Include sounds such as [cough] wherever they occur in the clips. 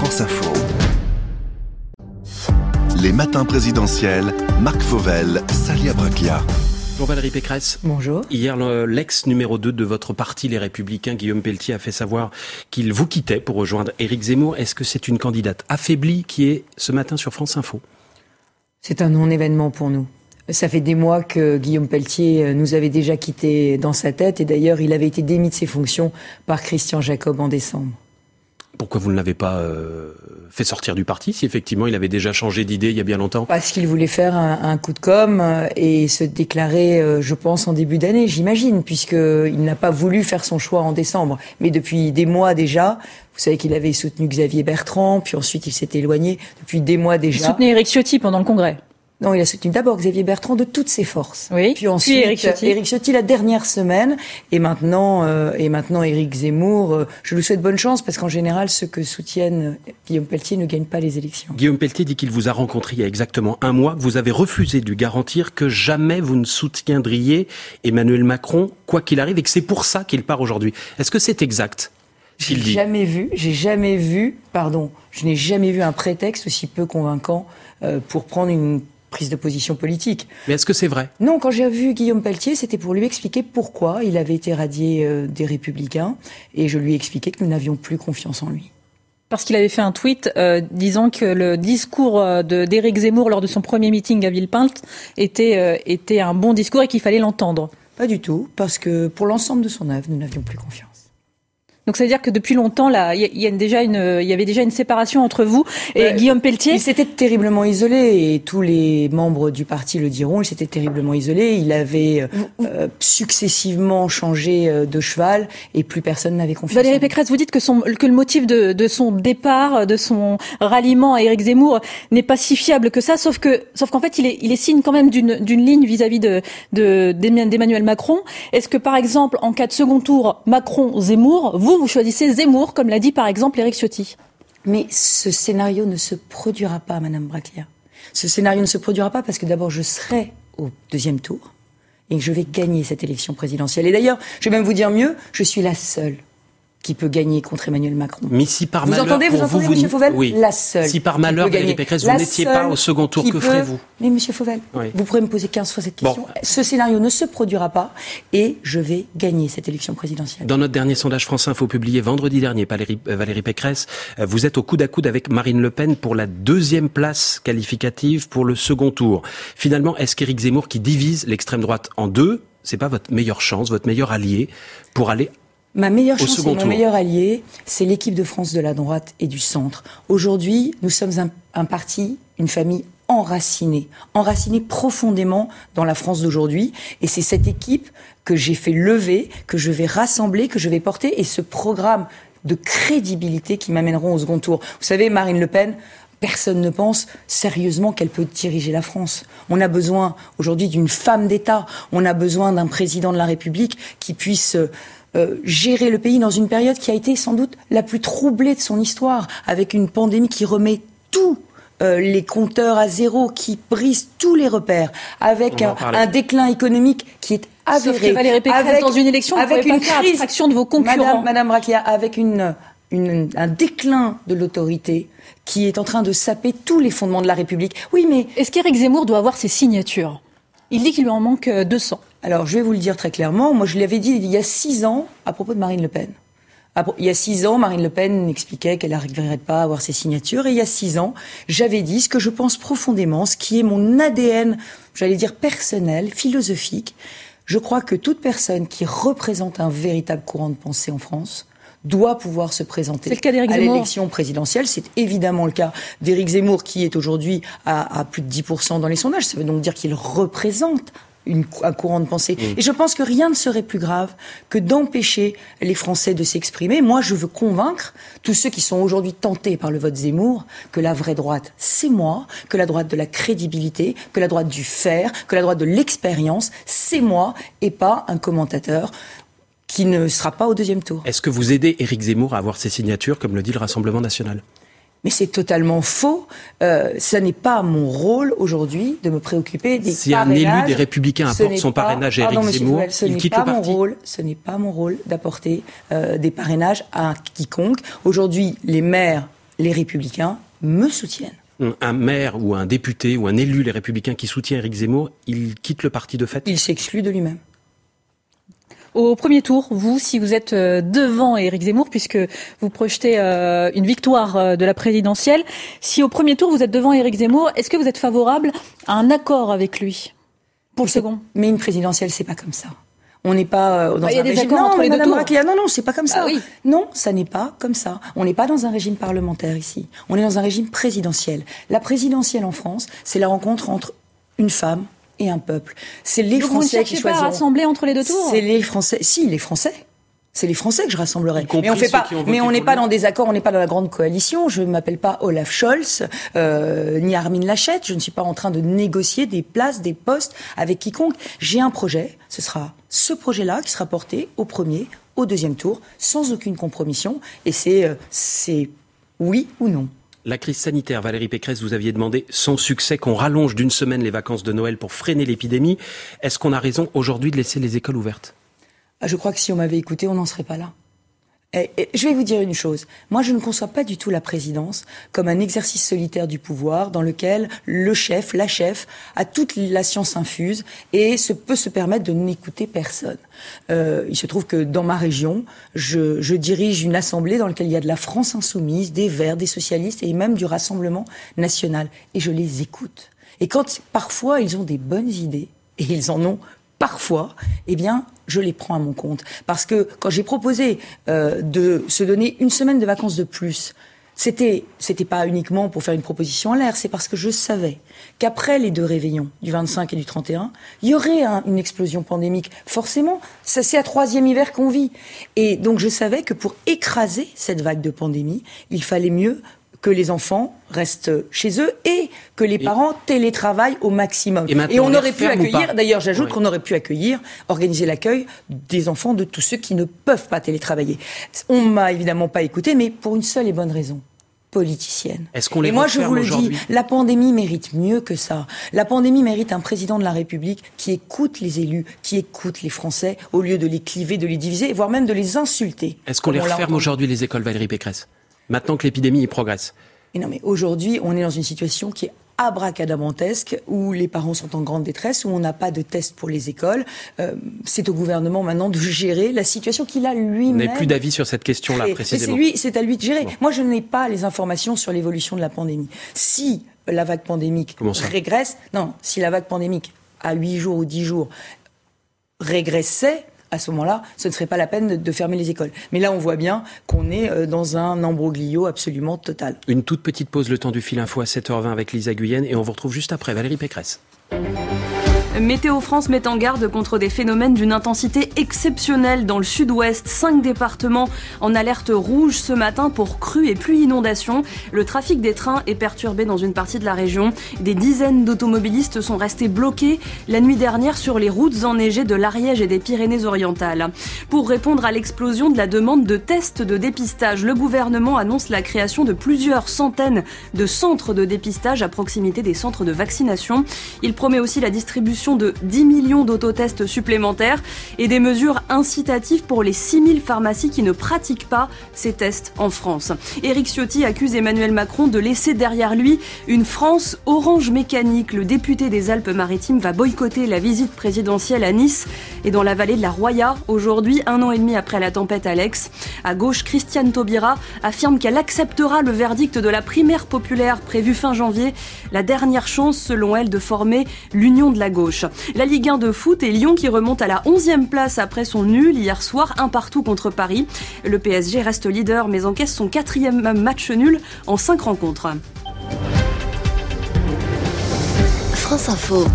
France Info. Les matins présidentiels, Marc Fauvel, Salia Braquia. Bonjour Valérie Pécresse. Bonjour. Hier, l'ex numéro 2 de votre parti, Les Républicains, Guillaume Pelletier, a fait savoir qu'il vous quittait pour rejoindre Éric Zemmour. Est-ce que c'est une candidate affaiblie qui est ce matin sur France Info? C'est un non-événement pour nous. Ça fait des mois que Guillaume Pelletier euh, nous avait déjà quittés dans sa tête et d'ailleurs il avait été démis de ses fonctions par Christian Jacob en décembre. Pourquoi vous ne l'avez pas euh, fait sortir du parti si effectivement il avait déjà changé d'idée il y a bien longtemps? Parce qu'il voulait faire un, coup de com euh, et se déclarer, je pense, en début d'année, j'imagine, puisqu'il n'a pas voulu faire son choix en décembre. Mais depuis des mois déjà, vous savez qu'il avait soutenu Xavier Bertrand, puis ensuite il s'est éloigné depuis des mois déjà. Il soutenait Eric Ciotti pendant le congrès. Non, il a soutenu d'abord Xavier Bertrand de toutes ses forces. Oui. Puis ensuite Eric Ciotti. la dernière semaine, et maintenant euh, et maintenant Éric Zemmour. Euh, je lui souhaite bonne chance parce qu'en général, ceux que soutiennent Guillaume Pelletier ne gagnent pas les élections. Guillaume Pelletier dit qu'il vous a rencontré il y a exactement un mois, que vous avez refusé de lui garantir que jamais vous ne soutiendriez Emmanuel Macron quoi qu'il arrive, et que c'est pour ça qu'il part aujourd'hui. Est-ce que c'est exact J'ai jamais vu, j'ai jamais vu, pardon, je n'ai jamais vu un prétexte aussi peu convaincant euh, pour prendre une prise de position politique. Mais est-ce que c'est vrai? Non, quand j'ai vu Guillaume Pelletier, c'était pour lui expliquer pourquoi il avait été radié euh, des Républicains, et je lui ai expliqué que nous n'avions plus confiance en lui. Parce qu'il avait fait un tweet euh, disant que le discours euh, d'Éric Zemmour lors de son premier meeting à Villepinte était, était un bon discours et qu'il fallait l'entendre. Pas du tout, parce que pour l'ensemble de son œuvre, nous n'avions plus confiance. Donc ça veut dire que depuis longtemps, là, il y, a déjà une, il y avait déjà une séparation entre vous et Guillaume Pelletier. Il s'était terriblement isolé et tous les membres du parti le diront. Il s'était terriblement isolé. Il avait euh, successivement changé euh, de cheval et plus personne n'avait confiance. Valérie Pécresse, vous dites que, son, que le motif de, de, son départ, de son ralliement à Éric Zemmour n'est pas si fiable que ça, sauf que, sauf qu'en fait, il est, il est signe quand même d'une, d'une ligne vis-à-vis de, de, d'Emmanuel Macron. Est-ce que par exemple, en cas de second tour, Macron-Zemmour, vous vous choisissez Zemmour, comme l'a dit par exemple Éric Ciotti. Mais ce scénario ne se produira pas, Madame Braclia. Ce scénario ne se produira pas parce que d'abord je serai au deuxième tour et que je vais gagner cette élection présidentielle. Et d'ailleurs, je vais même vous dire mieux, je suis la seule qui peut gagner contre Emmanuel Macron. Mais si par vous malheur, entendez, vous entendez, vous, Monsieur Fauvel, oui. la seule. Si par malheur, Valérie Pécresse, vous n'étiez pas au second tour, que ferez-vous? Mais Monsieur Fauvel, vous pourrez me poser 15 fois cette question. Ce scénario ne se produira pas et je vais gagner cette élection présidentielle. Dans notre dernier sondage France Info publié vendredi dernier, Valérie, euh, Valérie Pécresse, euh, vous êtes au coude à coude avec Marine Le Pen pour la deuxième place qualificative pour le second tour. Finalement, est-ce qu'Éric Zemmour, qui divise l'extrême droite en deux, c'est pas votre meilleure chance, votre meilleur allié pour aller Ma meilleure chance et mon meilleur allié, c'est l'équipe de France de la droite et du centre. Aujourd'hui, nous sommes un, un parti, une famille enracinée, enracinée profondément dans la France d'aujourd'hui. Et c'est cette équipe que j'ai fait lever, que je vais rassembler, que je vais porter, et ce programme de crédibilité qui m'amèneront au second tour. Vous savez, Marine Le Pen, personne ne pense sérieusement qu'elle peut diriger la France. On a besoin aujourd'hui d'une femme d'État. On a besoin d'un président de la République qui puisse euh, gérer le pays dans une période qui a été sans doute la plus troublée de son histoire, avec une pandémie qui remet tous euh, les compteurs à zéro, qui brise tous les repères, avec un, déclin économique qui est avéré. avec, dans une élection, avec une crise, de vos concurrents. Madame, Madame avec une, une, un déclin de l'autorité qui est en train de saper tous les fondements de la République. Oui, mais est-ce qu'Éric Zemmour doit avoir ses signatures? Il dit qu'il lui en manque 200. Alors, je vais vous le dire très clairement. Moi, je l'avais dit il y a six ans à propos de Marine Le Pen. Il y a six ans, Marine Le Pen expliquait qu'elle n'arriverait pas à avoir ses signatures. Et il y a six ans, j'avais dit ce que je pense profondément, ce qui est mon ADN, j'allais dire personnel, philosophique. Je crois que toute personne qui représente un véritable courant de pensée en France doit pouvoir se présenter à l'élection présidentielle. C'est évidemment le cas d'Éric Zemmour, qui est aujourd'hui à, à plus de 10% dans les sondages. Ça veut donc dire qu'il représente un courant de pensée. Et je pense que rien ne serait plus grave que d'empêcher les Français de s'exprimer. Moi, je veux convaincre tous ceux qui sont aujourd'hui tentés par le vote Zemmour que la vraie droite, c'est moi, que la droite de la crédibilité, que la droite du faire, que la droite de l'expérience, c'est moi et pas un commentateur qui ne sera pas au deuxième tour. Est-ce que vous aidez Éric Zemmour à avoir ses signatures, comme le dit le Rassemblement national? Mais c'est totalement faux. Euh, ça n'est pas mon rôle aujourd'hui de me préoccuper des si parrainages. Si un élu des Républicains apporte son parrainage à Éric Zemmour, il quitte pas le parti. Mon rôle, ce n'est pas mon rôle d'apporter euh, des parrainages à quiconque. Aujourd'hui, les maires les républicains me soutiennent. Un maire ou un député ou un élu, les républicains qui soutient Éric Zemmour, il quitte le parti de fait? Il s'exclut de lui-même. Au premier tour, vous, si vous êtes euh, devant Éric Zemmour, puisque vous projetez euh, une victoire euh, de la présidentielle, si au premier tour vous êtes devant Éric Zemmour, est-ce que vous êtes favorable à un accord avec lui pour le second? Mais une présidentielle, c'est pas comme ça. On n'est pas dans bah, un régime. non, entre les deux tours. non, non, c'est pas comme ça. Ah non, ça n'est pas comme ça. On n'est pas dans un régime parlementaire ici. On est dans un régime présidentiel. La présidentielle en France, c'est la rencontre entre une femme et un peuple. C'est les Français qui choisissent. pas à rassembler entre les deux tours C'est les Français. Si, les Français. C'est les Français que je rassemblerai. Mais on fait pas. Mais on n'est pas dans des accords. On n'est pas dans la grande coalition. Je ne m'appelle pas Olaf Scholz euh, ni Armin Lachette. Je ne suis pas en train de négocier des places, des postes avec quiconque. J'ai un projet. Ce sera ce projet-là qui sera porté au premier, au deuxième tour, sans aucune compromission. Et c'est euh, c'est oui ou non. La crise sanitaire, Valérie Pécresse, vous aviez demandé sans succès qu'on rallonge d'une semaine les vacances de Noël pour freiner l'épidémie. Est-ce qu'on a raison aujourd'hui de laisser les écoles ouvertes? Ah, Je crois que si on m'avait écouté, on n'en serait pas là. Et, je vais vous dire une chose. Moi, je ne conçois pas du tout la présidence comme un exercice solitaire du pouvoir dans lequel le chef, la chef, a toute la science infuse et se, peut se permettre de n'écouter personne. Euh, il se trouve que dans ma région, je, je, dirige une assemblée dans laquelle il y a de la France insoumise, des Verts, des socialistes et même du Rassemblement national. Et je les écoute. Et quand parfois ils ont des bonnes idées, et ils en ont parfois, eh bien, je les prends à mon compte. Parce que quand j'ai proposé euh, de se donner une semaine de vacances de plus, c'était c'était pas uniquement pour faire une proposition en l'air, c'est parce que je savais qu'après les deux réveillons du 25 et du 31, il y aurait une explosion pandémique. Forcément, ça c'est un troisième hiver qu'on vit. Et donc je savais que pour écraser cette vague de pandémie, il fallait mieux que les enfants restent chez eux et que les parents télétravaillent au maximum. Et, on aurait pu accueillir, d'ailleurs j'ajoute qu'on aurait pu accueillir, organiser l'accueil des enfants de tous ceux qui ne peuvent pas télétravailler. On m'a évidemment pas écouté, mais pour une seule et bonne raison politicienne. Est-ce qu'on les Et moi, je vous le dis, la pandémie mérite mieux que ça. La pandémie mérite un président de la République qui écoute les élus, qui écoute les Français, au lieu de les cliver, de les diviser, voire même de les insulter. Est-ce qu'on les referme aujourd'hui, les écoles Valérie Pécresse? Maintenant que l'épidémie progresse mais Non, mais aujourd'hui, on est dans une situation qui est abracadabrantesque, où les parents sont en grande détresse, où on n'a pas de test pour les écoles. Euh, c'est au gouvernement maintenant de gérer la situation qu'il a lui-même. Vous n'avez plus d'avis sur cette question-là, précisément. C'est à lui de gérer. Moi, je n'ai pas les informations sur l'évolution de la pandémie. Si la vague pandémique régresse, non, si la vague pandémique à 8 jours ou 10 jours régressait, à ce moment-là, ce ne serait pas la peine de, fermer les écoles. Mais là, on voit bien qu'on est euh, dans un embroglio absolument total. Une toute petite pause, le temps du fil info à 7h20 avec Lisa Guyenne, et on vous retrouve juste après. Valérie Pécresse. Météo France met en garde contre des phénomènes d'une intensité exceptionnelle dans le sud-ouest. Cinq départements en alerte rouge ce matin pour crues et pluies inondations. Le trafic des trains est perturbé dans une partie de la région. Des dizaines d'automobilistes sont restés bloqués la nuit dernière sur les routes enneigées de l'Ariège et des Pyrénées-Orientales. Pour répondre à l'explosion de la demande de tests de dépistage, le gouvernement annonce la création de plusieurs centaines de centres de dépistage à proximité des centres de vaccination. Il promet aussi la distribution de 10 millions d'autotests supplémentaires et des mesures incitatives pour les 6000 pharmacies qui ne pratiquent pas ces tests en France. Éric Ciotti accuse Emmanuel Macron de laisser derrière lui une France orange mécanique. Le député des Alpes-Maritimes va boycotter la visite présidentielle à Nice et dans la vallée de la Roya aujourd'hui, un an et demi après la tempête Alex. À gauche, Christiane Taubira affirme qu'elle acceptera le verdict de la primaire populaire prévue fin janvier, la dernière chance selon elle de former l'union de la gauche. La Ligue 1 de foot et Lyon qui remonte à la 11e place après son nul hier soir, un partout contre Paris. Le PSG reste leader mais encaisse son quatrième match nul en 5 rencontres. France Info.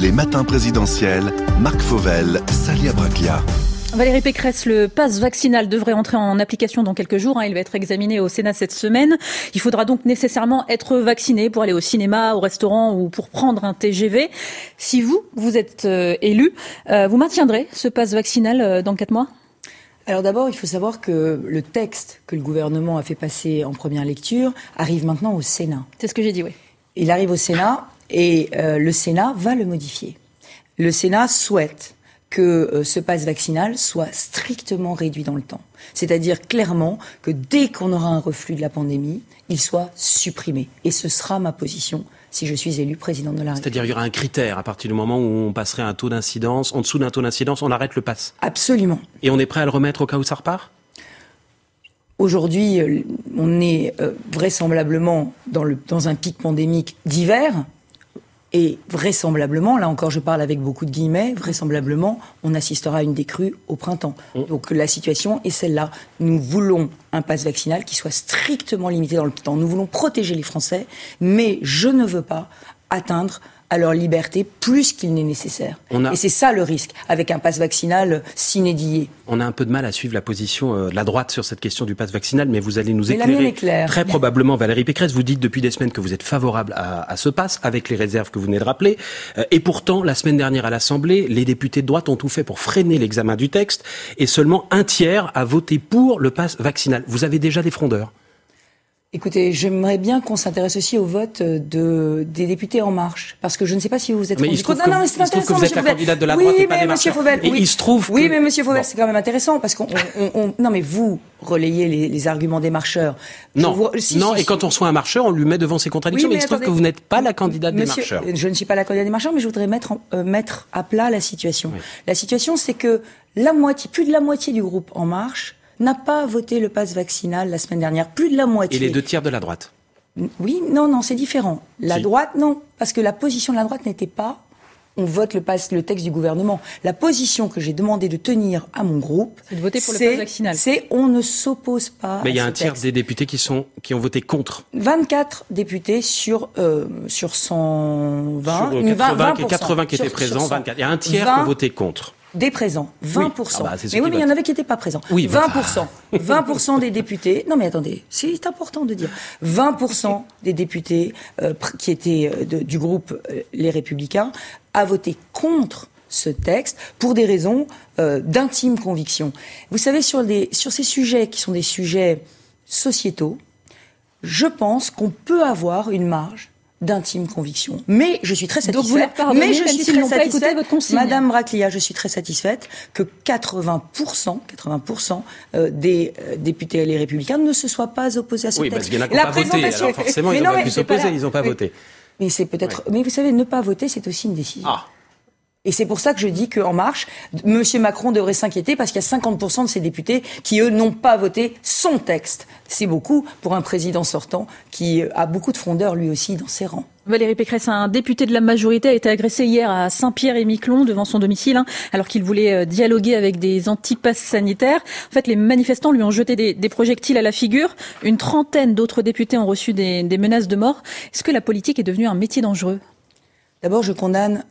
Les matins présidentiels, Marc Fauvel, Salia Braclia. Valérie Pécresse, le pass vaccinal devrait entrer en application dans quelques jours. Hein. Il va être examiné au Sénat cette semaine. Il faudra donc nécessairement être vacciné pour aller au cinéma, au restaurant ou pour prendre un TGV. Si vous, vous êtes euh, élu, euh, vous maintiendrez ce pass vaccinal euh, dans quatre mois? Alors d'abord, il faut savoir que le texte que le gouvernement a fait passer en première lecture arrive maintenant au Sénat. C'est ce que j'ai dit, oui. Il arrive au Sénat et le Sénat va le modifier. Le Sénat souhaite que euh, ce passe vaccinal soit strictement réduit dans le temps. C'est-à-dire clairement que dès qu'on aura un reflux de la pandémie, il soit supprimé. Et ce sera ma position si je suis élu président de la République. C'est-à-dire il y aura un critère à partir du moment où on passerait un taux d'incidence, en dessous d'un taux d'incidence, on arrête le pass Absolument. Et on est prêt à le remettre au cas où ça repart? Aujourd'hui, euh, on est euh, vraisemblablement dans, le, dans un pic pandémique d'hiver. Et vraisemblablement, là encore je parle avec beaucoup de guillemets, vraisemblablement, on assistera à une décrue au printemps. Mm. Donc la situation est celle-là. Nous voulons un pass vaccinal qui soit strictement limité dans le temps. Nous voulons protéger les Français, mais je ne veux pas atteindre à leur liberté plus qu'il n'est nécessaire. Et c'est ça le risque, avec un passe vaccinal s'inédier. On a un peu de mal à suivre la position euh, de la droite sur cette question du passe vaccinal, mais vous allez nous éclairer. Très probablement, Valérie Pécresse, vous dites depuis des semaines que vous êtes favorable à, ce passe, avec les réserves que vous venez de rappeler. Euh, et pourtant, la semaine dernière à l'Assemblée, les députés de droite ont tout fait pour freiner l'examen du texte, et seulement un tiers a voté pour le passe vaccinal. Vous avez déjà des frondeurs Écoutez, j'aimerais bien qu'on s'intéresse aussi au vote de, des députés En Marche, parce que je ne sais pas si vous êtes mais rendu compte. Non, non, mais c'est intéressant. Que vous êtes la candidate de la oui, droite et pas Monsieur Fauvel, et il se trouve. Oui, mais Monsieur Fauvel, c'est quand même intéressant parce qu'on, on, non, mais vous relayez les, les arguments des marcheurs. non, non. et quand on reçoit un marcheur, on lui met devant ses contradictions. mais, il se trouve que vous n'êtes pas la candidate des marcheurs. Je ne suis pas la candidate des marcheurs, mais je voudrais mettre euh, mettre à plat la situation. La situation, c'est que la moitié, plus de la moitié du groupe En Marche n'a pas voté le pass vaccinal la semaine dernière. Plus de la moitié. Et les deux tiers de la droite. Oui, non, non, c'est différent. La droite, non, parce que la position de la droite n'était pas on vote le, passe, le texte du gouvernement. La position que j'ai demandé de tenir à mon groupe, c'est de voter pour le pass vaccinal. C'est on ne s'oppose pas. Mais il y a un tiers des députés qui sont qui ont voté contre. 24 députés sur euh, sur 120. Sur 80, 80 qui étaient présents, 24. Il y a un tiers qui ont voté contre. Des présents, 20%. Ah bah, mais oui, mais il y en avait qui n'étaient pas présents. Oui, 20%. 20% des députés. Non, mais attendez, c'est important de dire. 20% des députés euh, qui étaient euh, du groupe euh, Les Républicains a voté contre ce texte pour des raisons d'intime conviction. Vous savez, sur, des, sur ces sujets qui sont des sujets sociétaux, je pense qu'on peut avoir une marge d'intime conviction. Mais je suis très satisfaite. mais je suis très satisfaite, votre Madame Braclia, je suis très satisfaite que 80%, 80% euh, des euh, députés les républicains ne se soient pas opposés à ce oui, texte. Oui, parce qu'il y en a qui n'ont pas voté. Alors forcément, ils n'ont pas pu s'opposer, ils n'ont pas voté. Mais c'est peut-être. Mais vous savez, ne pas voter, c'est aussi une décision. Ah. Et c'est pour ça que je dis qu'En Marche, M. Macron devrait s'inquiéter parce qu'il y a 50% de ses députés qui, eux, n'ont pas voté son texte. C'est beaucoup pour un président sortant qui a beaucoup de frondeur, lui aussi, dans ses rangs. Valérie Pécresse, un député de la majorité, a été agressé hier à Saint-Pierre-et-Miquelon devant son domicile, hein, alors qu'il voulait euh, dialoguer avec des antipasses sanitaires. En fait, les manifestants lui ont jeté des, projectiles à la figure. Une trentaine d'autres députés ont reçu des menaces de mort. Est-ce que la politique est devenue un métier dangereux? D'abord, je condamne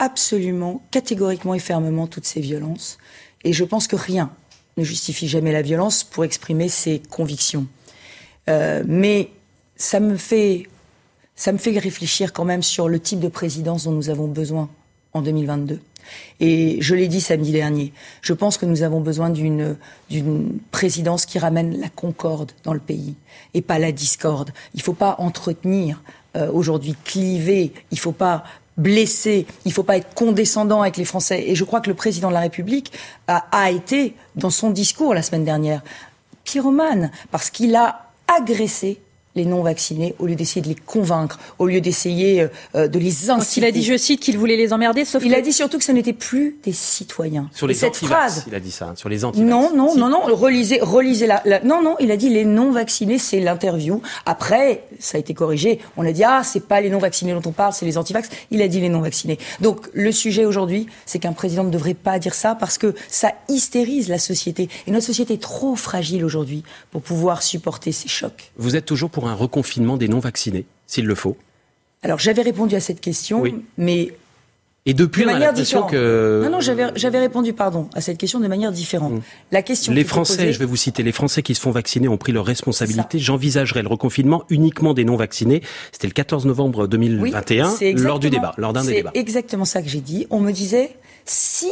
absolument, catégoriquement et fermement toutes ces violences. Et je pense que rien ne justifie jamais la violence pour exprimer ses convictions. Euh, mais ça me fait, ça me fait réfléchir quand même sur le type de présidence dont nous avons besoin en 2022. Et je l'ai dit samedi dernier, je pense que nous avons besoin d'une présidence qui ramène la concorde dans le pays et pas la discorde. Il ne faut pas entretenir euh, aujourd'hui cliver, il ne faut pas blessé. Il ne faut pas être condescendant avec les Français. Et je crois que le président de la République a, a été, dans son discours la semaine dernière, pyromane, parce qu'il a agressé les non-vaccinés au lieu d'essayer de les convaincre, au lieu d'essayer euh, de les inciter. il a dit, je cite, qu'il voulait les emmerder, sauf Il a dit surtout que ce n'était plus des citoyens. Sur les cette phrase, il a dit ça, hein, sur les anti Non, non, non, non, relisez, relisez la, Non, non, il a dit les non-vaccinés, c'est l'interview. Après, ça a été corrigé. On a dit, ah, c'est pas les non-vaccinés dont on parle, c'est les anti-vax. Il a dit les non-vaccinés. Donc, le sujet aujourd'hui, c'est qu'un président ne devrait pas dire ça parce que ça hystérise la société. Et notre société est trop fragile aujourd'hui pour pouvoir supporter ces chocs. Vous êtes toujours pour pour un reconfinement des non-vaccinés, s'il le faut Alors j'avais répondu à cette question, mais et depuis, de a que... Non, non, j'avais répondu, pardon, à cette question de manière différente. Mm. La question les Français, je vais vous citer, les Français qui se font vacciner ont pris leurs responsabilités. J'envisagerais le reconfinement uniquement des non-vaccinés. C'était le 14 novembre 2021, lors du débat, lors d'un des débats. C'est exactement ça que j'ai dit. On me disait, si,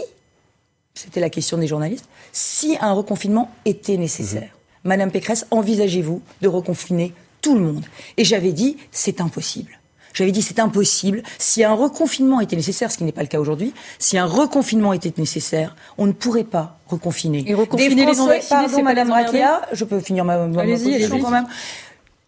c'était la question des journalistes, si un reconfinement était nécessaire. Mm-hmm. Madame Pécresse, envisagez-vous de reconfiner tout le monde. Et j'avais dit, c'est impossible. J'avais dit c'est impossible. Si un reconfinement était nécessaire, ce qui n'est pas le cas aujourd'hui, si un reconfinement était nécessaire, on ne pourrait pas reconfiner. Et reconfiner les non-vaccinés, pardon, Madame Rakia, je peux finir ma, ma, position quand même.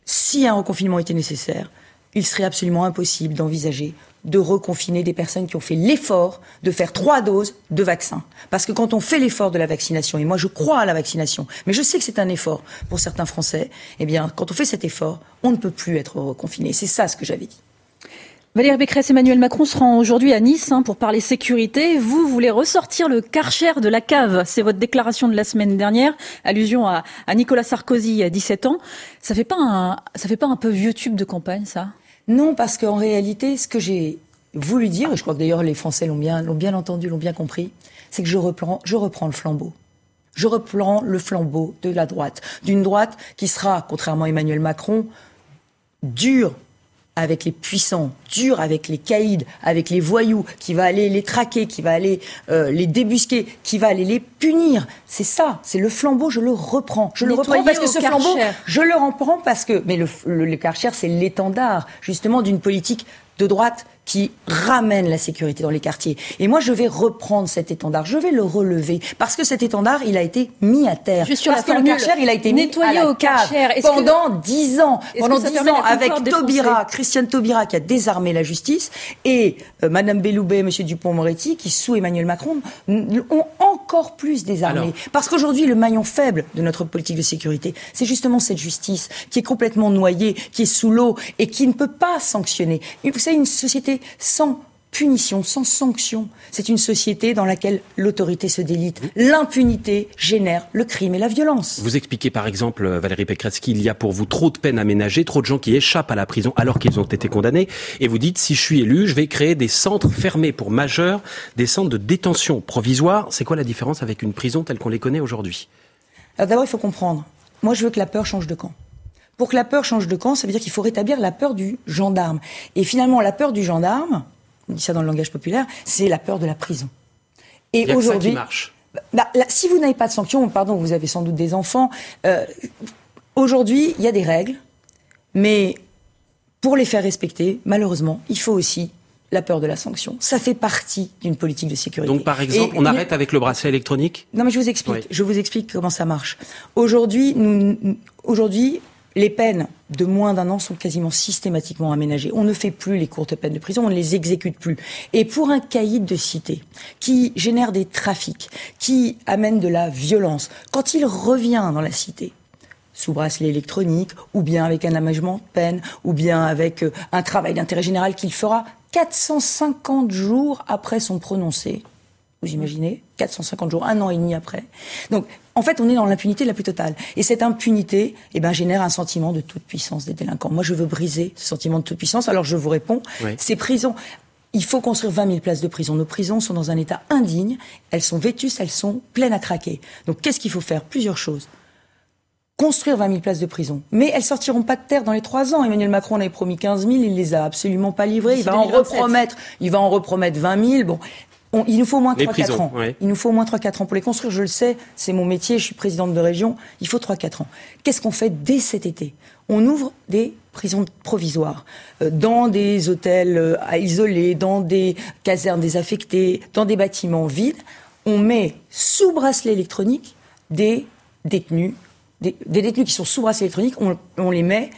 Si un reconfinement était nécessaire, il serait absolument impossible d'envisager de reconfiner des personnes qui ont fait l'effort de faire trois doses de vaccin. Parce que quand on fait l'effort de la vaccination, et moi je crois à la vaccination, mais je sais que c'est un effort pour certains Français, eh bien, quand on fait cet effort, on ne peut plus être reconfiné. C'est ça ce que j'avais dit. Valérie Pécresse, Emmanuel Macron se rend aujourd'hui à Nice hein, pour parler sécurité. Vous voulez ressortir le karcher de la cave. C'est votre déclaration de la semaine dernière, allusion à, Nicolas Sarkozy à 17 ans. Ça fait pas un, ça fait pas un peu vieux tube de campagne, ça? Non, parce qu'en réalité, ce que j'ai voulu dire, et je crois que d'ailleurs les Français l'ont bien, entendu, l'ont bien compris, c'est que je reprends, je reprends le flambeau. Je reprends le flambeau de la droite, d'une droite qui sera, contrairement à Emmanuel Macron, dure avec les puissants, dur avec les caïds, avec les voyous, qui va aller les traquer, qui va aller euh, les débusquer, qui va aller les punir. C'est ça, c'est le flambeau, je le reprends. Je le reprends parce que ce flambeau, je le reprends parce que, mais le, le, le Karcher, c'est l'étendard justement d'une politique de droite qui ramène la sécurité dans les quartiers. Et moi, je vais reprendre cet étendard, je vais le relever, parce que cet étendard, il a été mis à terre. Parce que le Karcher, il a été nettoyé mis à au Karcher pendant dix ans. Pendant dix ans, avec Taubira, Christiane Taubira, qui a désarmé la justice, et euh, Madame Belloubet, Monsieur Dupont-Moretti, qui, sous Emmanuel Macron, ont encore plus désarmé. Parce qu'aujourd'hui, le maillon faible de notre politique de sécurité, c'est justement cette justice qui est complètement noyée, qui est sous l'eau, et qui ne peut pas sanctionner. Vous savez, une société sans punition, sans sanction. C'est une société dans laquelle l'autorité se délite. L'impunité génère le crime et la violence. Vous expliquez par exemple, Valérie Pécresse, qu'il y a pour vous trop de peines aménagées, trop de gens qui échappent à la prison alors qu'ils ont été condamnés. Et vous dites, si je suis élu, je vais créer des centres fermés pour majeurs, des centres de détention provisoire. C'est quoi la différence avec une prison telle qu'on les connaît aujourd'hui? Alors d'abord, il faut comprendre. Moi, je veux que la peur change de camp. Pour que la peur change de camp, ça veut dire qu'il faut rétablir la peur du gendarme. Et finalement, la peur du gendarme, on dit ça dans le langage populaire, c'est la peur de la prison. Et aujourd'hui. Bah, si vous n'avez pas de sanctions, pardon, vous avez sans doute des enfants. Euh, aujourd'hui, il y a des règles, mais pour les faire respecter, malheureusement, il faut aussi la peur de la sanction. Ça fait partie d'une politique de sécurité. Donc, par exemple, on arrête avec le bracelet électronique? Non, mais je vous explique. Je vous explique comment ça marche. Aujourd'hui, nous, aujourd'hui, les peines de moins d'un an sont quasiment systématiquement aménagées. On ne fait plus les courtes peines de prison, on ne les exécute plus. Et pour un caïd de cité qui génère des trafics, qui amène de la violence, quand il revient dans la cité, sous bracelet électronique, ou bien avec un aménagement de peine, ou bien avec euh, un travail d'intérêt général qu'il fera 450 jours après son prononcé, vous imaginez 450 jours, un an et demi après. En fait, on est dans l'impunité la plus totale. Et cette impunité, eh ben, génère un sentiment de toute puissance des délinquants. Moi, je veux briser ce sentiment de toute puissance. Alors, je vous réponds, ces prisons, il faut construire 20 000 places de prison. Nos prisons sont dans un état indigne. Elles sont vétustes, elles sont pleines à craquer. Donc, qu'est-ce qu'il faut faire? Plusieurs choses construire 20 000 places de prison. Mais elles sortiront pas de terre dans les trois ans. Emmanuel Macron en avait promis 15 000, il les a absolument pas livrées. Il va en repromettre, il va en repromettre 20 000. Bon, il nous faut au moins 3-4 ans. Il nous faut au moins 3-4 ans pour les construire. Je le sais, c'est mon métier, je suis présidente de région. Il faut 3-4 ans. Qu'est-ce qu'on fait dès cet été? On ouvre des prisons provisoires, euh, dans des hôtels euh, à isoler, dans des casernes désaffectées, dans des bâtiments vides. On met sous bracelet électronique des détenus, des, détenus qui sont sous bracelet électronique, on, on les met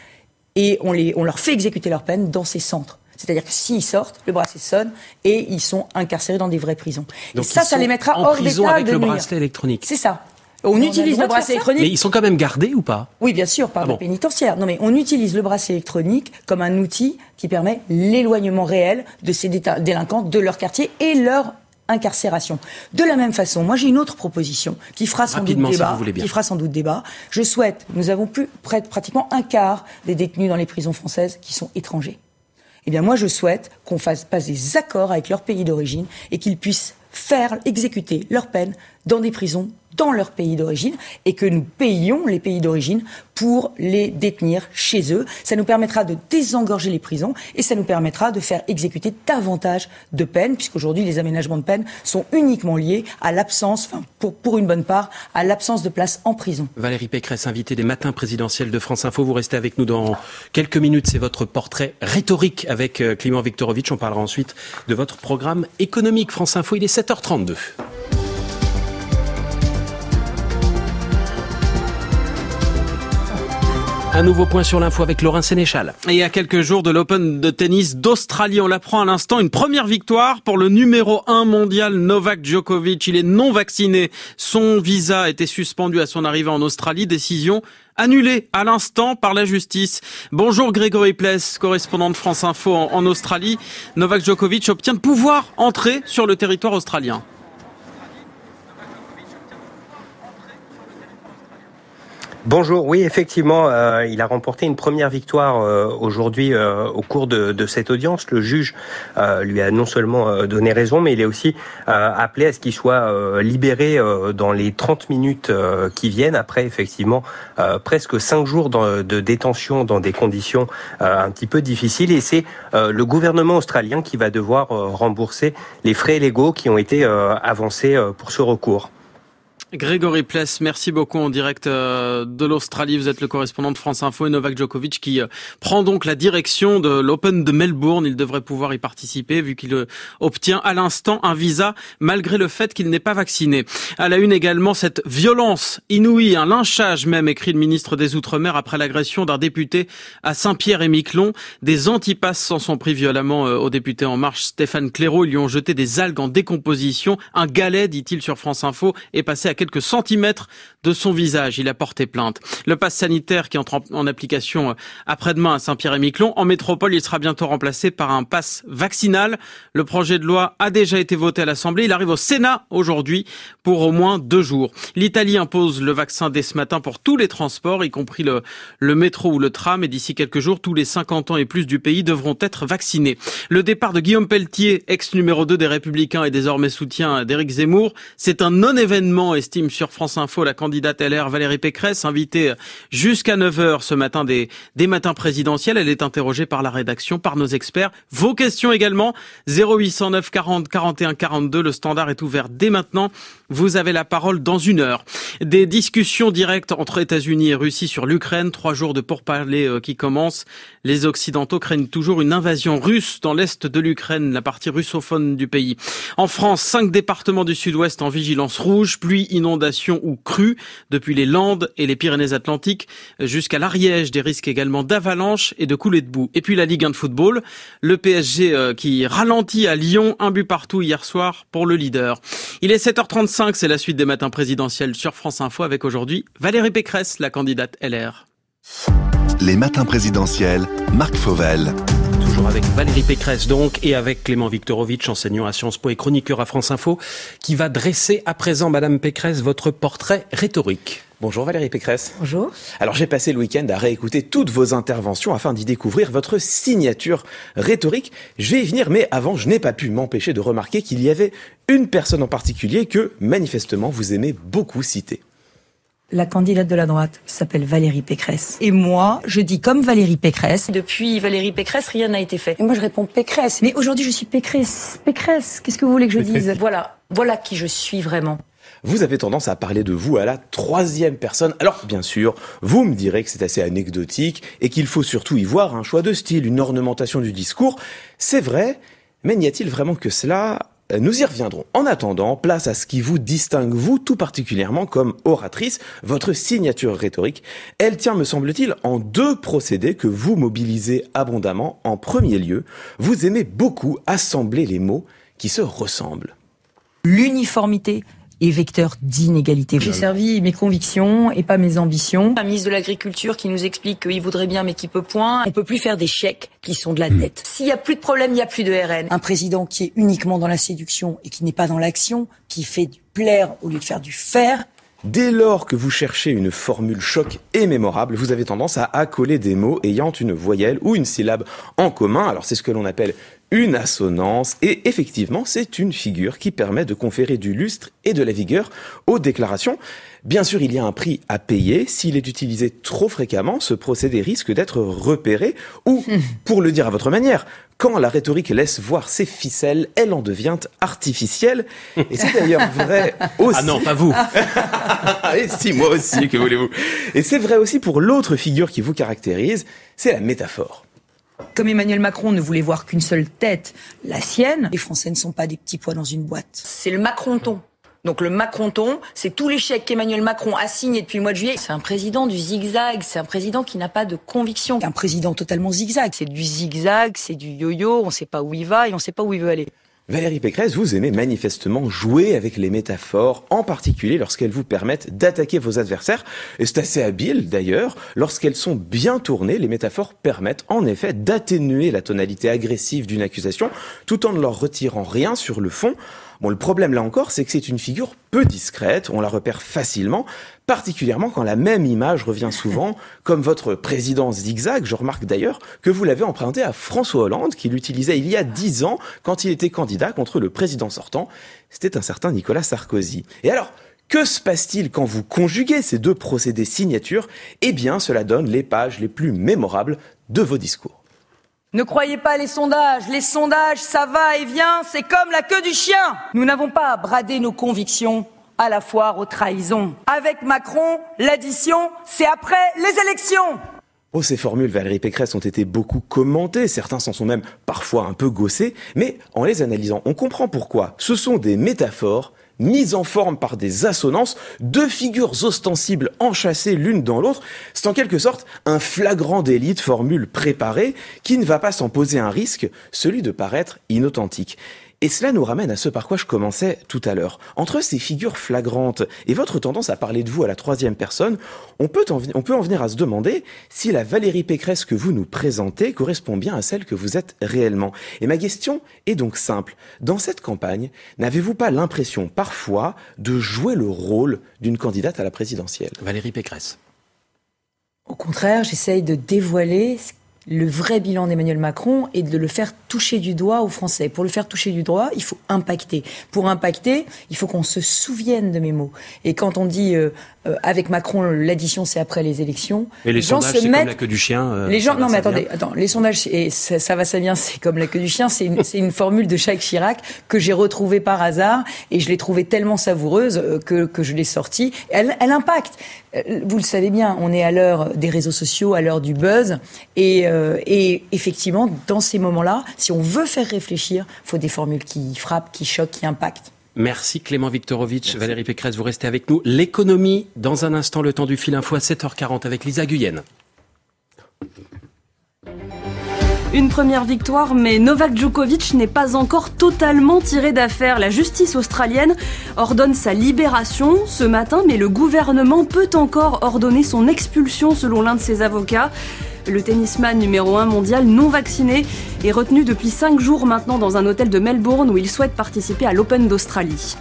et on, les, on leur fait exécuter leur peine dans ces centres. C'est-à-dire que s'ils sortent, le bracelet sonne et ils sont incarcérés dans des vraies prisons. Donc et ça, ça les mettra hors prison avec le bracelet électronique. C'est ça. On, utilise le bracelet électronique. Mais ils sont quand même gardés ou pas? Oui, bien sûr, par ah le pénitentiaire. Non, mais on utilise le bracelet électronique comme un outil qui permet l'éloignement réel de ces délinquants de leur quartier et leur incarcération. De la même façon, moi j'ai une autre proposition qui fera sans doute débat. qui fera sans doute débat. Je souhaite. Nous avons plus près pratiquement un quart des détenus dans les prisons françaises qui sont étrangers. Eh bien, moi, je souhaite qu'on fasse pas des accords avec leur pays d'origine et qu'ils puissent faire exécuter leur peine dans des prisons dans leur pays d'origine et que nous payons les pays d'origine pour les détenir chez eux. Ça nous permettra de désengorger les prisons et ça nous permettra de faire exécuter davantage de peines, puisqu'aujourd'hui les aménagements de peine sont uniquement liés à l'absence, enfin pour, pour une bonne part, à l'absence de place en prison. Valérie Pécresse, invitée des matins présidentiels de France Info, vous restez avec nous dans quelques minutes. C'est votre portrait rhétorique avec euh, Clément Viktorovitch. On parlera ensuite de votre programme économique. France Info, il est 7h32. Un nouveau point sur l'info avec Laurent Sénéchal. Et à quelques jours de l'Open de tennis d'Australie, on l'apprend à l'instant, une première victoire pour le numéro 1 mondial Novak Djokovic. Il est non vacciné. Son visa a été suspendu à son arrivée en Australie. Décision annulée à l'instant par la justice. Bonjour Grégory Pless, correspondant de France Info en Australie. Novak Djokovic obtient de pouvoir entrer sur le territoire australien. Bonjour, oui effectivement, euh, il a remporté une première victoire euh, aujourd'hui euh, au cours de, cette audience. Le juge lui a non seulement donné raison, mais il est aussi appelé à ce qu'il soit libéré dans les 30 minutes qui viennent, après effectivement presque cinq jours de détention dans des conditions un petit peu difficiles. Et c'est le gouvernement australien qui va devoir rembourser les frais légaux qui ont été avancés pour ce recours. Grégory Pless, merci beaucoup en direct euh, de l'Australie. Vous êtes le correspondant de France Info et Novak Djokovic qui euh, prend donc la direction de l'Open de Melbourne. Il devrait pouvoir y participer vu qu'il euh, obtient à l'instant un visa malgré le fait qu'il n'est pas vacciné. À la une également cette violence inouïe, un lynchage même, écrit le ministre des Outre-mer après l'agression d'un député à Saint-Pierre-et-Miquelon. Des antipasses s'en sont pris violemment au député En Marche Stéphane Clairaut. Ils lui ont jeté des algues en décomposition. Un galet, dit-il sur France Info, est passé à quelques centimètres de son visage. Il a porté plainte. Le pass sanitaire qui entre en application euh, après-demain à Saint-Pierre-et-Miquelon. En métropole, il sera bientôt remplacé par un pass vaccinal. Le projet de loi a déjà été voté à l'Assemblée. Il arrive au Sénat aujourd'hui pour au moins deux jours. L'Italie impose le vaccin dès ce matin pour tous les transports, y compris le, le métro ou le tram. Et d'ici quelques jours, tous les 50 ans et plus du pays devront être vaccinés. Le départ de Guillaume Pelletier, ex numéro 2 des Républicains et désormais soutien d'Éric Zemmour, c'est un non-événement, estime sur France Info la candidate LR Valérie Pécresse, invitée jusqu'à 9h ce matin des, des matins présidentiels. Elle est interrogée par la rédaction, par nos experts. Vos questions également, 0809 40 41 42. Le standard est ouvert dès maintenant. Vous avez la parole dans une heure. Des discussions directes entre États-Unis et Russie sur l'Ukraine. Trois jours de pourparlers euh, qui commencent. Les Occidentaux craignent toujours une invasion russe dans l'est de l'Ukraine, la partie russophone du pays. En France, cinq départements du sud-ouest en vigilance rouge, pluie, inondation ou crue, depuis les Landes et les Pyrénées-Atlantiques jusqu'à l'Ariège. Des risques également d'avalanche et de coulées de boue. Et puis la Ligue 1 de football, le PSG euh, qui ralentit à Lyon, un but partout hier soir pour le leader. Il est 7h35 c'est la suite des matins présidentiels sur France Info avec aujourd'hui Valérie Pécresse, la candidate LR. Les matins présidentiels, Marc Fauvel. Toujours avec Valérie Pécresse donc et avec Clément Viktorovitch, enseignant à Sciences Po et chroniqueur à France Info, qui va dresser à présent, Madame Pécresse, votre portrait rhétorique. Bonjour Valérie Pécresse. Bonjour. Alors j'ai passé le week-end à réécouter toutes vos interventions afin d'y découvrir votre signature rhétorique. Je vais y venir, mais avant, je n'ai pas pu m'empêcher de remarquer qu'il y avait une personne en particulier que, manifestement, vous aimez beaucoup citer. La candidate de la droite s'appelle Valérie Pécresse. Et moi, je dis comme Valérie Pécresse. Depuis Valérie Pécresse, rien n'a été fait. Et moi, je réponds Pécresse. Mais aujourd'hui, je suis Pécresse. Pécresse, qu'est-ce que vous voulez que je dise? Voilà, voilà qui je suis vraiment vous avez tendance à parler de vous à la troisième personne. Alors, bien sûr, vous me direz que c'est assez anecdotique et qu'il faut surtout y voir un choix de style, une ornementation du discours. C'est vrai, mais n'y a-t-il vraiment que cela? Nous y reviendrons. En attendant, place à ce qui vous distingue, vous tout particulièrement comme oratrice, votre signature rhétorique. Elle tient, me semble-t-il, en deux procédés que vous mobilisez abondamment. En premier lieu, vous aimez beaucoup assembler les mots qui se ressemblent. L'uniformité et vecteur d'inégalité. J'ai servi mes convictions et pas mes ambitions. Un ministre de l'Agriculture qui nous explique qu'il voudrait bien mais qui peut point. On peut plus faire des chèques qui sont de la dette. Hmm. S'il y a plus de problème, il y a plus de RN. Un président qui est uniquement dans la séduction et qui n'est pas dans l'action, qui fait du plaire au lieu de faire du faire, Dès lors que vous cherchez une formule choc et mémorable, vous avez tendance à accoler des mots ayant une voyelle ou une syllabe en commun. Alors c'est ce que l'on appelle une assonance, et effectivement, c'est une figure qui permet de conférer du lustre et de la vigueur aux déclarations. Bien sûr, il y a un prix à payer. S'il est utilisé trop fréquemment, ce procédé risque d'être repéré ou, [laughs] pour le dire à votre manière, quand la rhétorique laisse voir ses ficelles, elle en devient artificielle. Et c'est d'ailleurs vrai [laughs] aussi. Ah non, pas vous. [laughs] et si, moi aussi, que voulez-vous. Et c'est vrai aussi pour l'autre figure qui vous caractérise, c'est la métaphore. Comme Emmanuel Macron ne voulait voir qu'une seule tête, la sienne, les Français ne sont pas des petits pois dans une boîte. C'est le Macronton. Donc le Macronton, c'est tous les chèques qu'Emmanuel Macron a signés depuis le mois de juillet. C'est un président du zigzag, c'est un président qui n'a pas de conviction. Un président totalement zigzag. C'est du zigzag, c'est du yo-yo, on ne sait pas où il va et on ne sait pas où il veut aller. Valérie Pécresse, vous aimez manifestement jouer avec les métaphores, en particulier lorsqu'elles vous permettent d'attaquer vos adversaires. Et c'est assez habile d'ailleurs. Lorsqu'elles sont bien tournées, les métaphores permettent en effet d'atténuer la tonalité agressive d'une accusation, tout en ne leur retirant rien sur le fond. Bon, le problème là encore, c'est que c'est une figure peu discrète, on la repère facilement, particulièrement quand la même image revient souvent, [laughs] comme votre président zigzag. Je remarque d'ailleurs que vous l'avez emprunté à François Hollande, qui l'utilisait il y a dix ans quand il était candidat contre le président sortant. C'était un certain Nicolas Sarkozy. Et alors, que se passe-t-il quand vous conjuguez ces deux procédés signatures? Eh bien, cela donne les pages les plus mémorables de vos discours. Ne croyez pas les sondages. Les sondages, ça va et vient, c'est comme la queue du chien. Nous n'avons pas à brader nos convictions à la foire aux trahisons. Avec Macron, l'addition, c'est après les élections. Oh, ces formules, Valérie Pécresse, ont été beaucoup commentées, certains s'en sont même parfois un peu gossés, mais en les analysant, on comprend pourquoi. Ce sont des métaphores mise en forme par des assonances, deux figures ostensibles enchâssées l'une dans l'autre. C'est en quelque sorte un flagrant délit de formule préparée qui ne va pas s'en poser un risque, celui de paraître inauthentique. Et cela nous ramène à ce par quoi je commençais tout à l'heure. Entre ces figures flagrantes et votre tendance à parler de vous à la troisième personne, on peut, en, on peut en venir à se demander si la Valérie Pécresse que vous nous présentez correspond bien à celle que vous êtes réellement. Et ma question est donc simple. Dans cette campagne, n'avez-vous pas l'impression parfois de jouer le rôle d'une candidate à la présidentielle? Valérie Pécresse. Au contraire, j'essaye de dévoiler le vrai bilan d'Emmanuel Macron est de le faire toucher du doigt aux Français. Pour le faire toucher du doigt, il faut impacter. Pour impacter, il faut qu'on se souvienne de mes mots. Et quand on dit euh, euh, avec Macron, l'addition c'est après les élections. Et les, sondages, c'est comme la queue du chien. Euh, les gens, non mais attendez, attends, les sondages, et ça, va, ça vient, c'est comme la queue du chien. C'est une, une, formule de Jacques Chirac que j'ai retrouvée par hasard et je l'ai trouvée tellement savoureuse que, que je l'ai sortie. Elle, elle impacte. Vous le savez bien, on est à l'heure des réseaux sociaux, à l'heure du buzz, et euh, et effectivement, dans ces moments-là, si on veut faire réfléchir, il faut des formules qui frappent, qui choquent, qui impactent. Merci Clément Viktorovitch, Valérie Pécresse, vous restez avec nous. L'économie, dans un instant, le temps du fil info à 7h40 avec Lisa Guyenne. Une première victoire, mais Novak Djokovic n'est pas encore totalement tiré d'affaire. La justice australienne ordonne sa libération ce matin, mais le gouvernement peut encore ordonner son expulsion selon l'un de ses avocats. Le tennisman numéro 1 mondial non vacciné est retenu depuis 5 jours maintenant dans un hôtel de Melbourne où il souhaite participer à l'Open d'Australie.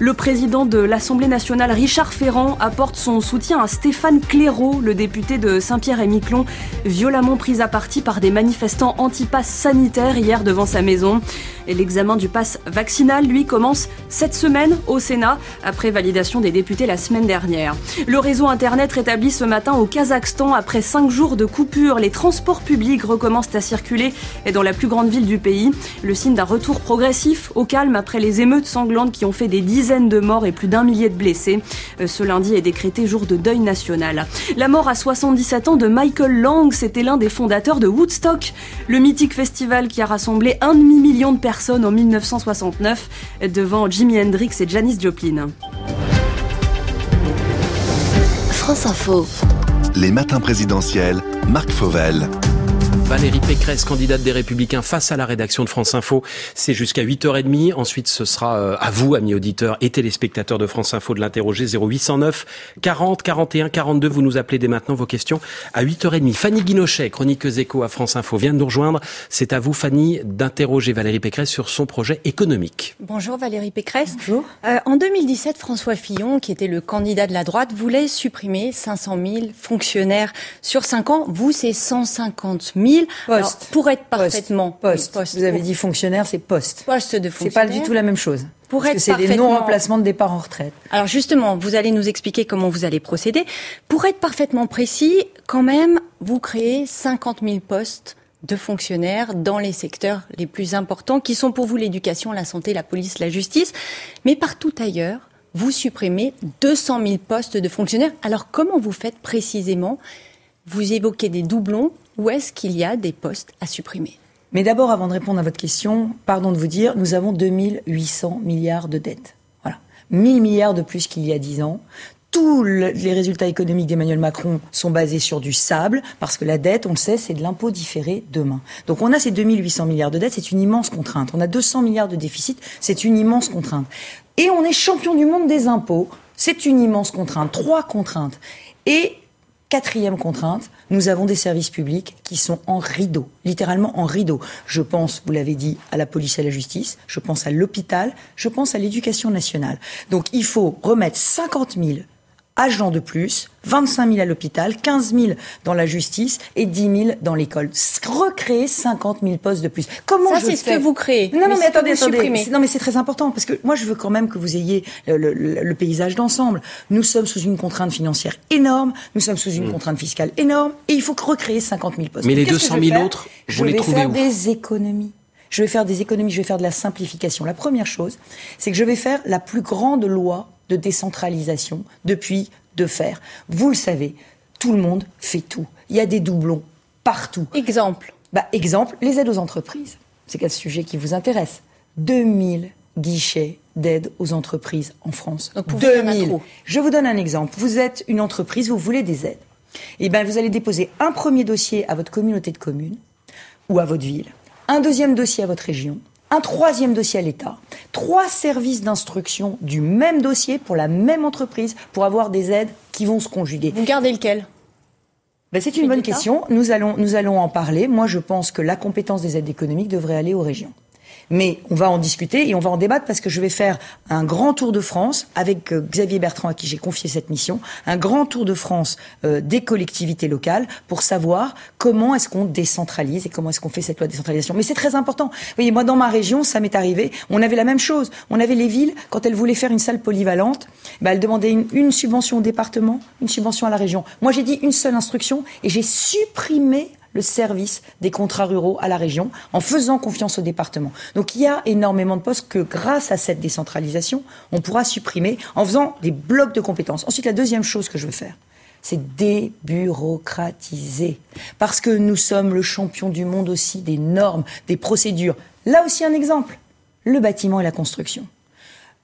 Le président de l'Assemblée nationale, Richard Ferrand, apporte son soutien à Stéphane Clairaut, le député de Saint-Pierre-et-Miquelon, violemment pris à partie par des manifestants anti-pass sanitaires hier devant sa maison. L'examen du pass vaccinal, lui, commence cette semaine au Sénat, après validation des députés la semaine dernière. Le réseau Internet rétabli ce matin au Kazakhstan après 5 jours de coupure. Les transports publics recommencent à circuler dans la plus grande ville du pays. Le signe d'un retour progressif au calme après les émeutes sanglantes qui ont fait des dizaines de morts et plus d'un millier de blessés. Euh, ce lundi est décrété jour de deuil national. La mort à 77 ans de Michael Lang, c'était l'un des fondateurs de Woodstock, le mythique festival qui a rassemblé un demi-million de personnes en 1969 devant Jimi Hendrix et Janis Joplin. France Info. Les matins présidentiels, Marc Fauvel. Valérie Pécresse, candidate des Républicains face à la rédaction de France Info. C'est jusqu'à 8h30. Ensuite, ce sera euh, à vous, amis auditeurs et téléspectateurs de France Info, de l'interroger 0809 40 41 42. Vous nous appelez dès maintenant vos questions à 8h30. Fanny Guinochet, chroniqueuse écho à France Info, vient de nous rejoindre. C'est à vous, Fanny, d'interroger Valérie Pécresse sur son projet économique. Bonjour Valérie Pécresse. Bonjour. Euh, en 2017, François Fillon, qui était le candidat de la droite, voulait supprimer 500 000 fonctionnaires sur 5 ans. Vous, c'est 150 000. Poste. pour être parfaitement poste. Vous avez dit fonctionnaire, c'est poste. Poste de fonctionnaire. C'est pas du tout la même chose. Pour parce que c'est des non-remplacements de départ en retraite. Alors justement, vous allez nous expliquer comment vous allez procéder. Pour être parfaitement précis, quand même, vous créez 50 000 postes de fonctionnaires dans les secteurs les plus importants qui sont pour vous l'éducation, la santé, la police, la justice. Mais partout ailleurs, vous supprimez 200 000 postes de fonctionnaires. Alors comment vous faites précisément? Vous évoquez des doublons. Où est-ce qu'il y a des postes à supprimer? Mais d'abord, avant de répondre à votre question, pardon de vous dire, nous avons 2800 milliards de dettes. Voilà. 1000 milliards de plus qu'il y a 10 ans tous les résultats économiques d'Emmanuel Macron sont basés sur du sable, parce que la dette, on le sait, c'est de l'impôt différé demain. Donc on a ces 2800 milliards de dettes, c'est une immense contrainte. On a 200 milliards de déficit, c'est une immense contrainte. Et on est champion du monde des impôts, c'est une immense contrainte. Trois contraintes. Et Quatrième contrainte, nous avons des services publics qui sont en rideau, littéralement en rideau. Je pense, vous l'avez dit, à la police et à la justice, je pense à l'hôpital, je pense à l'éducation nationale. Donc il faut remettre 50 000 agents de plus, 25 000 à l'hôpital, 15 000 dans la justice et 10 000 dans l'école. Recréer 50 000 postes de plus. Comment Ça, c'est ce que vous créez. Non, non, mais, attendez, attendez. Non, mais c'est très important parce que moi, je veux quand même que vous ayez le, paysage d'ensemble. Nous sommes sous une contrainte financière énorme, nous sommes sous une mmh. contrainte fiscale énorme et il faut recréer 50 000 postes. Mais les 200 000 autres, vous les trouvez où Je vais faire des économies. Je vais faire des économies, je vais faire de la simplification. La première chose, c'est que je vais faire la plus grande loi de décentralisation depuis de faire. Vous le savez, tout le monde fait tout. Il y a des doublons partout. Exemple. Bah, exemple, les aides aux entreprises. C'est quel sujet qui vous intéresse? 2000 guichets d'aide aux entreprises en France. Donc 2000. Je vous donne un exemple. Vous êtes une entreprise, vous voulez des aides. Eh bien, vous allez déposer un premier dossier à votre communauté de communes ou à votre ville, un deuxième dossier à votre région, un troisième dossier à l'État, trois services d'instruction du même dossier pour la même entreprise pour avoir des aides qui vont se conjuguer. Vous gardez lequel? Ben, c'est une bonne question. Nous allons, nous allons en parler. Moi, je pense que la compétence des aides économiques devrait aller aux régions. Mais on va en discuter et on va en débattre parce que je vais faire un grand tour de France avec euh, Xavier Bertrand à qui j'ai confié cette mission, un grand tour de France euh, des collectivités locales pour savoir comment est-ce qu'on décentralise et comment est-ce qu'on fait cette loi de décentralisation. Mais c'est très important. Vous voyez, moi dans ma région, ça m'est arrivé, on avait la même chose. On avait les villes, quand elles voulaient faire une salle polyvalente, bah, elles demandaient une, une subvention au département, une subvention à la région. Moi j'ai dit une seule instruction et j'ai supprimé le service des contrats ruraux à la région en faisant confiance au département. Donc il y a énormément de postes que grâce à cette décentralisation, on pourra supprimer en faisant des blocs de compétences. Ensuite, la deuxième chose que je veux faire, c'est débureaucratiser. Parce que nous sommes le champion du monde aussi des normes, des procédures. Là aussi un exemple, le bâtiment et la construction.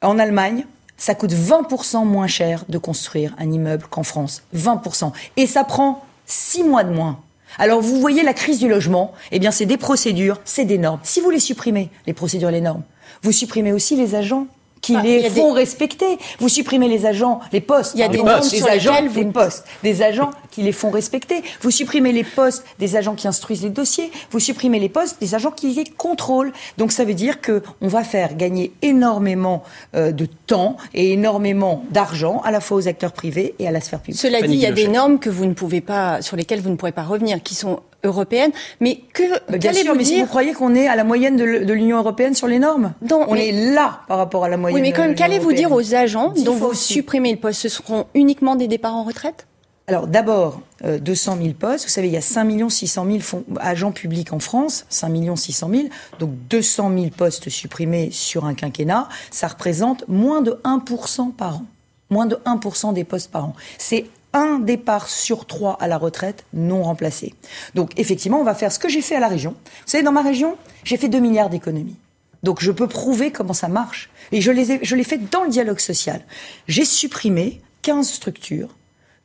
En Allemagne, ça coûte 20% moins cher de construire un immeuble qu'en France. 20%. Et ça prend 6 mois de moins. Alors vous voyez la crise du logement, eh bien c'est des procédures, c'est des normes. Si vous les supprimez, les procédures les normes, vous supprimez aussi les agents qui les font respecter. Vous supprimez les agents, les postes. Il y a des normes sur agents, lesquelles vous... postes, des agents qui les font respecter. Vous supprimez les postes des agents qui instruisent les dossiers. Vous supprimez les postes des agents qui les contrôlent. Donc ça veut dire que on va faire gagner énormément euh, de temps et énormément d'argent à la fois aux acteurs privés et à la sphère publique. Cela dit, il y a des normes que vous ne pouvez pas, sur lesquelles vous ne pourrez pas revenir, qui sont européenne. Mais que bien sûr, mais si vous croyez qu'on est à la moyenne de l'Union européenne sur les normes, on est là par rapport à la moyenne. Oui, mais quand même, qu'allez-vous dire aux agents dont vous supprimez le poste? Ce seront uniquement des départs en retraite? Alors d'abord, 200 000 postes. Vous savez, il y a 5 600 000 agents publics en France, 5 600 000. Donc 200 000 postes supprimés sur un quinquennat, ça représente moins de 1% par an. Moins de 1% des postes par an. C'est un départ sur trois à la retraite non remplacé. Donc effectivement, on va faire ce que j'ai fait à la région. Vous savez, dans ma région, j'ai fait 2 milliards d'économies. Donc je peux prouver comment ça marche. Et je l'ai je fait dans le dialogue social. J'ai supprimé 15 structures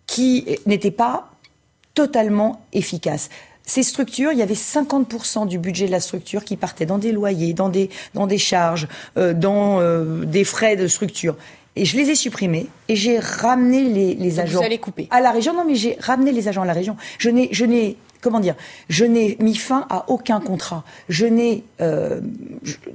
qui n'étaient pas totalement efficaces. Ces structures, il y avait 50% du budget de la structure qui partait dans des loyers, dans des, dans des charges, euh, dans euh, des frais de structure. Et je les ai supprimés et j'ai ramené les, les agents à la région. Non, mais j'ai ramené les agents à la région. Je n'ai, je n'ai, comment dire, je n'ai mis fin à aucun contrat. Je n'ai, euh,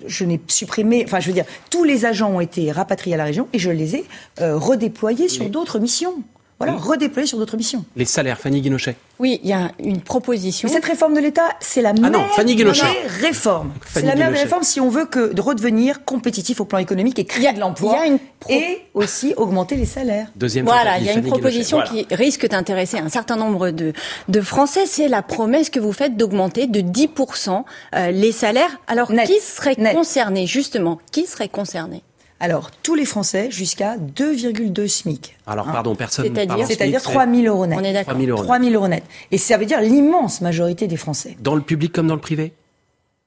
je, n'ai supprimé. Enfin, je veux dire, tous les agents ont été rapatriés à la région et je les ai euh, redéployés sur d'autres missions. Voilà, redéployer sur d'autres missions. Les salaires, Fanny Guinochet. Oui, il y a une proposition. Mais cette réforme de l'État, c'est la ah non, Fanny des réformes. C'est la même réforme si on veut que de redevenir compétitif au plan économique et créer de l'emploi et aussi augmenter les salaires. Deuxième voilà, il y a une proposition qui risque d'intéresser un certain nombre de, de Français. C'est la promesse que vous faites d'augmenter de 10% euh, les salaires. Alors, qui serait concerné, justement? Qui serait concerné? Alors, tous les Français jusqu'à 2,2 SMIC. Alors, hein pardon, personne C'est-à-dire C'est-à-dire 3 000 euros net. On est d'accord. 3 000 euros net. Et ça veut dire l'immense majorité des Français. Dans le public comme dans le privé?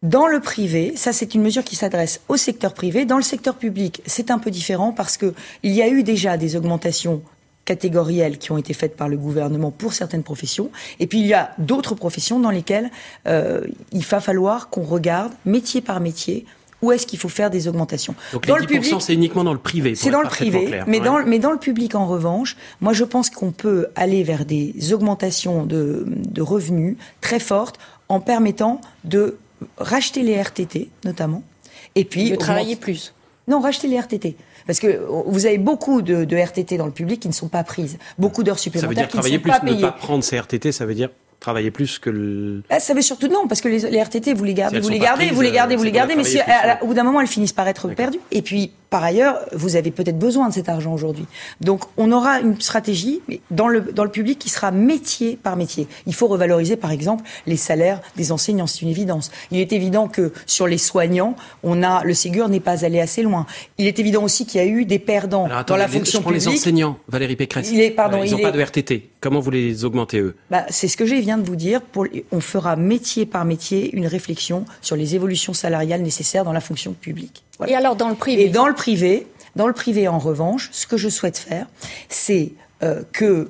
Dans le privé, ça c'est une mesure qui s'adresse au secteur privé. Dans le secteur public, c'est un peu différent parce que il y a eu déjà des augmentations catégorielles qui ont été faites par le gouvernement pour certaines professions. Et puis il y a d'autres professions dans lesquelles euh, il va falloir qu'on regarde métier par métier où est-ce qu'il faut faire des augmentations. Donc dans le public, c'est uniquement dans le privé. C'est dans le privé, mais, dans, mais dans le public en revanche, moi je pense qu'on peut aller vers des augmentations de, de revenus très fortes en permettant de racheter les RTT notamment, et puis de travailler plus. Non, racheter les RTT. Parce que vous avez beaucoup de, de, RTT dans le public qui ne sont pas prises. Beaucoup d'heures supplémentaires qui ne sont plus, pas payées. Ne pas prendre ces RTT, ça veut dire travailler plus que le... Ah, ça veut surtout non, parce que les, les RTT, vous les gardez, vous les gardez, vous les gardez, vous les gardez, mais si, au bout d'un moment, elles finissent par être perdues. Et puis, par ailleurs, vous avez peut-être besoin de cet argent aujourd'hui. Donc, on aura une stratégie dans le, dans le public qui sera métier par métier. Il faut revaloriser, par exemple, les salaires des enseignants. C'est une évidence. Il est évident que sur les soignants, on a, le Ségur n'est pas allé assez loin. Il est évident aussi qu'il y a eu des perdants dans la fonction je prends les enseignants, Valérie Pécresse. Il est, pardon, ils n'ont pas de RTT. Comment vous les augmentez, eux? Bah, C'est ce que je de vous dire. Pour, on fera métier par métier une réflexion sur les évolutions salariales nécessaires dans la fonction publique. Et alors dans le privé Et dans le privé, dans le privé en revanche, ce que je souhaite faire, c'est euh, que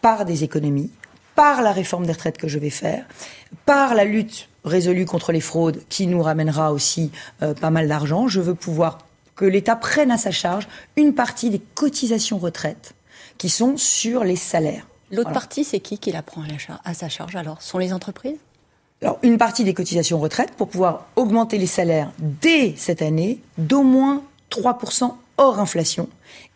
par des économies, par la réforme des retraites que je vais faire, par la lutte résolue contre les fraudes qui nous ramènera aussi euh, pas mal d'argent, je veux pouvoir que l'État prenne à sa charge une partie des cotisations retraites qui sont sur les salaires. L'autre partie, c'est qui qui la prend à, à sa charge alors? Sont les entreprises? Alors, une partie des cotisations retraite pour pouvoir augmenter les salaires dès cette année d'au moins 3% hors inflation.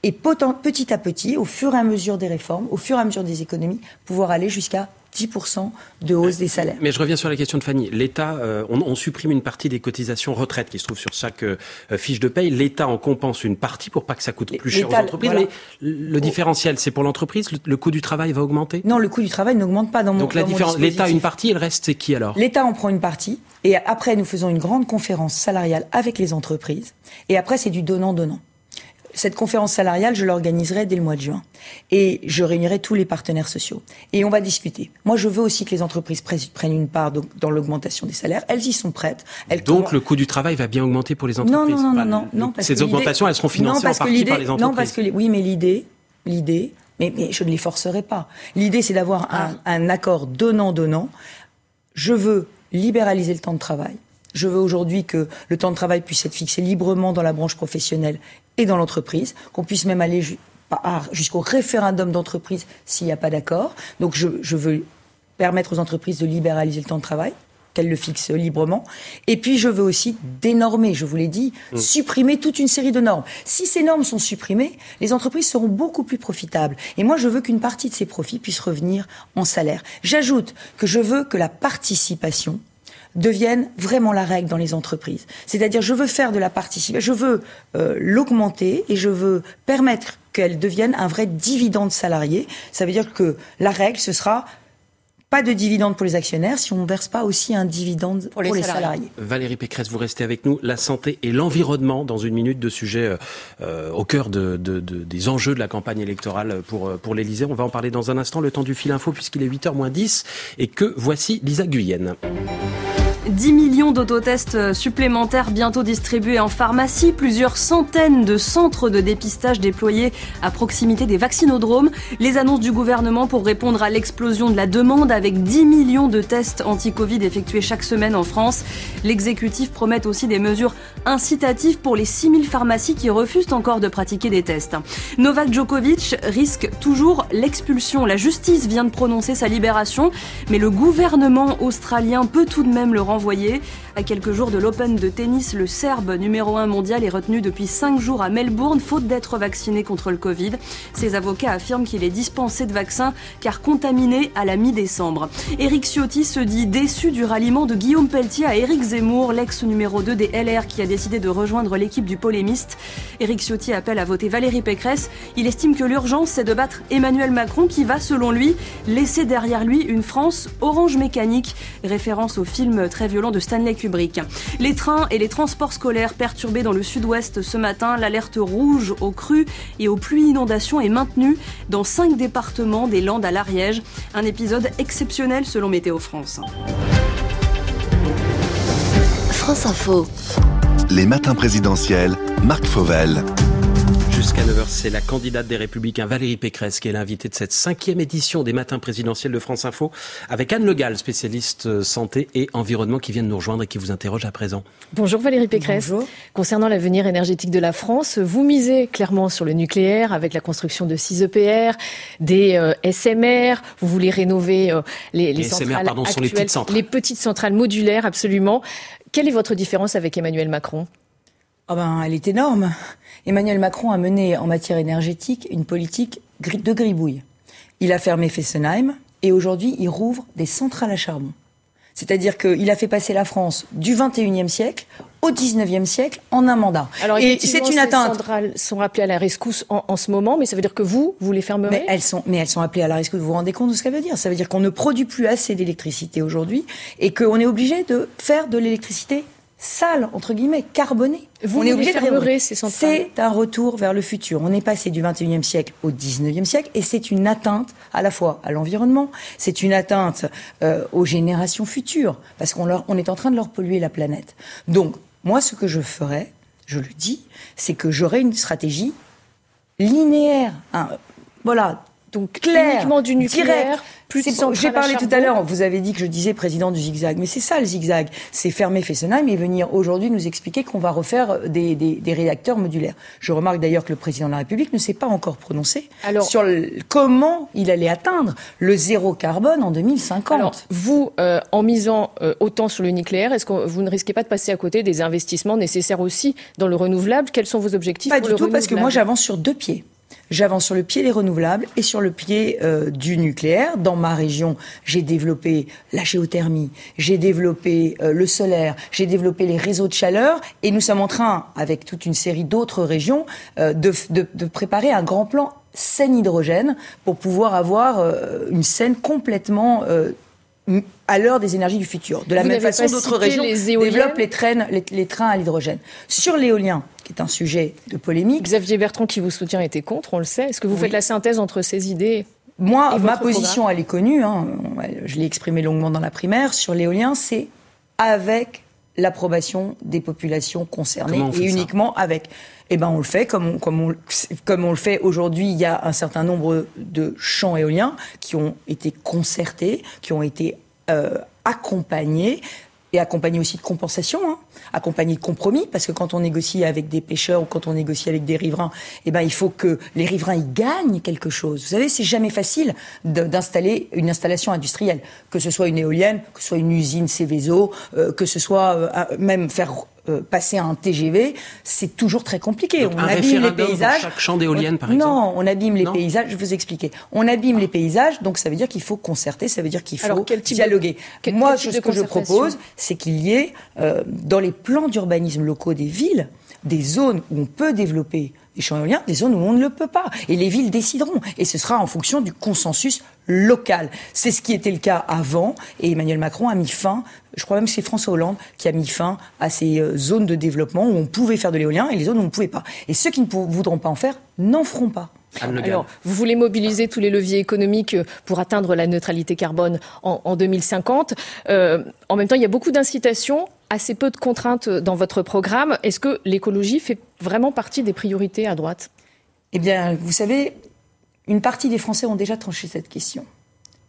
Et petit à petit, au fur et à mesure des réformes, au fur et à mesure des économies, pouvoir aller jusqu'à 10% de hausse des salaires. Mais je reviens sur la question de Fanny. L'État, euh, on, supprime une partie des cotisations retraite qui se trouvent sur chaque euh, fiche de paye. L'État en compense une partie pour pas que ça coûte plus cher aux entreprises. Mais le différentiel, c'est pour l'entreprise? Le, coût du travail va augmenter? Non, le coût du travail n'augmente pas dans mon Donc la différence, l'État une partie, et le reste c'est qui alors? L'État en prend une partie. Et après, nous faisons une grande conférence salariale avec les entreprises. Et après, c'est du donnant-donnant. Cette conférence salariale, je l'organiserai dès le mois de juin. Et je réunirai tous les partenaires sociaux. Et on va discuter. Moi, je veux aussi que les entreprises prennent une part dans l'augmentation des salaires. Elles y sont prêtes. Donc, le coût du travail va bien augmenter pour les entreprises Non, non, non. non, ces augmentations, elles seront financées en partie par les entreprises. Non, parce que, oui, mais l'idée, l'idée, mais, je ne les forcerai pas. L'idée, c'est d'avoir un, ah. un accord donnant-donnant. Je veux libéraliser le temps de travail. Je veux aujourd'hui que le temps de travail puisse être fixé librement dans la branche professionnelle et dans l'entreprise, qu'on puisse même aller jusqu'au référendum d'entreprise s'il n'y a pas d'accord. Donc je, veux permettre aux entreprises de libéraliser le temps de travail qu'elles le fixent librement. Et puis, je veux aussi dénormer, je vous l'ai dit, mmh. supprimer toute une série de normes. Si ces normes sont supprimées, les entreprises seront beaucoup plus profitables. Et moi, je veux qu'une partie de ces profits puisse revenir en salaire. J'ajoute que je veux que la participation deviennent vraiment la règle dans les entreprises. C'est-à-dire, je veux faire de la participation, je veux euh, l'augmenter et je veux permettre qu'elle devienne un vrai dividende salarié. Ça veut dire que la règle, ce sera pas de dividende pour les actionnaires si on ne verse pas aussi un dividende pour, les, salariés. Valérie Pécresse, vous restez avec nous. La santé et l'environnement dans une minute de sujet euh, euh, au cœur de, des enjeux de la campagne électorale pour, pour l'Elysée. On va en parler dans un instant, le temps du fil info puisqu'il est 8h moins 10 et que voici Lisa Guyenne. 10 millions d'autotests supplémentaires bientôt distribués en pharmacie, plusieurs centaines de centres de dépistage déployés à proximité des vaccinodromes, les annonces du gouvernement pour répondre à l'explosion de la demande avec 10 millions de tests anti-Covid effectués chaque semaine en France. L'exécutif promet aussi des mesures incitatives pour les 6000 pharmacies qui refusent encore de pratiquer des tests. Novak Djokovic risque toujours l'expulsion. La justice vient de prononcer sa libération, mais le gouvernement australien peut tout de même le voyez. À quelques jours de l'Open de tennis, le Serbe numéro 1 mondial est retenu depuis 5 jours à Melbourne, faute d'être vacciné contre le Covid. Ses avocats affirment qu'il est dispensé de vaccin car contaminé à la mi-décembre. Éric Ciotti se dit déçu du ralliement de Guillaume Pelletier à Éric Zemmour, l'ex numéro 2 des LR qui a décidé de rejoindre l'équipe du polémiste. Éric Ciotti appelle à voter Valérie Pécresse. Il estime que l'urgence c'est de battre Emmanuel Macron qui va selon lui laisser derrière lui une France orange mécanique, référence au film très violent de Stanley Les trains et les transports scolaires perturbés dans le sud-ouest ce matin, l'alerte rouge aux crues et aux pluies inondations est maintenue dans cinq départements des Landes à l'Ariège. Un épisode exceptionnel selon Météo France. France Info. Les matins présidentiels, Marc Fauvel. Jusqu'à 9h, c'est la candidate des Républicains Valérie Pécresse qui est l'invitée de cette cinquième édition des matins présidentiels de France Info avec Anne Le Gall, spécialiste euh, santé et environnement qui vient de nous rejoindre et qui vous interroge à présent. Bonjour Valérie Pécresse. Bonjour. Concernant l'avenir énergétique de la France, vous misez clairement sur le nucléaire avec la construction de 6 EPR, des euh, SMR, vous voulez rénover euh, les, les, centrales pardon, sont les petites centrales. Les petites centrales modulaires, absolument. Quelle est votre différence avec Emmanuel Macron? Oh ben, elle est énorme. Emmanuel Macron a mené en matière énergétique une politique de gribouille. Il a fermé Fessenheim et aujourd'hui il rouvre des centrales à charbon. C'est-à-dire qu'il a fait passer la France du 21e siècle au 19e siècle en un mandat. Alors, et c'est une atteinte. Les centrales sont appelées à la rescousse en, ce moment, mais ça veut dire que vous, vous les fermerez? Mais elles sont, mais elles sont appelées à la rescousse. Vous vous rendez compte de ce que ça veut dire? Ça veut dire qu'on ne produit plus assez d'électricité aujourd'hui et qu'on est obligé de faire de l'électricité sale, entre guillemets, carbonée. Vous on est obligé de ces. C'est un retour vers le futur. On est passé du 21e siècle au 19e siècle et c'est une atteinte à la fois à l'environnement, c'est une atteinte euh, aux générations futures parce qu'on on est en train de leur polluer la planète. Donc, moi, ce que je ferais, je le dis, c'est que j'aurais une stratégie linéaire. Hein, voilà, donc clair, uniquement du nucléaire, plus J'ai parlé tout à l'heure, vous avez dit que je disais président du zigzag, mais c'est ça le zigzag. C'est fermer Fessenheim et venir aujourd'hui nous expliquer qu'on va refaire des, des, des, réacteurs modulaires. Je remarque d'ailleurs que le président de la République ne s'est pas encore prononcé Alors, sur comment il allait atteindre le zéro carbone en 2050. Alors, vous, euh, en misant euh, autant sur le nucléaire, est-ce que vous ne risquez pas de passer à côté des investissements nécessaires aussi dans le renouvelable? Quels sont vos objectifs Pas du tout, parce que moi j'avance sur deux pieds. J'avance sur le pied des renouvelables et sur le pied euh, du nucléaire. Dans ma région, j'ai développé la géothermie, j'ai développé euh, le solaire, j'ai développé les réseaux de chaleur et nous sommes en train, avec toute une série d'autres régions, euh, de, de, de préparer un grand plan scène hydrogène pour pouvoir avoir une scène complètement à l'heure des énergies du futur. De la même façon, d'autres régions développent les, les, trains à l'hydrogène. Sur l'éolien, qui est un sujet de polémique. Xavier Bertrand, qui vous soutient, était contre, on le sait. Est-ce que vous faites la synthèse entre ces idées Moi, ma position, elle est connue. Hein. Je l'ai exprimée longuement dans la primaire. Sur l'éolien, c'est avec l'approbation des populations concernées et uniquement avec. Eh ben, on le fait comme on, comme on, comme on le fait aujourd'hui. Il y a un certain nombre de champs éoliens qui ont été concertés, qui ont été euh, accompagnés et accompagnés aussi de compensation, hein, accompagnés de compromis, parce que quand on négocie avec des pêcheurs ou quand on négocie avec des riverains, eh ben il faut que les riverains y gagnent quelque chose. Vous savez, c'est jamais facile d'installer une installation industrielle, que ce soit une éolienne, que ce soit une usine Céveso, euh, que ce soit euh, même faire euh, passer un TGV, c'est toujours très compliqué. on abîme les paysages. Pour chaque champ d'éolienne, par exemple. Non, on abîme les paysages. Je vais vous expliquer. On abîme les paysages, donc ça veut dire qu'il faut concerter, ça veut dire qu'il faut dialoguer. Moi, ce que je propose, c'est qu'il y ait euh, dans les plans d'urbanisme locaux des villes des zones où on peut développer champs éoliens, des zones où on ne le peut pas. Et les villes décideront. Et ce sera en fonction du consensus local. C'est ce qui était le cas avant. Et Emmanuel Macron a mis fin, je crois même que c'est François Hollande qui a mis fin à ces euh, zones de développement où on pouvait faire de l'éolien et les zones où on ne pouvait pas. Et ceux qui ne voudront pas en faire n'en feront pas. Alors, vous voulez mobiliser tous les leviers économiques euh, pour atteindre la neutralité carbone en, 2050. Euh, en même temps, il y a beaucoup d'incitations assez peu de contraintes dans votre programme. Est-ce que l'écologie fait vraiment partie des priorités à droite? Eh bien, vous savez, une partie des Français ont déjà tranché cette question.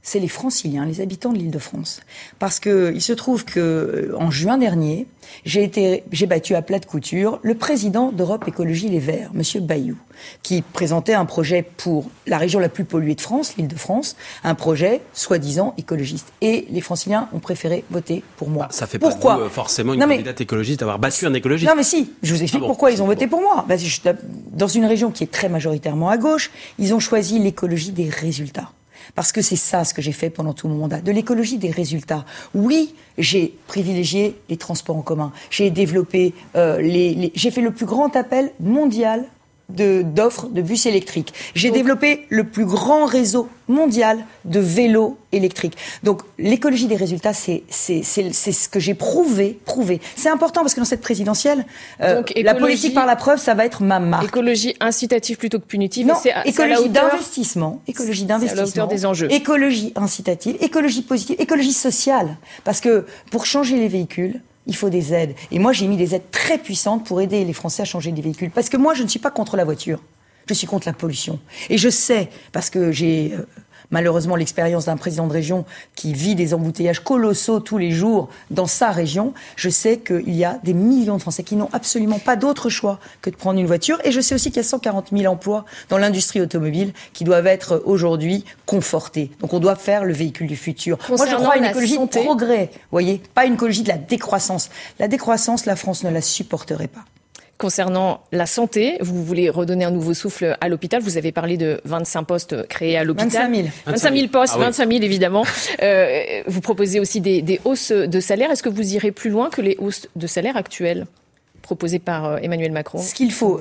C'est les franciliens, les habitants de l'Île-de-France. Parce que il se trouve que en juin dernier, j'ai été, j'ai battu à plat de couture le président d'Europe Écologie Les Verts, Monsieur Bayou, qui présentait un projet pour la région la plus polluée de France, l'Île-de-France, un projet soi-disant écologiste. Et les franciliens ont préféré voter pour moi. Ah, ça fait pourquoi pas euh, forcément une candidate écologiste d'avoir battu un écologiste. Non mais si, je vous explique ah pourquoi ils ont voté pour moi. dans une région qui est très majoritairement à gauche, ils ont choisi l'écologie des résultats. Parce que c'est ça ce que j'ai fait pendant tout mon mandat. De l'écologie des résultats. Oui, j'ai privilégié les transports en commun. J'ai développé euh, les j'ai fait le plus grand appel mondial d'offres de, bus électriques. J'ai développé le plus grand réseau mondial de vélos électriques. Donc l'écologie des résultats, c'est ce que j'ai prouvé, prouvé. C'est important parce que dans cette présidentielle, euh, la politique par la preuve, ça va être ma marque. Écologie incitative plutôt que punitive. Non, écologie d'investissement, écologie d'investissement, des enjeux. Écologie incitative, écologie positive, écologie sociale. Parce que pour changer les véhicules, il faut des aides. Et moi, j'ai mis des aides très puissantes pour aider les Français à changer des véhicules. Parce que moi, je ne suis pas contre la voiture. Je suis contre la pollution. Et je sais, parce que j'ai euh, malheureusement l'expérience d'un président de région qui vit des embouteillages colossaux tous les jours dans sa région, je sais qu'il y a des millions de Français qui n'ont absolument pas d'autre choix que de prendre une voiture. Et je sais aussi qu'il y a 140 000 emplois dans l'industrie automobile qui doivent être aujourd'hui confortés. Donc on doit faire le véhicule du futur. Moi, je crois à une écologie de progrès, voyez, pas une écologie de la décroissance. La décroissance, la France ne la supporterait pas. Concernant la santé, vous voulez redonner un nouveau souffle à l'hôpital. Vous avez parlé de 25 postes créés à l'hôpital. 25 000. 25 000 postes, 25 000 évidemment. Euh, vous proposez aussi des, des hausses de salaire. Est-ce que vous irez plus loin que les hausses de salaire actuelles? Proposé par euh, Emmanuel Macron Ce qu'il faut.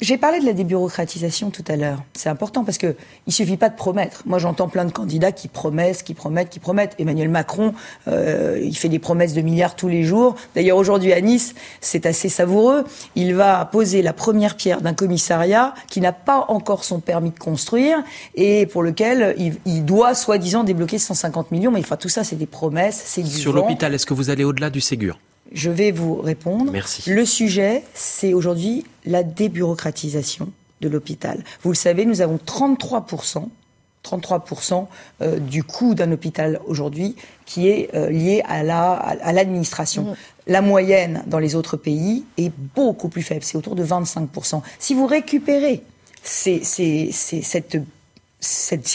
J'ai parlé de la débureaucratisation tout à l'heure. C'est important parce que il suffit pas de promettre. Moi, j'entends plein de candidats qui promettent, qui promettent, qui promettent. Emmanuel Macron, euh, il fait des promesses de milliards tous les jours. D'ailleurs, aujourd'hui à Nice, c'est assez savoureux. Il va poser la première pierre d'un commissariat qui n'a pas encore son permis de construire et pour lequel il, il doit soi-disant débloquer 150 millions. Mais enfin, tout ça, c'est des promesses, c'est du Sur l'hôpital, est-ce que vous allez au-delà du Ségur? Je vais vous répondre. Merci. Le sujet, c'est aujourd'hui la débureaucratisation de l'hôpital. Vous le savez, nous avons 33%. 33% euh, du coût d'un hôpital aujourd'hui qui est euh, lié à la à l'administration. Mmh. La moyenne dans les autres pays est beaucoup plus faible, c'est autour de 25%. Si vous récupérez ces, ces, cette, cette,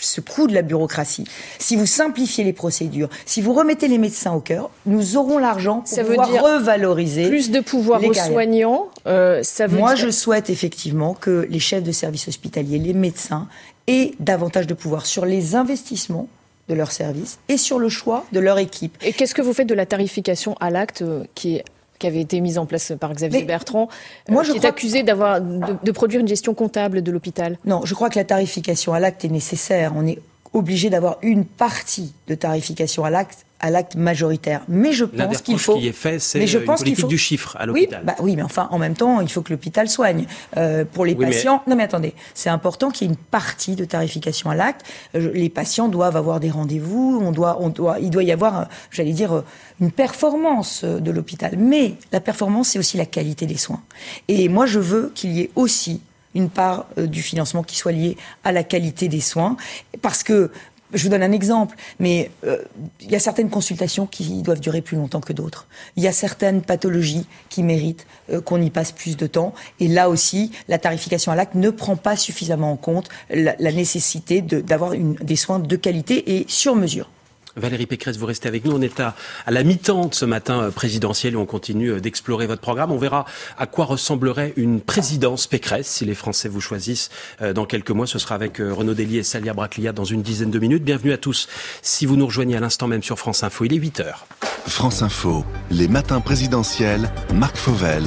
ce coût de la bureaucratie, si vous simplifiez les procédures, si vous remettez les médecins au cœur, nous aurons l'argent pour pouvoir revaloriser plus de pouvoir aux soignants. Euh, ça veut Moi, je souhaite effectivement que les chefs de services hospitaliers, les médecins, aient davantage de pouvoir sur les investissements de leurs services et sur le choix de leur équipe. Et qu'est-ce que vous faites de la tarification à l'acte euh, qui est qui avait été mise en place par Xavier Bertrand, euh, moi, je qui est accusé d'avoir de, produire une gestion comptable de l'hôpital. Non, je crois que la tarification à l'acte est nécessaire. On est obligé d'avoir une partie de tarification à l'acte à l'acte majoritaire. Mais je pense qu'il faut. Qui est fait, c'est une politique faut... du chiffre à l'hôpital. Oui, bah oui, mais enfin, en même temps, il faut que l'hôpital soigne. Euh, pour les patients, non mais attendez, c'est important qu'il y ait une partie de tarification à l'acte. Euh, les patients doivent avoir des rendez-vous. On doit, on doit, il doit y avoir, euh, j'allais dire, euh, une performance de l'hôpital. Mais la performance, c'est aussi la qualité des soins. Et moi, je veux qu'il y ait aussi une part du financement qui soit liée à la qualité des soins, parce que je vous donne un exemple, mais euh, il y a certaines consultations qui doivent durer plus longtemps que d'autres. Il y a certaines pathologies qui méritent euh, qu'on y passe plus de temps. Et là aussi, la tarification à l'acte ne prend pas suffisamment en compte la, la nécessité d'avoir des soins de qualité et sur mesure. Valérie Pécresse, vous restez avec nous. On est à, la mi-temps de ce matin euh, présidentiel et on continue euh, d'explorer votre programme. On verra à quoi ressemblerait une présidence Pécresse si les Français vous choisissent euh, dans quelques mois. Ce sera avec Renaud Dely et Salia Braclia dans une dizaine de minutes. Bienvenue à tous. Si vous nous rejoignez à l'instant même sur France Info, il est 8 heures. France Info, les matins présidentiels, Marc Fauvel.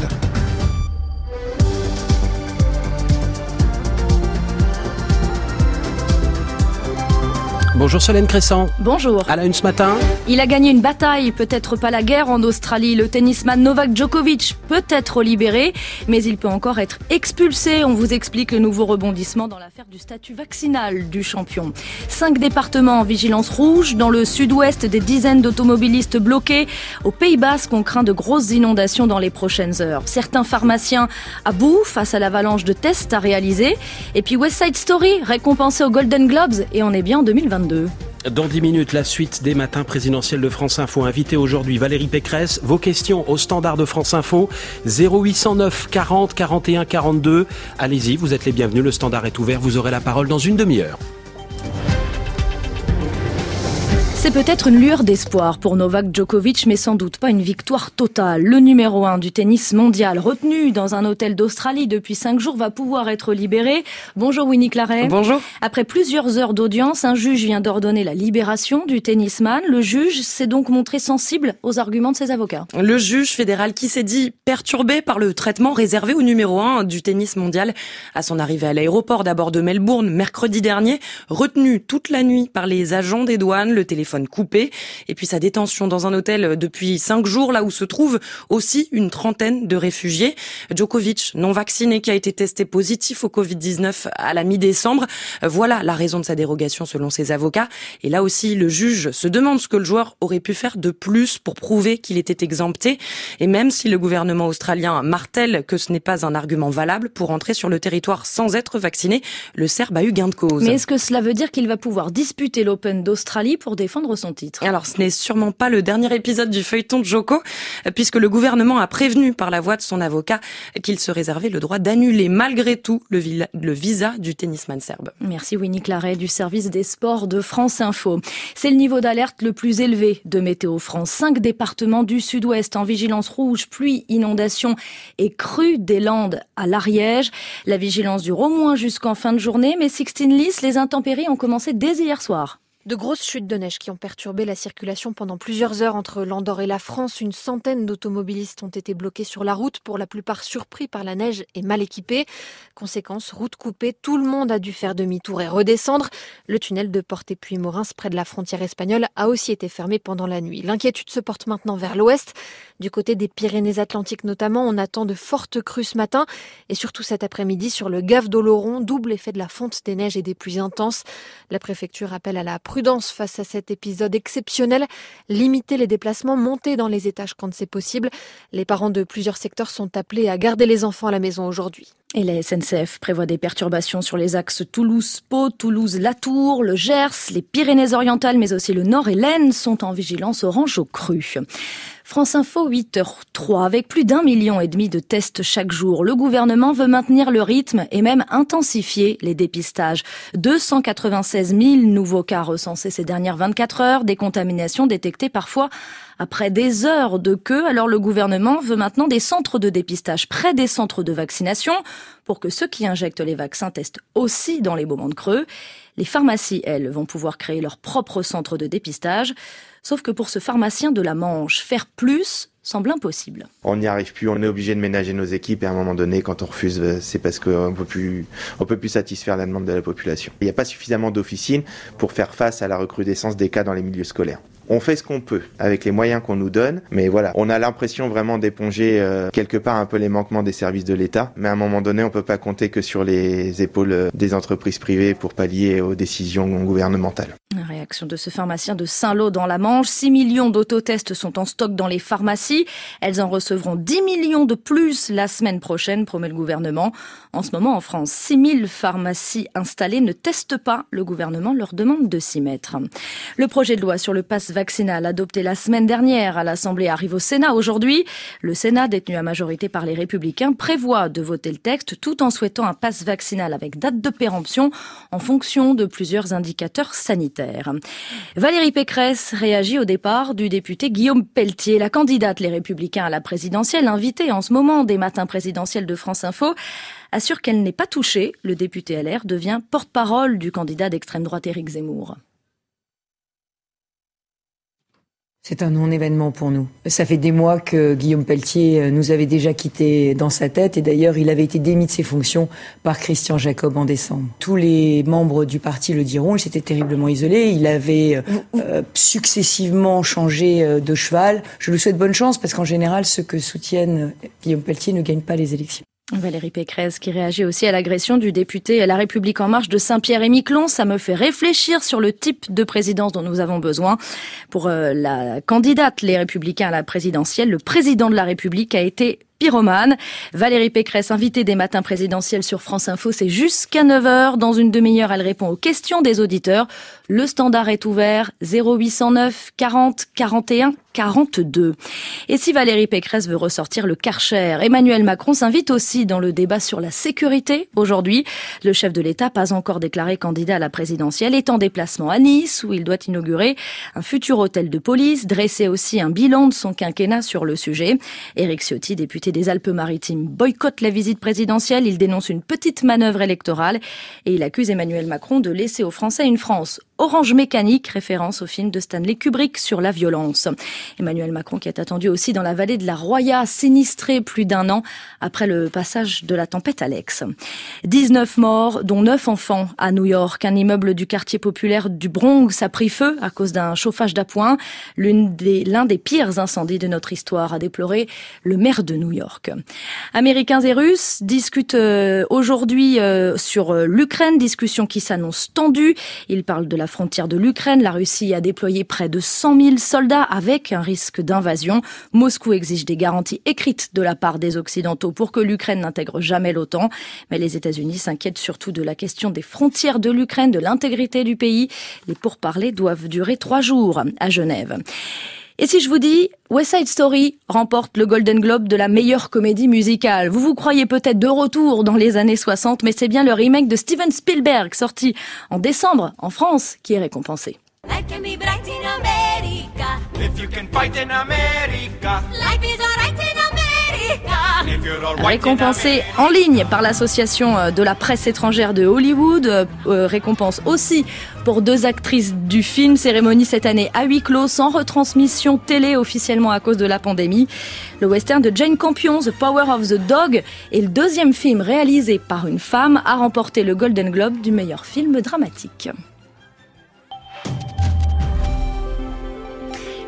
Bonjour Solène Crescent. Bonjour. À la une ce matin. Il a gagné une bataille, peut-être pas la guerre en Australie. Le tennisman Novak Djokovic peut être libéré, mais il peut encore être expulsé. On vous explique le nouveau rebondissement dans l'affaire du statut vaccinal du champion. Cinq départements en vigilance rouge. Dans le sud-ouest, des dizaines d'automobilistes bloqués. Au Pays Basque, on craint de grosses inondations dans les prochaines heures. Certains pharmaciens à bout face à l'avalanche de tests à réaliser. Et puis West Side Story, récompensé aux Golden Globes, et on est bien en 2022. 2022. Dans 10 minutes, la suite des matins présidentiels de France Info. Invité aujourd'hui Valérie Pécresse. Vos questions au standard de France Info 0809 40 41 42. Allez-y, vous êtes les bienvenus. Le standard est ouvert. Vous aurez la parole dans une demi-heure. C'est peut-être une lueur d'espoir pour Novak Djokovic, mais sans doute pas une victoire totale. Le numéro un du tennis mondial, retenu dans un hôtel d'Australie depuis cinq jours, va pouvoir être libéré. Bonjour Winnie Claret. Bonjour. Après plusieurs heures d'audience, un juge vient d'ordonner la libération du tennisman. Le juge s'est donc montré sensible aux arguments de ses avocats. Le juge fédéral qui s'est dit perturbé par le traitement réservé au numéro un du tennis mondial à son arrivée à l'aéroport d'abord de Melbourne mercredi dernier, retenu toute la nuit par les agents des douanes, le téléphone coupé, et puis sa détention dans un hôtel depuis cinq jours, là où se trouve aussi une trentaine de réfugiés. Djokovic, non vacciné, qui a été testé positif au Covid-19 à la mi-décembre. Voilà la raison de sa dérogation selon ses avocats. Et là aussi, le juge se demande ce que le joueur aurait pu faire de plus pour prouver qu'il était exempté. Et même si le gouvernement australien martèle que ce n'est pas un argument valable pour entrer sur le territoire sans être vacciné, le Serbe a eu gain de cause. Mais est-ce que cela veut dire qu'il va pouvoir disputer l'Open d'Australie pour défendre son titre. Alors, ce n'est sûrement pas le dernier épisode du feuilleton de Joko, puisque le gouvernement a prévenu par la voix de son avocat qu'il se réservait le droit d'annuler malgré tout le, le, visa du tennisman serbe. Merci Winnie Claret du service des sports de France Info. C'est le niveau d'alerte le plus élevé de Météo France. Cinq départements du sud-ouest en vigilance rouge, pluie, inondation et crue des Landes à l'Ariège. La vigilance dure au moins jusqu'en fin de journée, mais Sixtine Lys, les intempéries ont commencé dès hier soir. De grosses chutes de neige qui ont perturbé la circulation pendant plusieurs heures entre l'Andorre et la France. Une centaine d'automobilistes ont été bloqués sur la route, pour la plupart surpris par la neige et mal équipés. Conséquence, route coupée, tout le monde a dû faire demi-tour et redescendre. Le tunnel de porte puis morins près de la frontière espagnole, a aussi été fermé pendant la nuit. L'inquiétude se porte maintenant vers l'ouest. Du côté des Pyrénées-Atlantiques notamment, on attend de fortes crues ce matin et surtout cet après-midi sur le Gave d'Oloron, double effet de la fonte des neiges et des pluies intenses. La préfecture appelle à la prudence face à cet épisode exceptionnel, limiter les déplacements, monter dans les étages quand c'est possible. Les parents de plusieurs secteurs sont appelés à garder les enfants à la maison aujourd'hui. Et la SNCF prévoit des perturbations sur les axes Toulouse-Pau, Toulouse-Latour, le Gers, les Pyrénées-Orientales, mais aussi le Nord et l'Aisne sont en vigilance orange au cru. France Info 8h03 avec plus d'un million et demi de tests chaque jour. Le gouvernement veut maintenir le rythme et même intensifier les dépistages. 296 000 nouveaux cas recensés ces dernières 24 heures, des contaminations détectées parfois après des heures de queue, alors le gouvernement veut maintenant des centres de dépistage près des centres de vaccination pour que ceux qui injectent les vaccins testent aussi dans les moments de creux. Les pharmacies, elles, vont pouvoir créer leur propre centre de dépistage. Sauf que pour ce pharmacien de la Manche, faire plus semble impossible. On n'y arrive plus, on est obligé de ménager nos équipes et à un moment donné, quand on refuse, euh, c'est parce qu'on peut plus, on peut plus satisfaire la demande de la population. Il n'y a pas suffisamment d'officines pour faire face à la recrudescence des cas dans les milieux scolaires on fait ce qu'on peut avec les moyens qu'on nous donne, mais voilà, on a l'impression vraiment d'éponger euh, quelque part un peu les manquements des services de l'État, mais à un moment donné, on peut pas compter que sur les épaules euh, des entreprises privées pour pallier aux décisions gouvernementales. La réaction de ce pharmacien de Saint-Lô dans la Manche, 6 millions d'autotests sont en stock dans les pharmacies, elles en recevront 10 millions de plus la semaine prochaine, promet le gouvernement. En ce moment, en France, 6 000 pharmacies installées ne testent pas, le gouvernement leur demande de s'y mettre. Le projet de loi sur le pass vaccinal adopté la semaine dernière à l'Assemblée arrive au Sénat aujourd'hui. Le Sénat, détenu à majorité par les Républicains, prévoit de voter le texte tout en souhaitant un pass vaccinal avec date de péremption en fonction de plusieurs indicateurs sanitaires. Valérie Pécresse réagit au départ du député Guillaume Pelletier, la candidate Les Républicains à la présidentielle, invitée en ce moment des matins présidentiels de France Info assure qu'elle n'est pas touchée. Le député LR devient porte-parole du candidat d'extrême droite Éric Zemmour. C'est un non-événement pour nous. Ça fait des mois que Guillaume Pelletier euh, nous avait déjà quitté dans sa tête et d'ailleurs il avait été démis de ses fonctions par Christian Jacob en décembre. Tous les membres du parti le diront, il s'était terriblement isolé, il avait euh, euh, successivement changé de cheval. Je lui souhaite bonne chance parce qu'en général ceux que soutiennent Guillaume Pelletier ne gagnent pas les élections. Valérie Pécresse qui réagit aussi à l'agression du député à La République en marche de Saint-Pierre et Miquelon. Ça me fait réfléchir sur le type de présidence dont nous avons besoin. Pour euh, la candidate Les Républicains à la présidentielle, le président de la République a été pyromane. Valérie Pécresse, invitée des matins présidentiels sur France Info, c'est jusqu'à 9h. Dans une demi-heure, elle répond aux questions des auditeurs. Le standard est ouvert 0809 40 41 42. Et si Valérie Pécresse veut ressortir le Karcher, Emmanuel Macron s'invite aussi dans le débat sur la sécurité. Aujourd'hui, le chef de l'État, pas encore déclaré candidat à la présidentielle, est en déplacement à Nice où il doit inaugurer un futur hôtel de police, dresser aussi un bilan de son quinquennat sur le sujet. Éric Ciotti, député des Alpes-Maritimes, boycotte la visite présidentielle. Il dénonce une petite manœuvre électorale et il accuse Emmanuel Macron de laisser aux Français une France Orange Mécanique, référence au film de Stanley Kubrick sur la violence. Emmanuel Macron qui est attendu aussi dans la vallée de la Roya, sinistré plus d'un an après le passage de la tempête Alex. 19 morts, dont 9 enfants à New York. Un immeuble du quartier populaire du Bronx a pris feu à cause d'un chauffage d'appoint. L'un des, des pires incendies de notre histoire, a déploré le maire de New York. Américains et Russes discutent euh, aujourd'hui euh, sur euh, l'Ukraine, discussion qui s'annonce tendue. Ils parlent de la frontière de l'Ukraine, la Russie a déployé près de 100 000 soldats avec un risque d'invasion. Moscou exige des garanties écrites de la part des Occidentaux pour que l'Ukraine n'intègre jamais l'OTAN. Mais les États-Unis s'inquiètent surtout de la question des frontières de l'Ukraine, de l'intégrité du pays. Les pourparlers doivent durer trois jours à Genève. Et si je vous dis West Side Story remporte le Golden Globe de la meilleure comédie musicale, vous vous croyez peut-être de retour dans les années 60, mais c'est bien le remake de Steven Spielberg sorti en décembre en France qui est récompensé. Récompensé en ligne par l'association euh, de la presse étrangère de Hollywood, euh, euh, récompense aussi pour deux actrices du film, cérémonie cette année à huis clos, sans retransmission télé officiellement à cause de la pandémie. Le western de Jane Campion, The Power of the Dog, est le deuxième film réalisé par une femme à remporter le Golden Globe du meilleur film dramatique.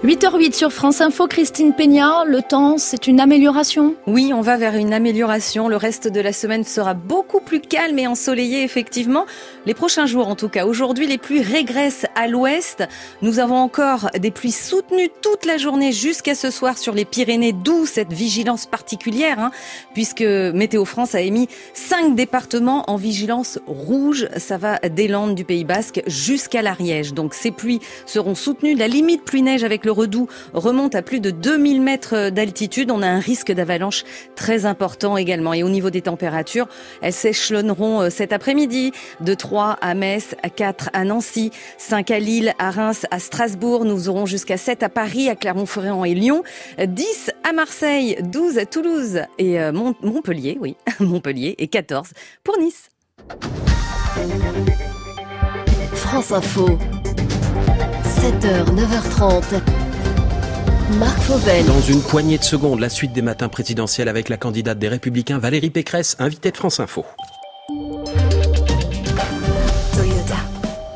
8h08 sur France Info, Christine Peña, le temps, c'est une amélioration? Oui, on va vers une amélioration. Le reste de la semaine sera beaucoup plus calme et ensoleillé, effectivement. Les prochains jours, en tout cas. Aujourd'hui, les pluies régressent à l'ouest. Nous avons encore des pluies soutenues toute la journée jusqu'à ce soir sur les Pyrénées, d'où cette vigilance particulière, hein, puisque Météo France a émis cinq départements en vigilance rouge. Ça va des Landes du Pays Basque jusqu'à l'Ariège. Donc ces pluies seront soutenues. La limite pluie-neige avec le le redout remonte à plus de 2000 mètres d'altitude. On a un risque d'avalanche très important également. Et au niveau des températures, elles s'échelonneront euh, cet après-midi de 3 à Metz, à 4 à Nancy, 5 à Lille, à Reims, à Strasbourg. Nous aurons jusqu'à 7 à Paris, à Clermont-Ferrand et Lyon, 10 à Marseille, 12 à Toulouse et euh, Montpellier, oui, [laughs] Montpellier et 14 pour Nice. France Info. 7h, 9h30. Marc Fauvel. Dans une poignée de secondes, la suite des matins présidentiels avec la candidate des Républicains Valérie Pécresse, invitée de France Info. Toyota.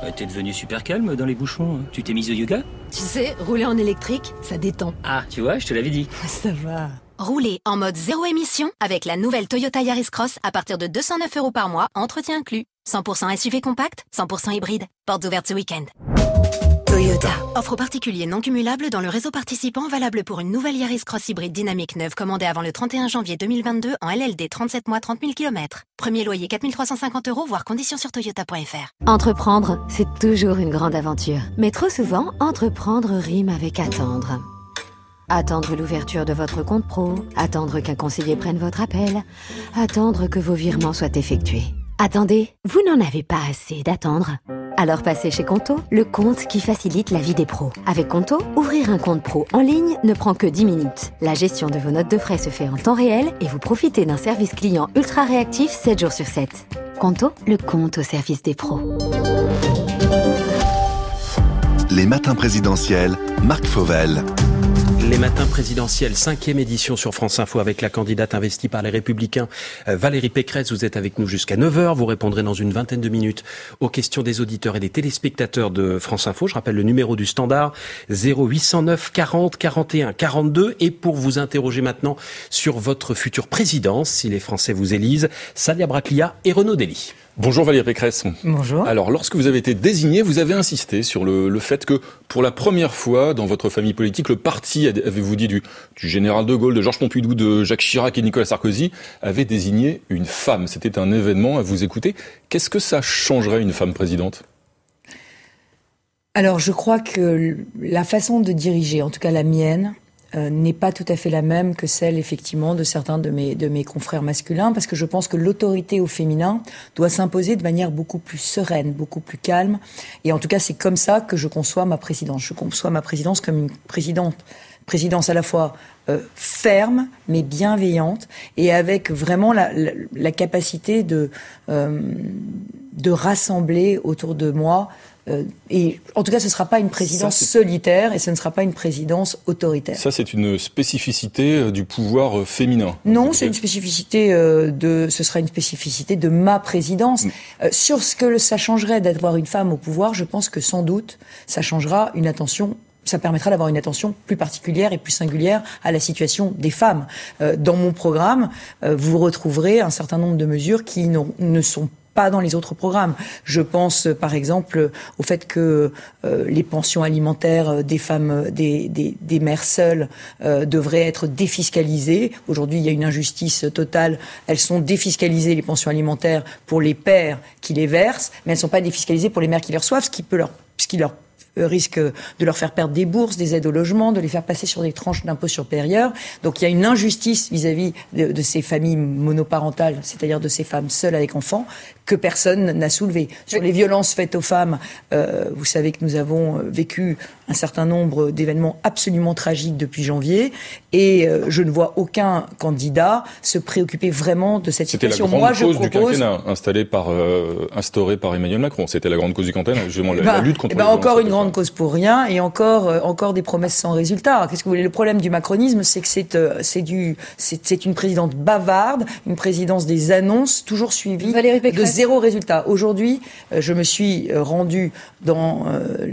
Euh, t'es devenu super calme dans les bouchons. Hein. Tu t'es mise au yoga? Tu sais, rouler en électrique, ça détend. Ah, tu vois, je te l'avais dit. [laughs] Ça va. Roulez en mode zéro émission avec la nouvelle Toyota Yaris Cross à partir de 209 euros par mois, entretien inclus. 100% SUV compact, 100% hybride. Portes ouvertes ce week-end. Toyota. Offre particulier non cumulable dans le réseau participant valable pour une nouvelle Yaris Cross hybride dynamique neuve commandée avant le 31 janvier 2022 en LLD 37 mois 30 000 km. Premier loyer 4350 euros, voire conditions sur toyota.fr. Entreprendre, c'est toujours une grande aventure. Mais trop souvent, entreprendre rime avec attendre. Attendre l'ouverture de votre compte pro, attendre qu'un conseiller prenne votre appel, attendre que vos virements soient effectués. Attendez, vous n'en avez pas assez d'attendre. Alors passez chez Conto, le compte qui facilite la vie des pros. Avec Conto, ouvrir un compte pro en ligne ne prend que 10 minutes. La gestion de vos notes de frais se fait en temps réel et vous profitez d'un service client ultra réactif 7 jours sur 7. Conto, le compte au service des pros. Les matins présidentiels, Marc Fauvel. Les matins présidentiels, cinquième édition sur France Info avec la candidate investie par les Républicains, euh, Valérie Pécresse. Vous êtes avec nous jusqu'à 9h. Vous répondrez dans une vingtaine de minutes aux questions des auditeurs et des téléspectateurs de France Info. Je rappelle le numéro du standard 0809 40 41 42. Et pour vous interroger maintenant sur votre future présidence, si les Français vous élisent, Salia Braclia et Renaud Dely. Bonjour Valérie Pécresse. Bonjour. Alors, lorsque vous avez été désignée, vous avez insisté sur le, fait que, pour la première fois dans votre famille politique, le parti, avez-vous dit, du, du général de Gaulle, de Georges Pompidou, de Jacques Chirac et Nicolas Sarkozy, avait désigné une femme. C'était un événement à vous écouter. Qu'est-ce que ça changerait une femme présidente? Alors, je crois que la façon de diriger, en tout cas la mienne, euh, n'est pas tout à fait la même que celle effectivement de certains de mes, de mes confrères masculins, parce que je pense que l'autorité au féminin doit s'imposer de manière beaucoup plus sereine, beaucoup plus calme. Et en tout cas, c'est comme ça que je conçois ma présidence. Je conçois ma présidence comme une présidente, présidence à la fois euh, ferme mais bienveillante et avec vraiment la, capacité de, euh, de rassembler autour de moi et en tout cas, ce ne sera pas une présidence solitaire et ce ne sera pas une présidence autoritaire. Ça, c'est une spécificité euh, du pouvoir euh, féminin. Non, c'est une spécificité de. Ce sera une spécificité de ma présidence. Mm. sur ce que ça changerait d'avoir une femme au pouvoir, je pense que sans doute, ça changera une attention ça permettra d'avoir une attention plus particulière et plus singulière à la situation des femmes. dans mon programme, vous retrouverez un certain nombre de mesures qui ne sont pas dans les autres programmes. Je pense par exemple au fait que euh, les pensions alimentaires euh, des femmes, euh, des, des, mères seules devraient être défiscalisées. Aujourd'hui, il y a une injustice totale. Elles sont défiscalisées, les pensions alimentaires, pour les pères qui les versent, mais elles ne sont pas défiscalisées pour les mères qui les reçoivent, ce qui peut leur ce qui leur euh, risque de leur faire perdre des bourses, des aides au logement, de les faire passer sur des tranches d'impôts supérieurs. Donc il y a une injustice vis-à-vis de, ces familles monoparentales, c'est-à-dire de ces femmes seules avec enfants, que personne n'a soulevé. Sur les violences faites aux femmes, euh, vous savez que nous avons euh, vécu un certain nombre d'événements absolument tragiques depuis janvier, et je ne vois aucun candidat se préoccuper vraiment de cette situation. C'était la grande cause du quinquennat installé par, instauré par Emmanuel Macron. C'était la grande cause du quinquennat, justement la, bah, lutte contre. Eh ben encore une grande cause pour rien et encore, euh, encore des promesses sans résultat. Qu'est-ce que vous voulez? Le problème du macronisme, c'est que c'est euh, c'est du c'est une présidente bavarde, une présidence des annonces toujours suivie de zéro résultat. Aujourd'hui, euh, je me suis rendu dans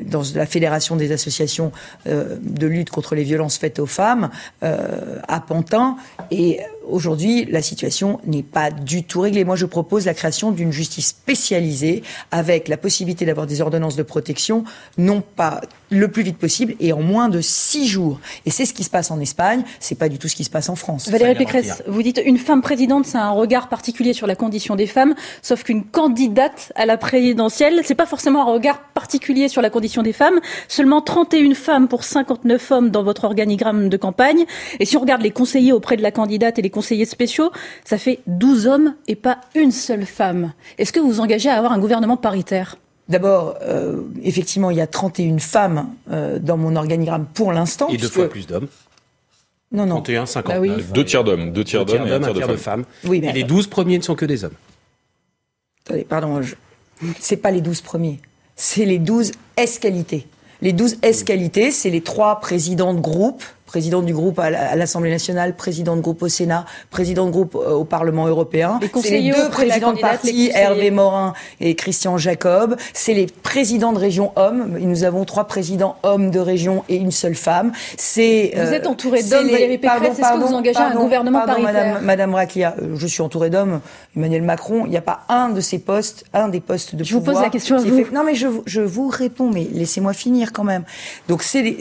dans la fédération des associations de lutte contre les violences faites aux femmes à Pantin et aujourd'hui, la situation n'est pas du tout réglée. Moi, je propose la création d'une justice spécialisée avec la possibilité d'avoir des ordonnances de protection, non pas le plus vite possible et en moins de six jours. Et c'est ce qui se passe en Espagne, c'est pas du tout ce qui se passe en France. Valérie Pécresse, vous dites une femme présidente, c'est un regard particulier sur la condition des femmes, sauf qu'une candidate à la présidentielle, c'est pas forcément un regard particulier sur la condition des femmes. Seulement 31 femmes pour 59 hommes dans votre organigramme de campagne. Et si on regarde les conseillers auprès de la candidate et les conseillers spéciaux, ça fait 12 hommes et pas une seule femme. Est-ce que vous vous engagez à avoir un gouvernement paritaire? D'abord, euh, effectivement, il y a 31 femmes euh, dans mon organigramme pour l'instant. Et deux fois plus d'hommes. Non, non. 31, 50. Bah deux tiers d'hommes, deux tiers d'hommes et un tiers, de, femmes. Oui, mais et les 12 premiers ne sont que des hommes. Attendez, pardon. Je... C'est pas les 12 premiers. C'est les 12 S-qualités. Les 12 S-qualités, c'est les trois présidents de groupe président du groupe à l'Assemblée nationale, président de groupe au Sénat, président de groupe euh, au Parlement européen. C'est les deux présidents de parti, Hervé Morin et Christian Jacob. C'est les présidents de région hommes. Nous avons trois présidents hommes de région et une seule femme. C'est vous êtes entouré d'hommes, Valérie Pécresse. Est-ce que vous engagez un gouvernement paritaire Madame, Madame Rakia, euh, je suis entouré d'hommes. Emmanuel Macron, il n'y a pas un de ces postes, un des postes de je pouvoir. Je vous pose la question à vous. Non, mais je, je vous réponds, mais laissez-moi finir quand même. Donc c'est les,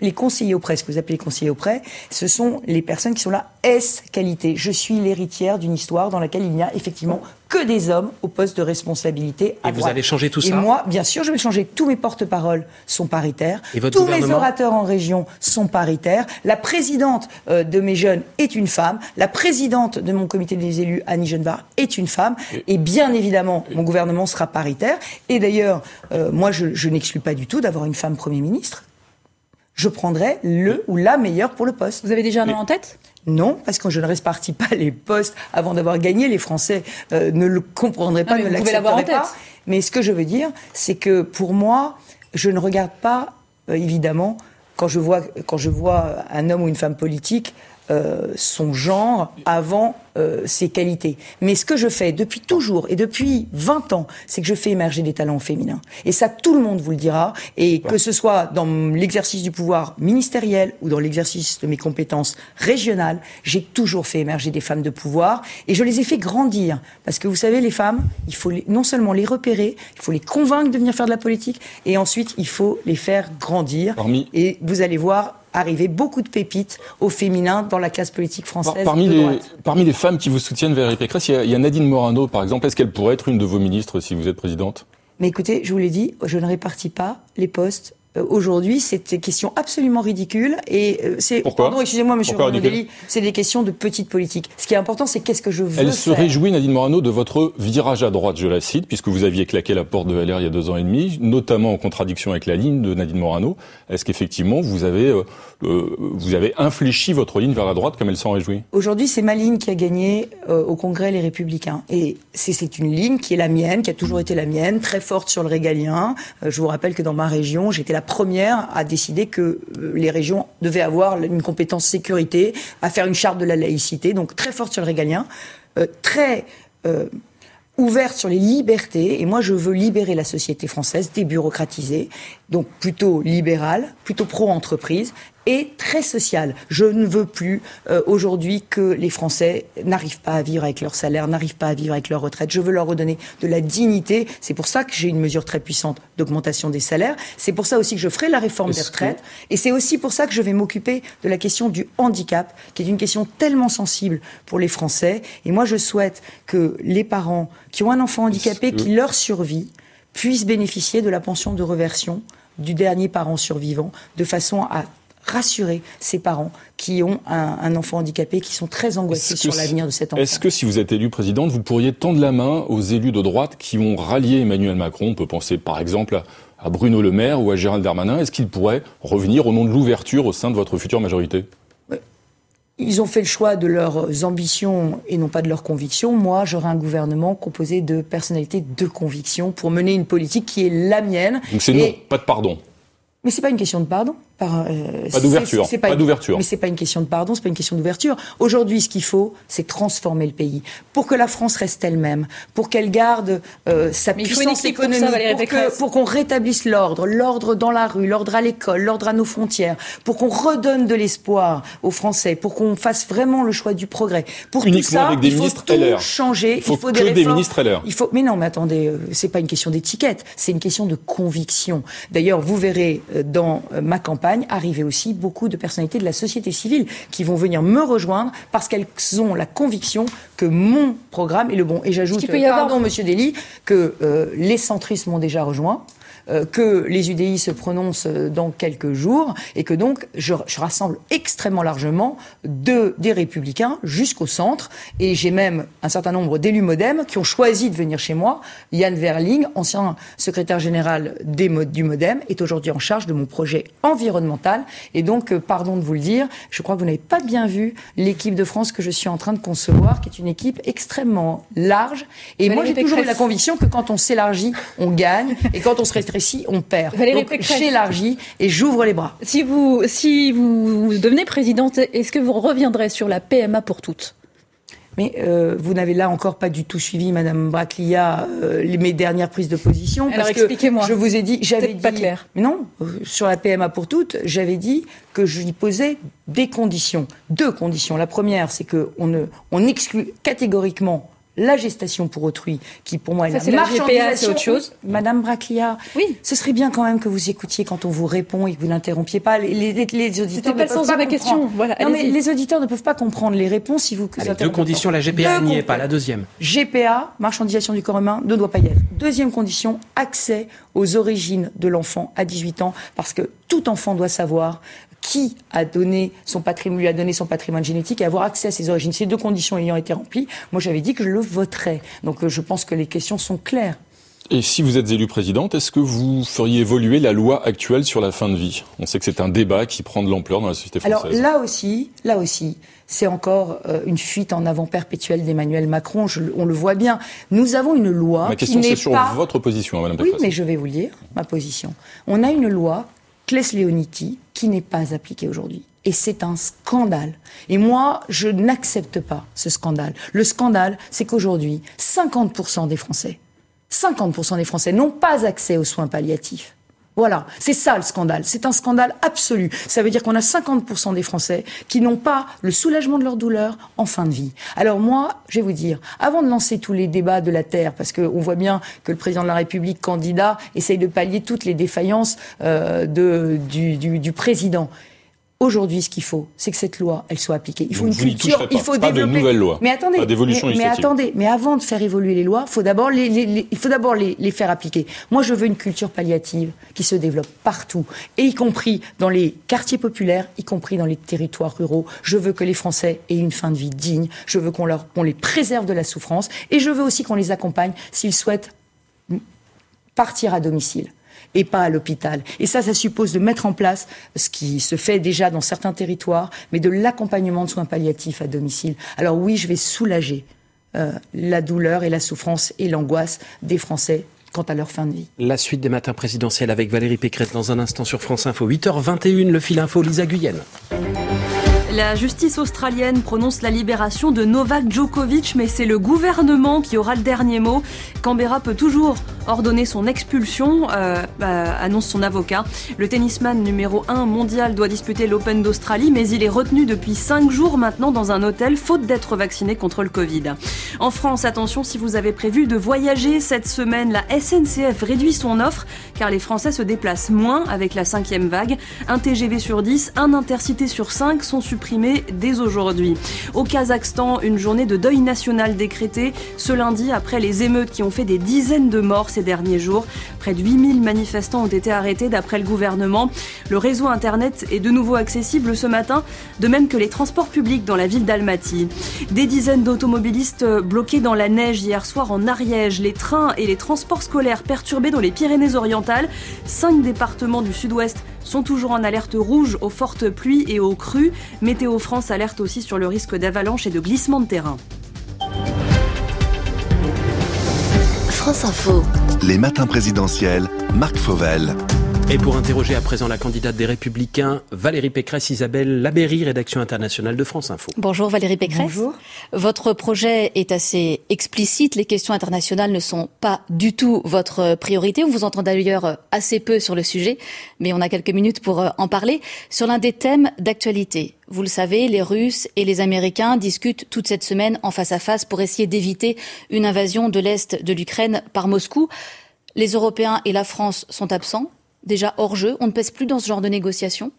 les conseillers auprès, ce que vous appelez conseillers auprès, ce sont les personnes qui sont là S qualité. Je suis l'héritière d'une histoire dans laquelle il n'y a effectivement que des hommes au poste de responsabilité. À et vous allez changer tout ça Et moi, bien sûr, je vais changer. Tous mes porte-paroles sont paritaires. Et votre Tous mes orateurs en région sont paritaires. La présidente euh, de mes jeunes est une femme. La présidente de mon comité des élus, Annie Genevard, est une femme. Et, bien évidemment, mon gouvernement sera paritaire. Et d'ailleurs, euh, moi, je, je n'exclus pas du tout d'avoir une femme Premier ministre je prendrai le ou la meilleure pour le poste. Vous avez déjà un nom en tête? Non, parce que je ne répartis pas les postes avant d'avoir gagné. Les Français euh, ne le comprendraient pas, ne l'accepteraient pas. Mais ce que je veux dire, c'est que pour moi, je ne regarde pas, euh, évidemment, quand je vois quand je vois un homme ou une femme politique, euh, son genre avant euh, ses qualités. Mais ce que je fais depuis toujours et depuis 20 ans, c'est que je fais émerger des talents féminins. Et ça, tout le monde vous le dira. Et que ce soit dans l'exercice du pouvoir ministériel ou dans l'exercice de mes compétences régionales, j'ai toujours fait émerger des femmes de pouvoir et je les ai fait grandir. Parce que vous savez, les femmes, il faut non seulement les repérer, il faut les convaincre de venir faire de la politique et ensuite il faut les faire grandir. Et vous allez voir, arriver beaucoup de pépites au féminin dans la classe politique française. Parmi, les, parmi les femmes qui vous soutiennent, Valérie Pécresse, il y, a, il y a Nadine Morano, par exemple. Est-ce qu'elle pourrait être une de vos ministres si vous êtes présidente? Mais écoutez, je vous l'ai dit, je ne répartis pas les postes aujourd'hui, c'est des questions absolument ridicules. Et euh, c'est. Pardon, excusez-moi, monsieur Rondelli, c'est des questions de petite politique. Ce qui est important, c'est qu'est-ce que je veux. Elle se réjouit, Nadine Morano, de votre virage à droite, je la cite, puisque vous aviez claqué la porte de LR il y a deux ans et demi, notamment en contradiction avec la ligne de Nadine Morano. Est-ce qu'effectivement, vous avez, euh, vous avez infléchi votre ligne vers la droite comme elle s'en réjouit? Aujourd'hui, c'est ma ligne qui a gagné au Congrès Les Républicains. Et c'est une ligne qui est la mienne, qui a toujours été la mienne, très forte sur le régalien. je vous rappelle que dans ma région, j'étais la la première à décider que euh, les régions devaient avoir une compétence sécurité, à faire une charte de la laïcité, donc très forte sur le régalien, euh, très euh, ouverte sur les libertés. Et moi, je veux libérer la société française, débureaucratiser, donc plutôt libérale, plutôt pro-entreprise, et très social. Je ne veux plus euh, aujourd'hui que les Français n'arrivent pas à vivre avec leur salaire, n'arrivent pas à vivre avec leur retraite. Je veux leur redonner de la dignité. C'est pour ça que j'ai une mesure très puissante d'augmentation des salaires. C'est pour ça aussi que je ferai la réforme des retraites. Et c'est aussi pour ça que je vais m'occuper de la question du handicap, qui est une question tellement sensible pour les Français. Et moi, je souhaite que les parents qui ont un enfant handicapé, qui leur survit, puissent bénéficier de la pension de reversion du dernier parent survivant, de façon à rassurer ces parents qui ont un, enfant handicapé, qui sont très angoissés sur l'avenir de cet enfant. Est-ce que si vous êtes élue présidente, vous pourriez tendre la main aux élus de droite qui ont rallié Emmanuel Macron On peut penser par exemple à Bruno Le Maire ou à Gérald Darmanin. Est-ce qu'ils pourraient revenir au nom de l'ouverture au sein de votre future majorité ils ont fait le choix de leurs ambitions et non pas de leurs convictions. Moi, j'aurai un gouvernement composé de personnalités de conviction pour mener une politique qui est la mienne. Donc c'est non, pas de pardon. Mais c'est pas une question de pardon. Euh, pas d'ouverture. Pas, d'ouverture. Mais c'est pas une question de pardon, c'est pas une question d'ouverture. Aujourd'hui, ce qu'il faut, c'est transformer le pays pour que la France reste elle-même, pour qu'elle garde euh, sa puissance économique, pour, qu'on rétablisse l'ordre, l'ordre dans la rue, l'ordre à l'école, l'ordre à nos frontières, pour qu'on redonne de l'espoir aux Français, pour qu'on fasse vraiment le choix du progrès. Pour Uniquement tout ça, avec des il faut ministres tout LR. changer. Il faut, que des, ministres LR. Il faut. Mais non, mais attendez, euh, c'est pas une question d'étiquette, c'est une question de conviction. D'ailleurs, vous verrez dans ma campagne arriver aussi beaucoup de personnalités de la société civile qui vont venir me rejoindre parce qu'elles ont la conviction que mon programme est le bon. Et j'ajoute, pardon, Monsieur Dely, que euh, les centristes m'ont déjà rejoint. Euh, que les UDI se prononcent euh, dans quelques jours et que donc je, rassemble extrêmement largement de, des républicains jusqu'au centre et j'ai même un certain nombre d'élus modem qui ont choisi de venir chez moi. Yann Verling, ancien secrétaire général des, du modem, est aujourd'hui en charge de mon projet environnemental et donc, euh, pardon de vous le dire, je crois que vous n'avez pas bien vu l'équipe de France que je suis en train de concevoir, qui est une équipe extrêmement large. Et moi, j'ai toujours eu la conviction que quand on s'élargit, on gagne, et quand on se restreint [laughs] si on perd. Valérie Donc j'élargis et j'ouvre les bras. Si vous, si vous devenez présidente, est-ce que vous reviendrez sur la PMA pour toutes? Mais euh, vous n'avez là encore pas du tout suivi, Madame Braclia, euh, mes dernières prises de position. Alors expliquez-moi. Je vous ai dit, j'avais dit, pas clair. Non, euh, sur la PMA pour toutes, j'avais dit que je lui posais des conditions, deux conditions. La première, c'est qu'on on exclut catégoriquement la gestation pour autrui, qui pour moi est Ça, la GPA, c'est autre chose. Madame Braclia, oui. ce serait bien quand même que vous écoutiez quand on vous répond et que vous n'interrompiez pas. Les, les, les auditeurs pas ne peuvent pas ma question. Voilà, non, mais les auditeurs ne peuvent pas comprendre les réponses si vous. Avec deux conditions, la GPA n'y est pas. La deuxième. GPA, marchandisation du corps humain, ne doit pas y être. Deuxième condition, accès aux origines de l'enfant à 18 ans, parce que tout enfant doit savoir qui a donné son patrimoine, lui a donné son patrimoine génétique et avoir accès à ses origines. Ces deux conditions ayant été remplies, moi j'avais dit que je le voterais. Donc euh, je pense que les questions sont claires. Et si vous êtes élue présidente, est-ce que vous feriez évoluer la loi actuelle sur la fin de vie? On sait que c'est un débat qui prend de l'ampleur dans la société française. Alors là aussi, là aussi, c'est encore euh, une fuite en avant perpétuelle d'Emmanuel Macron. on le voit bien. Nous avons une loi. Ma question, c'est sur votre position, hein, Madame Oui, mais je vais vous lire ma position. On a une loi Claes Leoniti, qui n'est pas appliquée aujourd'hui. Et c'est un scandale. Et moi, je n'accepte pas ce scandale. Le scandale, c'est qu'aujourd'hui, 50% des Français, 50% des Français n'ont pas accès aux soins palliatifs. Voilà, c'est ça le scandale. C'est un scandale absolu. Ça veut dire qu'on a 50% des Français qui n'ont pas le soulagement de leur douleur en fin de vie. Alors moi, je vais vous dire, avant de lancer tous les débats de la Terre, parce qu'on voit bien que le président de la République candidat essaye de pallier toutes les défaillances euh, de, du, du, du président, Aujourd'hui, ce qu'il faut, c'est que cette loi, elle soit appliquée. Il faut une culture, il faut pas développer. De nouvelles lois, mais attendez, mais, mais, attendez, mais avant de faire évoluer les lois, faut d'abord les, les, il faut d'abord les, les, faire appliquer. Moi, je veux une culture palliative qui se développe partout, et y compris dans les quartiers populaires, y compris dans les territoires ruraux. Je veux que les Français aient une fin de vie digne. Je veux qu'on leur, qu'on les préserve de la souffrance, et je veux aussi qu'on les accompagne s'ils souhaitent partir à domicile et pas à l'hôpital. Et ça, ça suppose de mettre en place ce qui se fait déjà dans certains territoires, mais de l'accompagnement de soins palliatifs à domicile. Alors oui, je vais soulager euh, la douleur et la souffrance et l'angoisse des Français quant à leur fin de vie. La suite des matins présidentiels avec Valérie Pécresse dans un instant sur France Info. 8h21, le fil info, Lisa Guyenne. La justice australienne prononce la libération de Novak Djokovic, mais c'est le gouvernement qui aura le dernier mot. Canberra peut toujours ordonner son expulsion, euh, euh, annonce son avocat. Le tennisman numéro 1 mondial doit disputer l'Open d'Australie, mais il est retenu depuis 5 jours maintenant dans un hôtel, faute d'être vacciné contre le Covid. En France, attention, si vous avez prévu de voyager cette semaine, la SNCF réduit son offre, car les Français se déplacent moins avec la cinquième vague. Un TGV sur 10, un intercité sur 5 sont supprimés dès aujourd'hui. Au Kazakhstan, une journée de deuil national décrétée ce lundi après les émeutes qui ont fait des dizaines de morts ces derniers jours. Près de 8000 manifestants ont été arrêtés d'après le gouvernement. Le réseau Internet est de nouveau accessible ce matin, de même que les transports publics dans la ville d'Almaty. Des dizaines d'automobilistes bloqués dans la neige hier soir en Ariège, les trains et les transports scolaires perturbés dans les Pyrénées-Orientales. Cinq départements du sud-ouest sont toujours en alerte rouge aux fortes pluies et aux crues. Météo France alerte aussi sur le risque d'avalanche et de glissement de terrain. France Info. Les matins présidentiels, Marc Fauvel. Et pour interroger à présent la candidate des Républicains, Valérie Pécresse, Isabelle Labéry, rédaction internationale de France Info. Bonjour Valérie Pécresse. Bonjour. Votre projet est assez explicite. Les questions internationales ne sont pas du tout votre priorité. On vous entend d'ailleurs assez peu sur le sujet, mais on a quelques minutes pour euh, en parler. Sur l'un des thèmes d'actualité, vous le savez, les Russes et les Américains discutent toute cette semaine en face à face pour essayer d'éviter une invasion de l'Est de l'Ukraine par Moscou. Les Européens et la France sont absents déjà hors jeu On ne pèse plus dans ce genre de négociations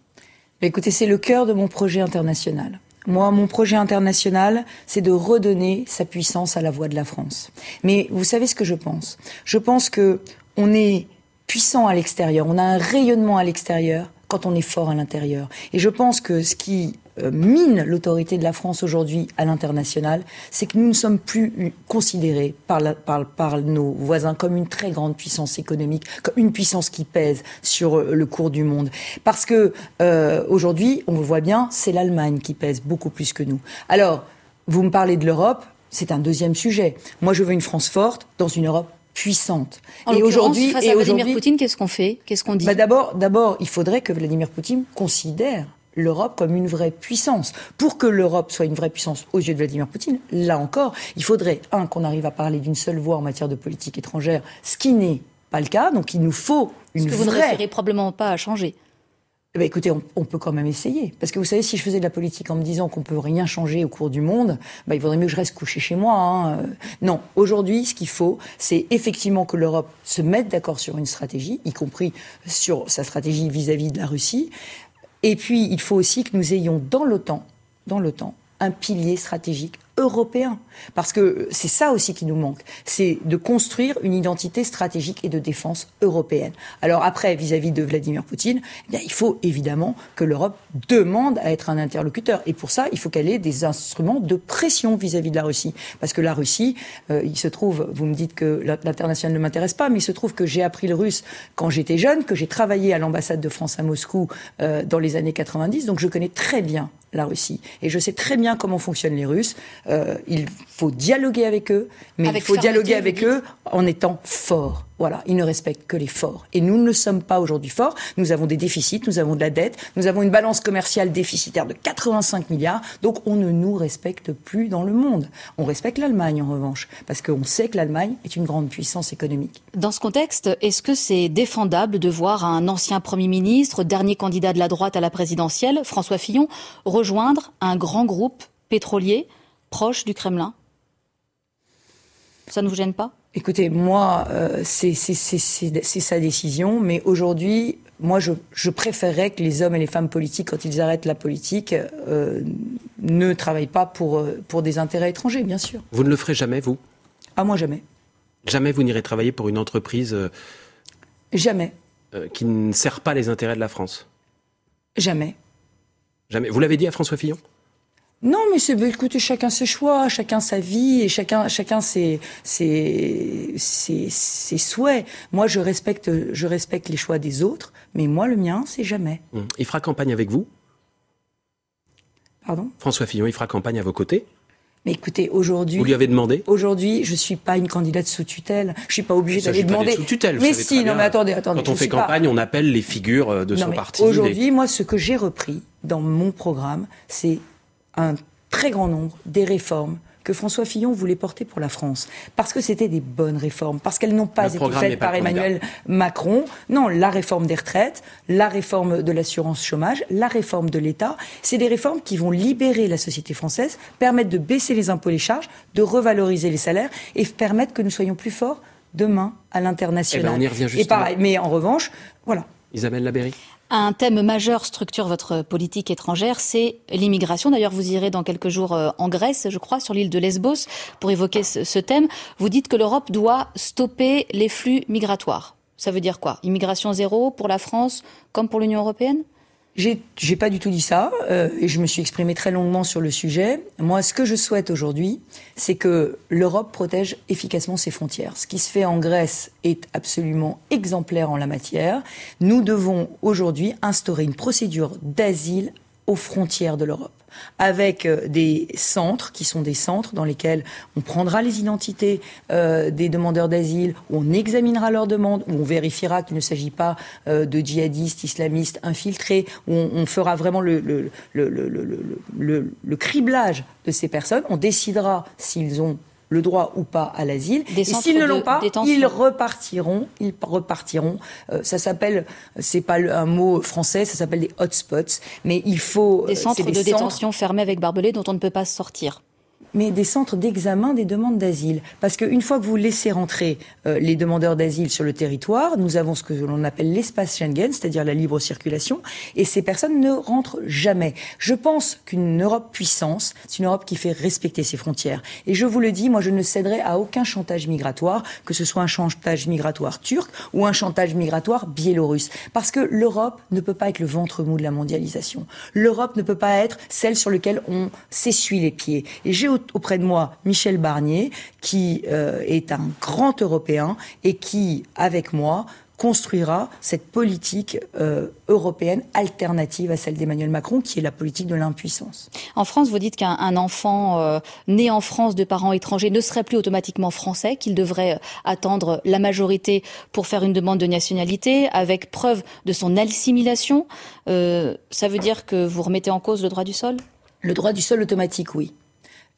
Écoutez, c'est le cœur de mon projet international. Moi, mon projet international, c'est de redonner sa puissance à la voix de la France. Mais vous savez ce que je pense? Je pense que on est puissant à l'extérieur, on a un rayonnement à l'extérieur quand on est fort à l'intérieur. Et je pense que ce qui mine l'autorité de la France aujourd'hui à l'international, c'est que nous ne sommes plus considérés par, par, nos voisins comme une très grande puissance économique, comme une puissance qui pèse sur euh, le cours du monde. Parce que euh, aujourd'hui, on le voit bien, c'est l'Allemagne qui pèse beaucoup plus que nous. Alors, vous me parlez de l'Europe, c'est un deuxième sujet. Moi, je veux une France forte dans une Europe puissante. et aujourd'hui, face à Vladimir Poutine, qu'est-ce qu'on fait? Qu'est-ce qu'on dit? Bah D'abord, d'abord, il faudrait que Vladimir Poutine considère l'Europe comme une vraie puissance. Pour que l'Europe soit une vraie puissance aux yeux de Vladimir Poutine, là encore, il faudrait, un, qu'on arrive à parler d'une seule voix en matière de politique étrangère, ce qui n'est pas le cas. Donc il nous faut une vraie... Ce que vous ne réussirez probablement pas à changer. Eh ben, écoutez, on, peut quand même essayer. Parce que vous savez, si je faisais de la politique en me disant qu'on peut rien changer au cours du monde, ben, il vaudrait mieux que je reste couché chez moi. Hein. Non, aujourd'hui, ce qu'il faut, c'est effectivement que l'Europe se mette d'accord sur une stratégie, y compris sur sa stratégie vis-à-vis -vis de la Russie. Et puis, il faut aussi que nous ayons dans l'OTAN, dans l'OTAN, un pilier stratégique européen. Parce que c'est ça aussi qui nous manque, c'est de construire une identité stratégique et de défense européenne. Alors après, vis-à-vis de Vladimir Poutine, eh il faut évidemment que l'Europe demande à être un interlocuteur. Et pour ça, il faut qu'elle ait des instruments de pression vis-à-vis de la Russie. Parce que la Russie, euh, il se trouve, vous me dites que l'international ne m'intéresse pas, mais il se trouve que j'ai appris le russe quand j'étais jeune, que j'ai travaillé à l'ambassade de France à Moscou euh, dans les années 90, donc je connais très bien la Russie. Et je sais très bien comment fonctionnent les Russes. Euh, il faut dialoguer avec eux, mais il faut dialoguer avec eux en étant fort Voilà, ils ne respectent que les forts. Et nous ne sommes pas aujourd'hui forts. Nous avons des déficits, nous avons de la dette, nous avons une balance commerciale déficitaire de 85 milliards. Donc on ne nous respecte plus dans le monde. On respecte l'Allemagne en revanche, parce qu'on sait que l'Allemagne est une grande puissance économique. Dans ce contexte, est-ce que c'est défendable de voir un ancien Premier ministre, dernier candidat de la droite à la présidentielle, François Fillon, rejoindre un grand groupe pétrolier proche du Kremlin? Ça ne vous gêne pas? Écoutez, moi, euh, c'est sa décision, mais aujourd'hui, moi, je, je, préférerais que les hommes et les femmes politiques, quand ils arrêtent la politique, euh, ne travaillent pas pour, euh, pour des intérêts étrangers, bien sûr. Vous ne le ferez jamais, vous? Ah, moi, jamais. Jamais vous n'irez travailler pour une entreprise Jamais. qui ne sert pas les intérêts de la France? Jamais. Jamais. Vous l'avez dit à François Fillon? Non, mais c'est, écoutez, chacun ses choix, chacun sa vie et chacun, chacun ses, ses, ses, souhaits. Moi, je respecte, je respecte les choix des autres, mais moi, le mien, c'est jamais. Hum. Il fera campagne avec vous? Pardon? François Fillon, il fera campagne à vos côtés? Mais écoutez, aujourd'hui. Vous lui avez demandé? Aujourd'hui, je suis pas une candidate sous tutelle. Je suis pas obligée d'aller demander. Sous tutelle. Mais si, non, mais attendez, attendez. Quand on fait campagne, on appelle les figures euh, de son parti. Aujourd'hui, moi, ce que j'ai repris dans mon programme, c'est un très grand nombre des réformes que François Fillon voulait porter pour la France. Parce que c'était des bonnes réformes, parce qu'elles n'ont pas été faites par Emmanuel Macron. Non, la réforme des retraites, la réforme de l'assurance chômage, la réforme de l'État, c'est des réformes qui vont libérer la société française, permettre de baisser les impôts et les charges, de revaloriser les salaires et permettre que nous soyons plus forts demain à l'international. Eh ben, on y revient justement. Et pareil, mais en revanche, voilà. Isabelle Labéry un thème majeur structure votre politique étrangère, c'est l'immigration. D'ailleurs, vous irez dans quelques jours euh, en Grèce, je crois, sur l'île de Lesbos, pour évoquer ce thème. Vous dites que l'Europe doit stopper les flux migratoires. Ça veut dire quoi? Immigration zéro pour la France comme pour l'Union européenne? J'ai pas du tout dit ça euh, et je me suis exprimé très longuement sur le sujet. Moi, ce que je souhaite aujourd'hui, c'est que l'Europe protège efficacement ses frontières. Ce qui se fait en Grèce est absolument exemplaire en la matière. Nous devons aujourd'hui instaurer une procédure d'asile aux frontières de l'Europe avec euh, des centres qui sont des centres dans lesquels on prendra les identités euh, des demandeurs d'asile, on examinera leurs demandes, on vérifiera qu'il ne s'agit pas euh, de djihadistes islamistes infiltrés, on, fera vraiment le, le criblage de ces personnes. On décidera s'ils ont le droit ou pas à l'asile. Et s'ils ne l'ont pas, ils repartiront. Ils repartiront. Euh, ça s'appelle, c'est pas un mot français, ça s'appelle des hotspots. Mais il faut des centres de détention fermés avec barbelés dont on ne peut pas sortir mais des centres d'examen des demandes d'asile. Parce qu'une fois que vous laissez rentrer euh, les demandeurs d'asile sur le territoire, nous avons ce que l'on appelle l'espace Schengen, c'est-à-dire la libre circulation, et ces personnes ne rentrent jamais. Je pense qu'une Europe puissance, c'est une Europe qui fait respecter ses frontières. Et je vous le dis, moi je ne céderai à aucun chantage migratoire, que ce soit un chantage migratoire turc ou un chantage migratoire biélorusse. Parce que l'Europe ne peut pas être le ventre mou de la mondialisation. L'Europe ne peut pas être celle sur laquelle on s'essuie les pieds. Et j'ai auprès de moi Michel Barnier, qui euh, est un grand Européen et qui, avec moi, construira cette politique euh, européenne alternative à celle d'Emmanuel Macron, qui est la politique de l'impuissance. En France, vous dites qu'un enfant euh, né en France de parents étrangers ne serait plus automatiquement français, qu'il devrait attendre la majorité pour faire une demande de nationalité, avec preuve de son assimilation. ça veut dire que vous remettez en cause le droit du sol? Le droit du sol automatique, oui.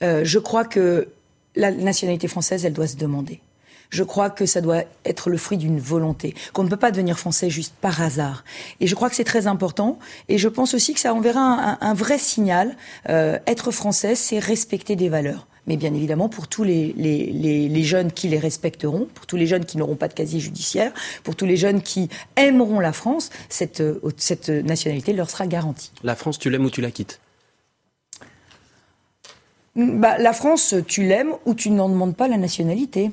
Euh, je crois que la nationalité française, elle doit se demander. Je crois que ça doit être le fruit d'une volonté, qu'on ne peut pas devenir français juste par hasard. Et je crois que c'est très important. Et je pense aussi que ça enverra un, vrai signal. Euh, être français, c'est respecter des valeurs. Mais bien évidemment, pour tous les, jeunes qui les respecteront, pour tous les jeunes qui n'auront pas de casier judiciaire, pour tous les jeunes qui aimeront la France, cette, cette nationalité leur sera garantie. La France, tu l'aimes ou tu la quittes? Bah, La France, tu l'aimes ou tu n'en demandes pas la nationalité.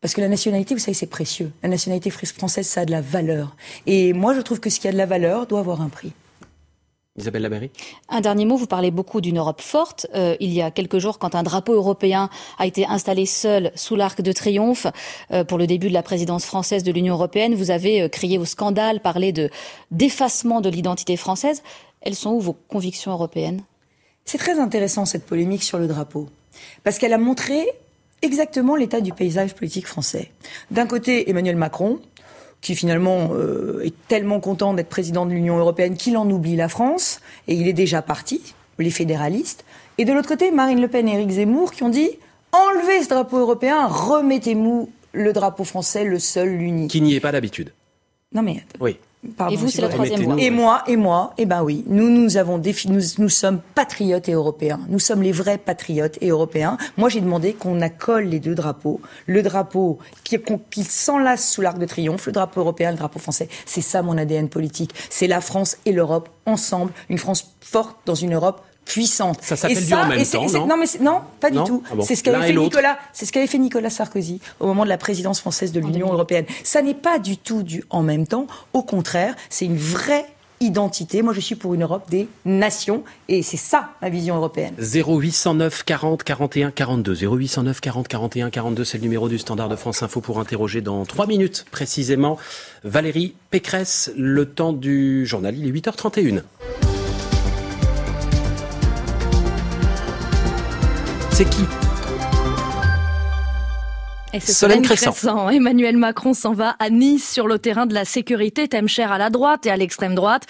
Parce que la nationalité, vous savez, c'est précieux. La nationalité française, ça a de la valeur. Et moi, je trouve que ce qui a de la valeur doit avoir un prix. Isabelle Laberry Un dernier mot, vous parlez beaucoup d'une Europe forte. Euh, il y a quelques jours, quand un drapeau européen a été installé seul sous l'arc de triomphe euh, pour le début de la présidence française de l'Union européenne, vous avez euh, crié au scandale, parlé de d'effacement de l'identité française. Elles sont où vos convictions européennes? C'est très intéressant cette polémique sur le drapeau, parce qu'elle a montré exactement l'état du paysage politique français. D'un côté, Emmanuel Macron, qui finalement euh, est tellement content d'être président de l'Union européenne qu'il en oublie la France, et il est déjà parti, les fédéralistes. Et de l'autre côté, Marine Le Pen et Éric Zemmour qui ont dit enlevez ce drapeau européen, remettez-nous le drapeau français, le seul, l'unique. Qui n'y est pas d'habitude. Non mais. Oui et vous, c'est la troisième voie. Et moi, et moi, eh ben oui, nous, nous avons défi nous, nous sommes patriotes et européens. Nous sommes les vrais patriotes et européens. Moi, j'ai demandé qu'on accole les deux drapeaux. Le drapeau qui, qui s'enlace sous l'arc de triomphe, le drapeau européen, le drapeau français. C'est ça mon ADN politique. C'est la France et l'Europe ensemble. Une France forte dans une Europe puissante. Ça s'appelle du en même temps, non Non, mais non, pas du tout. Ah c'est ce qu'avait fait Nicolas. C'est ce qu'avait fait Nicolas Sarkozy au moment de la présidence française de l'Union européenne. Ça n'est pas du tout du en même temps. Au contraire, c'est une vraie identité. Moi, je suis pour une Europe des nations et c'est ça ma vision européenne. 0809 40 41 42. 0809 40 41 42, c'est le numéro du standard de France Info pour interroger dans trois minutes précisément Valérie Pécresse. Le temps du journal, il est 8h31. C'est qui et c'est Solène. Emmanuel Macron s'en va à Nice sur le terrain de la sécurité, thème cher à la droite et à l'extrême droite.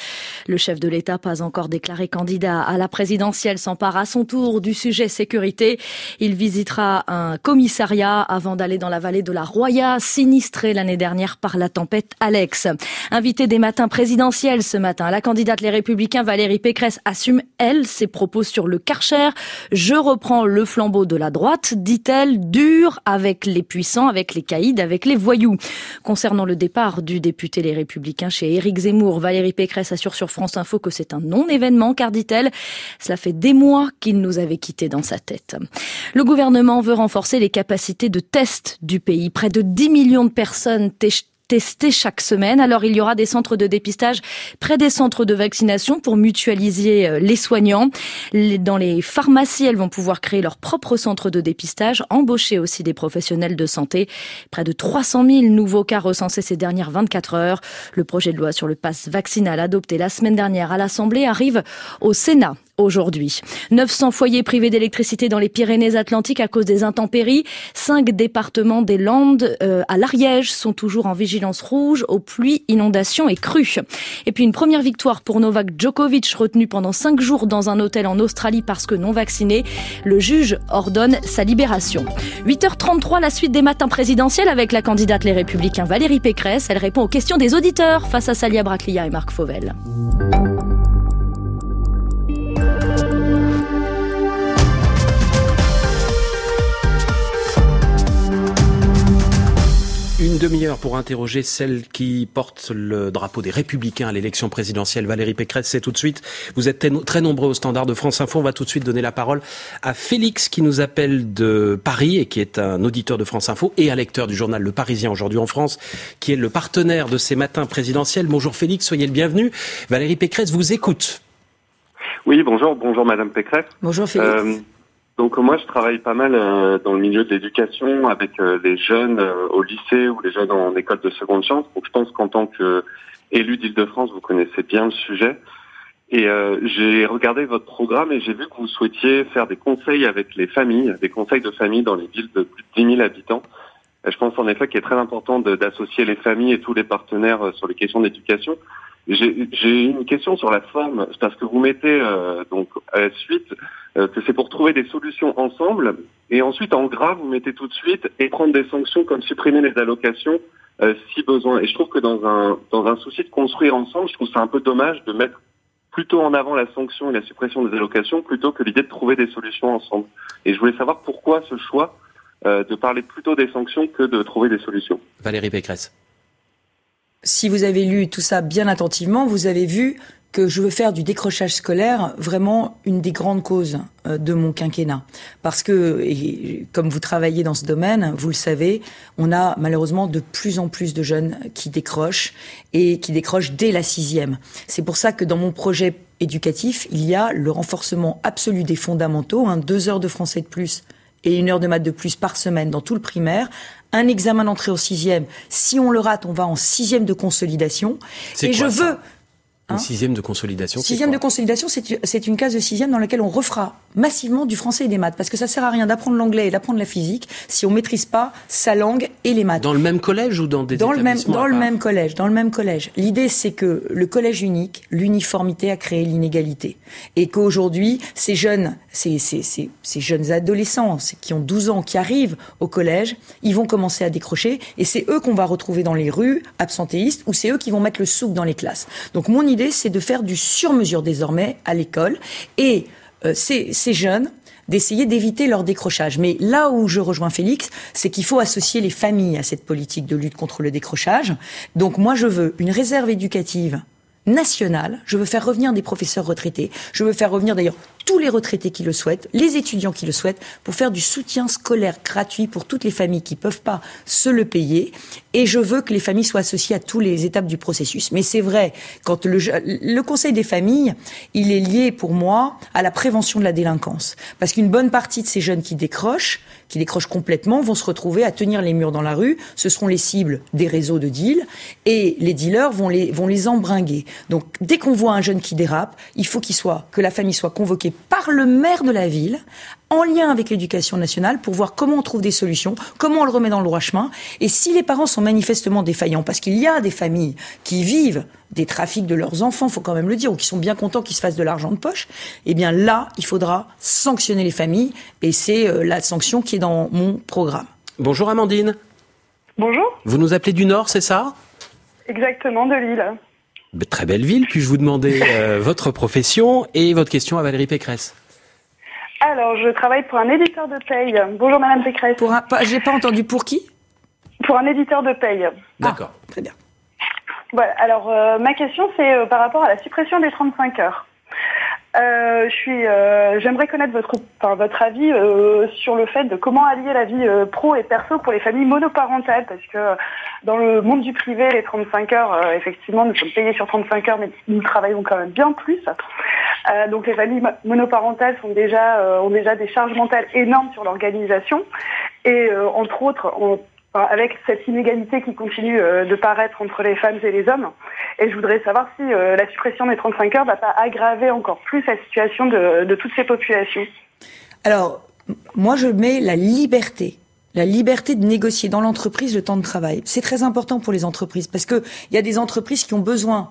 Le chef de l'État, pas encore déclaré candidat à la présidentielle, s'empare à son tour du sujet sécurité. Il visitera un commissariat avant d'aller dans la vallée de la Roya, sinistrée l'année dernière par la tempête Alex. Invité des matins présidentiels ce matin, la candidate Les Républicains Valérie Pécresse assume, elle, ses propos sur le Karcher. Je reprends le flambeau de la droite, dit-elle, dur avec les puissant avec les caïds, avec les voyous. Concernant le départ du député Les Républicains chez Éric Zemmour, Valérie Pécresse assure sur France Info que c'est un non-événement car, dit-elle, cela fait des mois qu'il nous avait quittés dans sa tête. Le gouvernement veut renforcer les capacités de test du pays. Près de 10 millions de personnes testés chaque semaine. Alors il y aura des centres de dépistage près des centres de vaccination pour mutualiser euh, les soignants. Dans les pharmacies, elles vont pouvoir créer leur propre centre de dépistage, embaucher aussi des professionnels de santé. Près de 300 000 nouveaux cas recensés ces dernières 24 heures. Le projet de loi sur le pass vaccinal adopté la semaine dernière à l'Assemblée arrive au Sénat aujourd'hui. 900 foyers privés d'électricité dans les Pyrénées-Atlantiques à cause des intempéries. Cinq départements des Landes euh, à l'Ariège sont toujours en vigilance rouge aux pluies, inondations et crues. Et puis une première victoire pour Novak Djokovic retenu pendant cinq jours dans un hôtel en Australie parce que non vacciné. Le juge ordonne sa libération. 8h33, la suite des matins présidentiels avec la candidate Les Républicains Valérie Pécresse. Elle répond aux questions des auditeurs face à Salia Braclia et Marc Fauvel. Une demi-heure pour interroger celle qui porte le drapeau des Républicains à l'élection présidentielle, Valérie Pécresse. C'est tout de suite. Vous êtes très nombreux au standard de France Info. On va tout de suite donner la parole à Félix qui nous appelle de Paris et qui est un auditeur de France Info et un lecteur du journal Le Parisien aujourd'hui en France, qui est le partenaire de ces matins présidentiels. Bonjour Félix, soyez le bienvenu. Valérie Pécresse vous écoute. Oui, bonjour, bonjour Madame Pécresse. Bonjour Félix. Euh, donc moi, je travaille pas mal euh, dans le milieu de l'éducation avec euh, les jeunes euh, au lycée ou les jeunes en école de seconde chance. Donc je pense qu'en tant qu'élu d'Île-de-France, vous connaissez bien le sujet. Et j'ai regardé votre programme et j'ai vu que vous souhaitiez faire des conseils avec les familles, des conseils de famille dans les villes de plus de 10 000 habitants. je pense en effet qu'il est très important d'associer les familles et tous les partenaires sur les questions d'éducation. J'ai une question sur la forme, parce que vous mettez euh, donc à la suite euh, que c'est pour trouver des solutions ensemble, et ensuite en gras vous mettez tout de suite et prendre des sanctions comme supprimer les allocations euh, si besoin. Et je trouve que dans un dans un souci de construire ensemble, je trouve ça un peu dommage de mettre plutôt en avant la sanction et la suppression des allocations plutôt que l'idée de trouver des solutions ensemble. Et je voulais savoir pourquoi ce choix de parler plutôt des sanctions que de trouver des solutions. Valérie Pécresse si vous avez lu tout ça bien attentivement, vous avez vu que je veux faire du décrochage scolaire vraiment une des grandes causes euh, de mon quinquennat. Parce que, comme vous travaillez dans ce domaine, vous le savez, on a malheureusement de plus en plus de jeunes qui décrochent et qui décrochent dès la sixième. C'est pour ça que dans mon projet éducatif, il y a le renforcement absolu des fondamentaux, hein, deux heures de français de plus et une heure de maths de plus par semaine dans tout le primaire, un examen d'entrée au sixième. Si on le rate, on va en sixième de consolidation. Et je veux Une hein sixième de consolidation. Sixième de consolidation, c'est une case de sixième dans laquelle on refera massivement du français et des maths, parce que ça sert à rien d'apprendre l'anglais et d'apprendre la physique si on maîtrise pas sa langue et les maths. Dans le même collège ou dans des dans le même dans le même collège, dans le même collège. L'idée c'est que le collège unique, l'uniformité a créé l'inégalité et qu'aujourd'hui ces jeunes, ces, ces, ces, ces jeunes adolescents qui ont 12 ans, qui arrivent au collège, ils vont commencer à décrocher et c'est eux qu'on va retrouver dans les rues absentéistes ou c'est eux qui vont mettre le souk dans les classes. Donc mon idée c'est de faire du sur-mesure désormais à l'école et euh, ces, jeunes d'essayer d'éviter leur décrochage. Mais là où je rejoins Félix, c'est qu'il faut associer les familles à cette politique de lutte contre le décrochage. Donc moi, je veux une réserve éducative nationale. Je veux faire revenir des professeurs retraités. Je veux faire revenir d'ailleurs tous les retraités qui le souhaitent, les étudiants qui le souhaitent, pour faire du soutien scolaire gratuit pour toutes les familles qui ne peuvent pas se le payer. Et je veux que les familles soient associées à toutes les étapes du processus. Mais c'est vrai, quand le, Conseil des familles, il est lié pour moi à la prévention de la délinquance. Parce qu'une bonne partie de ces jeunes qui décrochent, qui décrochent complètement, vont se retrouver à tenir les murs dans la rue. Ce seront les cibles des réseaux de deals. Et les dealers vont les, embringuer. Donc, dès qu'on voit un jeune qui dérape, il faut que la famille soit convoquée par le maire de la ville en lien avec l'éducation nationale pour voir comment on trouve des solutions, comment on le remet dans le droit chemin. Et si les parents sont manifestement défaillants, parce qu'il y a des familles qui vivent des trafics de leurs enfants, faut quand même le dire, ou qui sont bien contents qu'ils se fassent de l'argent de poche, eh bien là, il faudra sanctionner les familles, et c'est euh, la sanction qui est dans mon programme. Bonjour Amandine. Bonjour. Vous nous appelez du Nord, c'est ça? Exactement, de Lille. Très belle ville. Puis-je vous demander euh, [laughs] votre profession et votre question à Valérie Pécresse Alors, je travaille pour un éditeur de paye. Bonjour Madame Pécresse. Pour un, j'ai pas entendu pour qui? Pour un éditeur de paye. D'accord. Ah, très bien. Voilà. Alors, euh, ma question, c'est euh, par rapport à la suppression des 35 heures. Euh, je euh, j'aimerais connaître votre, enfin, votre avis euh, sur le fait de comment allier la vie euh, pro et perso pour les familles monoparentales, parce que dans le monde du privé, les 35 heures, effectivement, nous sommes payés sur 35 heures, mais nous travaillons quand même bien plus. donc les familles monoparentales sont déjà, ont déjà des charges mentales énormes sur l'organisation, et entre autres, on avec cette inégalité qui continue euh, de paraître entre les femmes et les hommes. Et je voudrais savoir si euh, la suppression des 35 heures ne va pas aggraver encore plus la situation de, de toutes ces populations. Alors, moi, je mets la liberté la liberté de négocier dans l'entreprise le temps de travail. C'est très important pour les entreprises parce que il y a des entreprises qui ont besoin,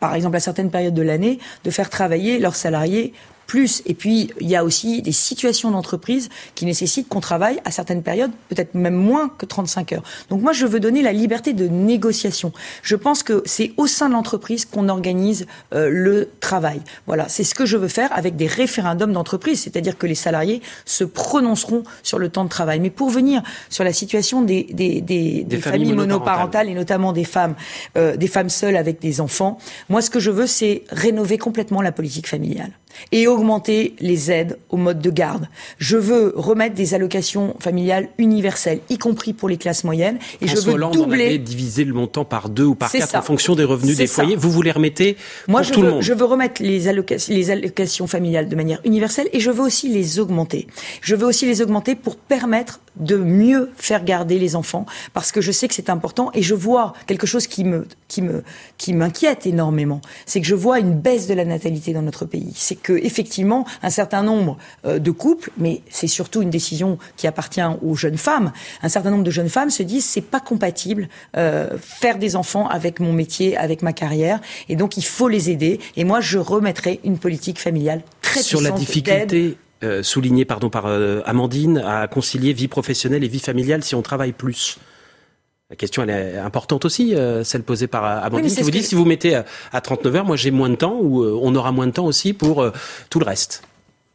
par exemple à certaines périodes de l'année, de faire travailler leurs salariés plus. Et puis, il y a aussi des situations d'entreprise qui nécessitent qu'on travaille à certaines périodes, peut-être même moins que 35 heures. Donc moi, je veux donner la liberté de négociation. Je pense que c'est au sein de l'entreprise qu'on organise euh, le travail. Voilà, c'est ce que je veux faire avec des référendums d'entreprise, c'est-à-dire que les salariés se prononceront sur le temps de travail. Mais pour venir sur la situation des, des, des, des familles, monoparentales. et notamment des femmes, euh, des femmes seules avec des enfants, moi, ce que je veux, c'est rénover complètement la politique familiale et augmenter les aides au mode de garde. Je veux remettre des allocations familiales universelles, y compris pour les classes moyennes, et je veux Hollande doubler. diviser le montant par deux ou par quatre en fonction des revenus des foyers. Vous vous les remettez Moi, je tout veux, le monde. Je veux remettre les allocations, les allocations familiales de manière universelle, et je veux aussi les augmenter. Je veux aussi les augmenter pour permettre de mieux faire garder les enfants parce que je sais que c'est important et je vois quelque chose qui me qui me qui m'inquiète énormément, c'est que je vois une baisse de la natalité dans notre pays. C'est que effectivement un certain nombre euh, de couples, mais c'est surtout une décision qui appartient aux jeunes femmes. Un certain nombre de jeunes femmes se disent c'est pas compatible euh, faire des enfants avec mon métier, avec ma carrière, et donc il faut les aider. Et moi je remettrai une politique familiale très sur la difficulté euh, souligné pardon, par euh, Amandine, à concilier vie professionnelle et vie familiale si on travaille plus la question, elle est importante aussi, euh, celle posée par Amandine, qui vous dit, si vous mettez à, 39 heures, moi j'ai moins de temps, ou on aura moins de temps aussi pour tout le reste.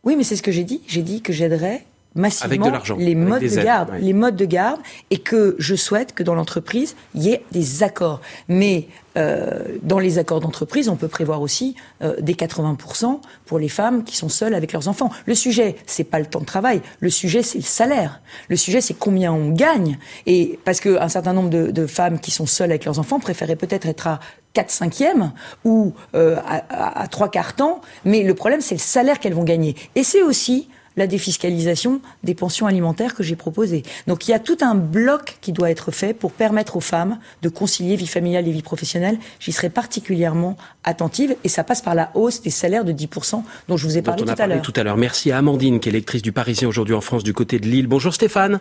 Oui, mais c'est ce que j'ai dit. J'ai dit que j'aiderais massivement les modes de garde, les modes de garde, et que je souhaite que dans l'entreprise il y ait des accords. Mais euh, dans les accords d'entreprise, on peut prévoir aussi euh, des 80% pour les femmes qui sont seules avec leurs enfants. Le sujet, c'est pas le temps de travail. Le sujet, c'est le salaire. Le sujet, c'est combien on gagne. Et parce qu'un certain nombre de, de, femmes qui sont seules avec leurs enfants préféraient peut-être être à 4 cinquièmes ou euh, à, à, à 3 quarts temps. Mais le problème, c'est le salaire qu'elles vont gagner. Et c'est aussi la défiscalisation des pensions alimentaires que j'ai proposées. Donc il y a tout un bloc qui doit être fait pour permettre aux femmes de concilier vie familiale et vie professionnelle. J'y serai particulièrement attentive et ça passe par la hausse des salaires de 10% dont je vous ai parlé, tout, à l'heure. tout à l'heure. Merci à Amandine qui est lectrice du Parisien aujourd'hui en France du côté de Lille. Bonjour Stéphane.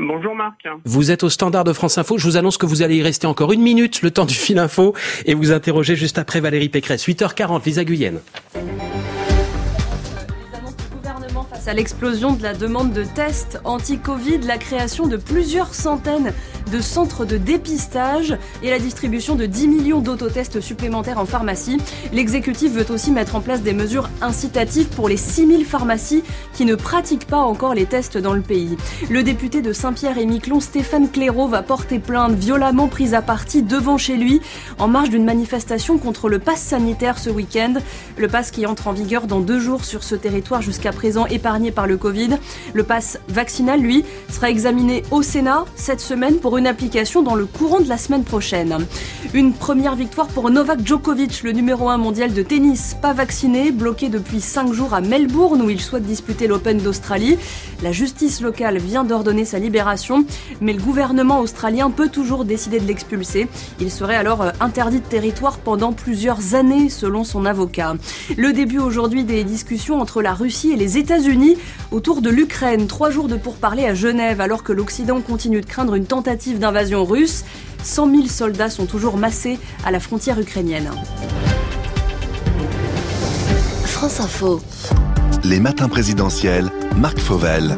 Bonjour Marc. Vous êtes au standard de France Info. Je vous annonce que vous allez y rester encore une minute, le temps du fil info, et vous interroger juste après Valérie Pécresse. 8h40, Lisa Guyenne à l'explosion de la demande de tests anti-Covid, la création de plusieurs centaines de centres de dépistage et la distribution de 10 millions d'autotests supplémentaires en pharmacie. L'exécutif veut aussi mettre en place des mesures incitatives pour les 6000 pharmacies qui ne pratiquent pas encore les tests dans le pays. Le député de Saint-Pierre et Miquelon, Stéphane Clairaut, va porter plainte violemment prise à partie devant chez lui en marge d'une manifestation contre le pass sanitaire ce week-end. Le pass qui entre en vigueur dans deux jours sur ce territoire jusqu'à présent épargné par le Covid. Le pass vaccinal, lui, sera examiné au Sénat cette semaine pour application dans le courant de la semaine prochaine. Une première victoire pour Novak Djokovic, le numéro 1 mondial de tennis, pas vacciné, bloqué depuis 5 jours à Melbourne où il souhaite disputer l'Open d'Australie. La justice locale vient d'ordonner sa libération, mais le gouvernement australien peut toujours décider de l'expulser. Il serait alors euh, interdit de territoire pendant plusieurs années selon son avocat. Le début aujourd'hui des discussions entre la Russie et les États-Unis autour de l'Ukraine. Trois jours de pourparlers à Genève alors que l'Occident continue de craindre une tentative d'invasion russe. 100 000 soldats sont toujours massés à la frontière ukrainienne. France Info. Les matins présidentiels, Marc Fauvel.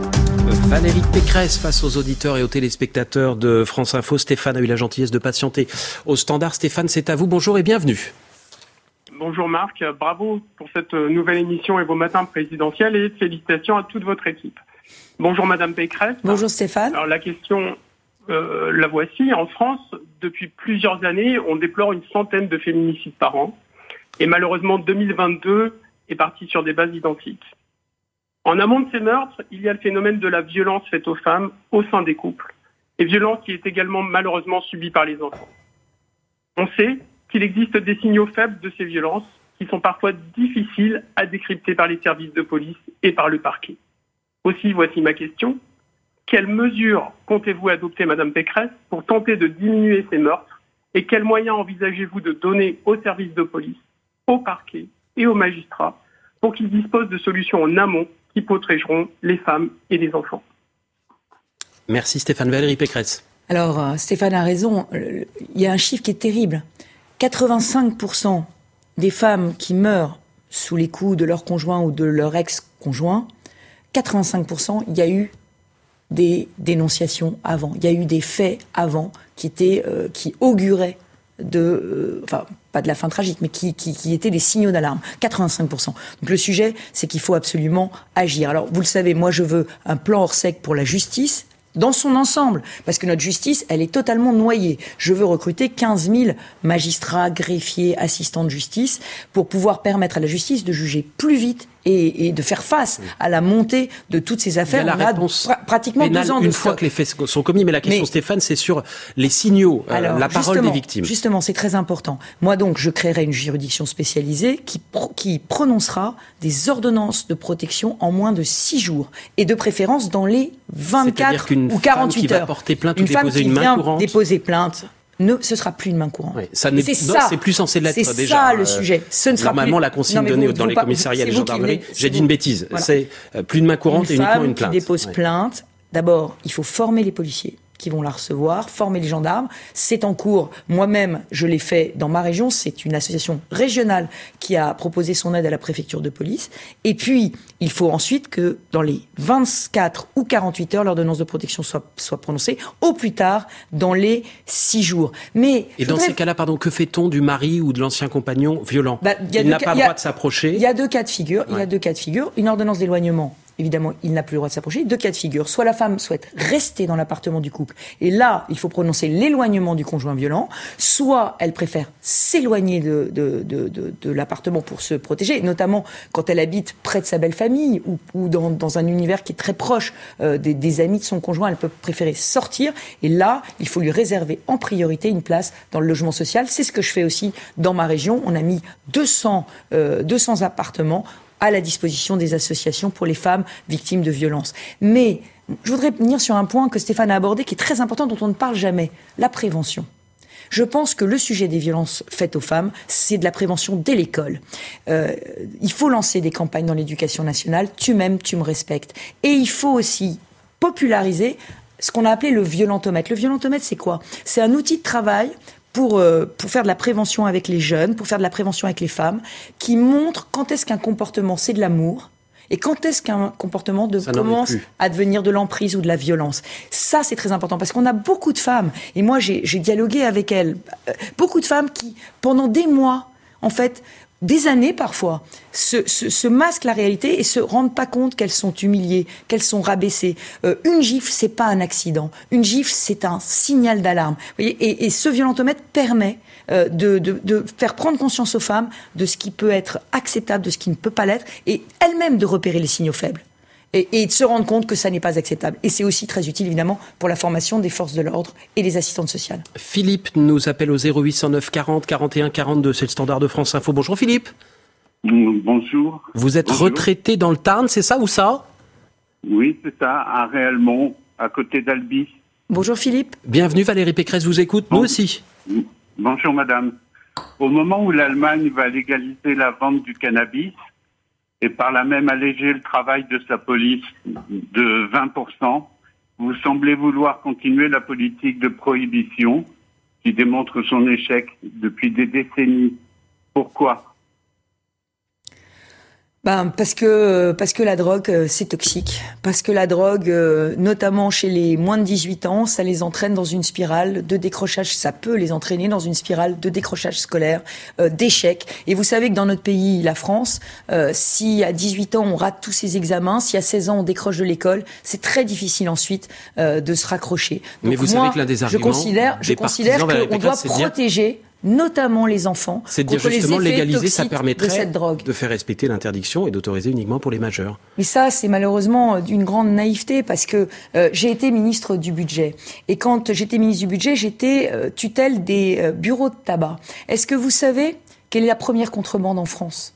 Valérie Pécresse face aux auditeurs et aux téléspectateurs de France Info. Stéphane a eu la gentillesse de patienter au standard. Stéphane, c'est à vous. Bonjour et bienvenue. Bonjour Marc, bravo pour cette nouvelle émission et vos matins présidentiels et félicitations à toute votre équipe. Bonjour Madame Pécresse. Bonjour Stéphane. Alors la question, euh, la voici. En France, depuis plusieurs années, on déplore une centaine de féminicides par an. Et malheureusement, 2022 est parti sur des bases identiques. En amont de ces meurtres, il y a le phénomène de la violence faite aux femmes au sein des couples, et violence qui est également malheureusement subie par les enfants. On sait qu'il existe des signaux faibles de ces violences qui sont parfois difficiles à décrypter par les services de police et par le parquet. Aussi, voici ma question. Quelles mesures comptez-vous adopter, Madame Pécresse, pour tenter de diminuer ces meurtres Et quels moyens envisagez-vous de donner aux services de police, aux parquets et aux magistrats pour qu'ils disposent de solutions en amont qui protégeront les femmes et les enfants? Merci Stéphane Valérie Pécresse. Alors euh, Stéphane a raison, il y a un chiffre qui est terrible. 85% des femmes qui meurent sous les coups de leur conjoint ou de leur ex-conjoint, 85%, il y a eu des dénonciations avant. Il y a eu des faits avant qui étaient, euh, qui auguraient de, euh, enfin, pas de la fin tragique, mais qui, qui, qui étaient des signaux d'alarme. 85%. Donc le sujet, c'est qu'il faut absolument agir. Alors, vous le savez, moi, je veux un plan hors sec pour la justice, dans son ensemble, parce que notre justice, elle est totalement noyée. Je veux recruter 15 000 magistrats, greffiers, assistants de justice, pour pouvoir permettre à la justice de juger plus vite et, de faire face à la montée de toutes ces affaires. la réponse pratiquement deux ans une fois que les faits sont commis. Mais la question, Stéphane, c'est sur les signaux, euh, la parole des victimes. Justement, c'est très important. Moi, donc, je créerai une juridiction spécialisée qui, qui prononcera des ordonnances de protection en moins de six jours et de préférence dans les 24 ou 48 qui heures. Va porter plainte une ou femme déposer qui une main vient courante. déposer plainte ne, ce sera plus une main courante. ça c'est ça, c'est plus censé l'être déjà. C'est ça le sujet. Ce ne sera Normalement, plus... la consigne donnée dans les commissariats et les gendarmeries, j'ai dit une bêtise. C'est euh, plus de main courante une et uniquement une plainte. Qui dépose plainte. D'abord, il faut former les policiers qui vont la recevoir, former les gendarmes. C'est en cours. Moi-même, je l'ai fait dans ma région. C'est une association régionale qui a proposé son aide à la préfecture de police. Et puis, il faut ensuite que dans les 24 ou 48 heures, l'ordonnance de protection soit, soit prononcée, au plus tard dans les 6 jours. Mais et dans ces cas-là, pardon, que fait-on du mari ou de l'ancien compagnon violent? Bah, Il n'a pas le droit de s'approcher? Il y a deux cas de figure. Ouais. Il y a deux cas de figure. Une ordonnance d'éloignement évidemment, il n'a plus le droit de s'approcher. Deux cas de figure. Soit la femme souhaite rester dans l'appartement du couple, et là, il faut prononcer l'éloignement du conjoint violent, soit elle préfère s'éloigner de, de, de, de, l'appartement pour se protéger, notamment quand elle habite près de sa belle famille ou, dans, dans, un univers qui est très proche euh, des, des, amis de son conjoint, elle peut préférer sortir, et là, il faut lui réserver en priorité une place dans le logement social. C'est ce que je fais aussi dans ma région. On a mis 200, euh, 200 appartements à la disposition des associations pour les femmes victimes de violences. Mais je voudrais venir sur un point que Stéphane a abordé qui est très important, dont on ne parle jamais, la prévention. Je pense que le sujet des violences faites aux femmes, c'est de la prévention dès l'école. Euh, il faut lancer des campagnes dans l'éducation nationale, tu m'aimes, tu me respectes. Et il faut aussi populariser ce qu'on a appelé le violentomètre. Le violentomètre, c'est quoi? C'est un outil de travail pour, euh, pour faire de la prévention avec les jeunes, pour faire de la prévention avec les femmes, qui montre quand est-ce qu'un comportement c'est de l'amour, et quand est-ce qu'un comportement de, commence à devenir de l'emprise ou de la violence. Ça, c'est très important parce qu'on a beaucoup de femmes, et moi j'ai dialogué avec elles, euh, beaucoup de femmes qui, pendant des mois, en fait, des années parfois, se, se, masquent la réalité et se rendent pas compte qu'elles sont humiliées, qu'elles sont rabaissées. Euh, une gifle, c'est pas un accident. Une gifle, c'est un signal d'alarme. Et, et, ce violentomètre permet euh, de, de, de, faire prendre conscience aux femmes de ce qui peut être acceptable, de ce qui ne peut pas l'être, et elles-mêmes de repérer les signaux faibles et, de se rendre compte que ça n'est pas acceptable. Et c'est aussi très utile, évidemment, pour la formation des forces de l'ordre et des assistantes sociales. Philippe nous appelle au 0809 40 41 42. C'est le standard de France Info. Bonjour Philippe. Bonjour. Vous êtes retraité dans le Tarn, c'est ça ou ça? Oui, c'est ça, à Réellement, à côté d'Albi. Bonjour Philippe. Bienvenue, Valérie Pécresse vous écoute, nous aussi. Bonjour madame. Au moment où l'Allemagne va légaliser la vente du cannabis, et par là même alléger le travail de sa police de 20%, vous semblez vouloir continuer la politique de prohibition qui démontre son échec depuis des décennies. Pourquoi? Ben, parce que parce que la drogue euh, c'est toxique, parce que la drogue, euh, notamment chez les moins de 18 ans, ça les entraîne dans une spirale de décrochage. Ça peut les entraîner dans une spirale de décrochage scolaire, euh, d'échec. Et vous savez que dans notre pays, la France, si à 18 ans on rate tous ses examens, si à 16 ans on décroche de l'école, c'est très difficile ensuite de se raccrocher. Mais vous savez que l'un des arguments, je considère, je considère qu'on doit protéger notamment les enfants. C'est dire justement légaliser, ça permettrait de, de faire respecter l'interdiction et d'autoriser uniquement pour les majeurs. Mais ça, c'est malheureusement d'une grande naïveté parce que euh, j'ai été ministre du budget et quand j'étais ministre du budget, j'étais euh, tutelle des euh, bureaux de tabac. Est-ce que vous savez quelle est la première contrebande en France?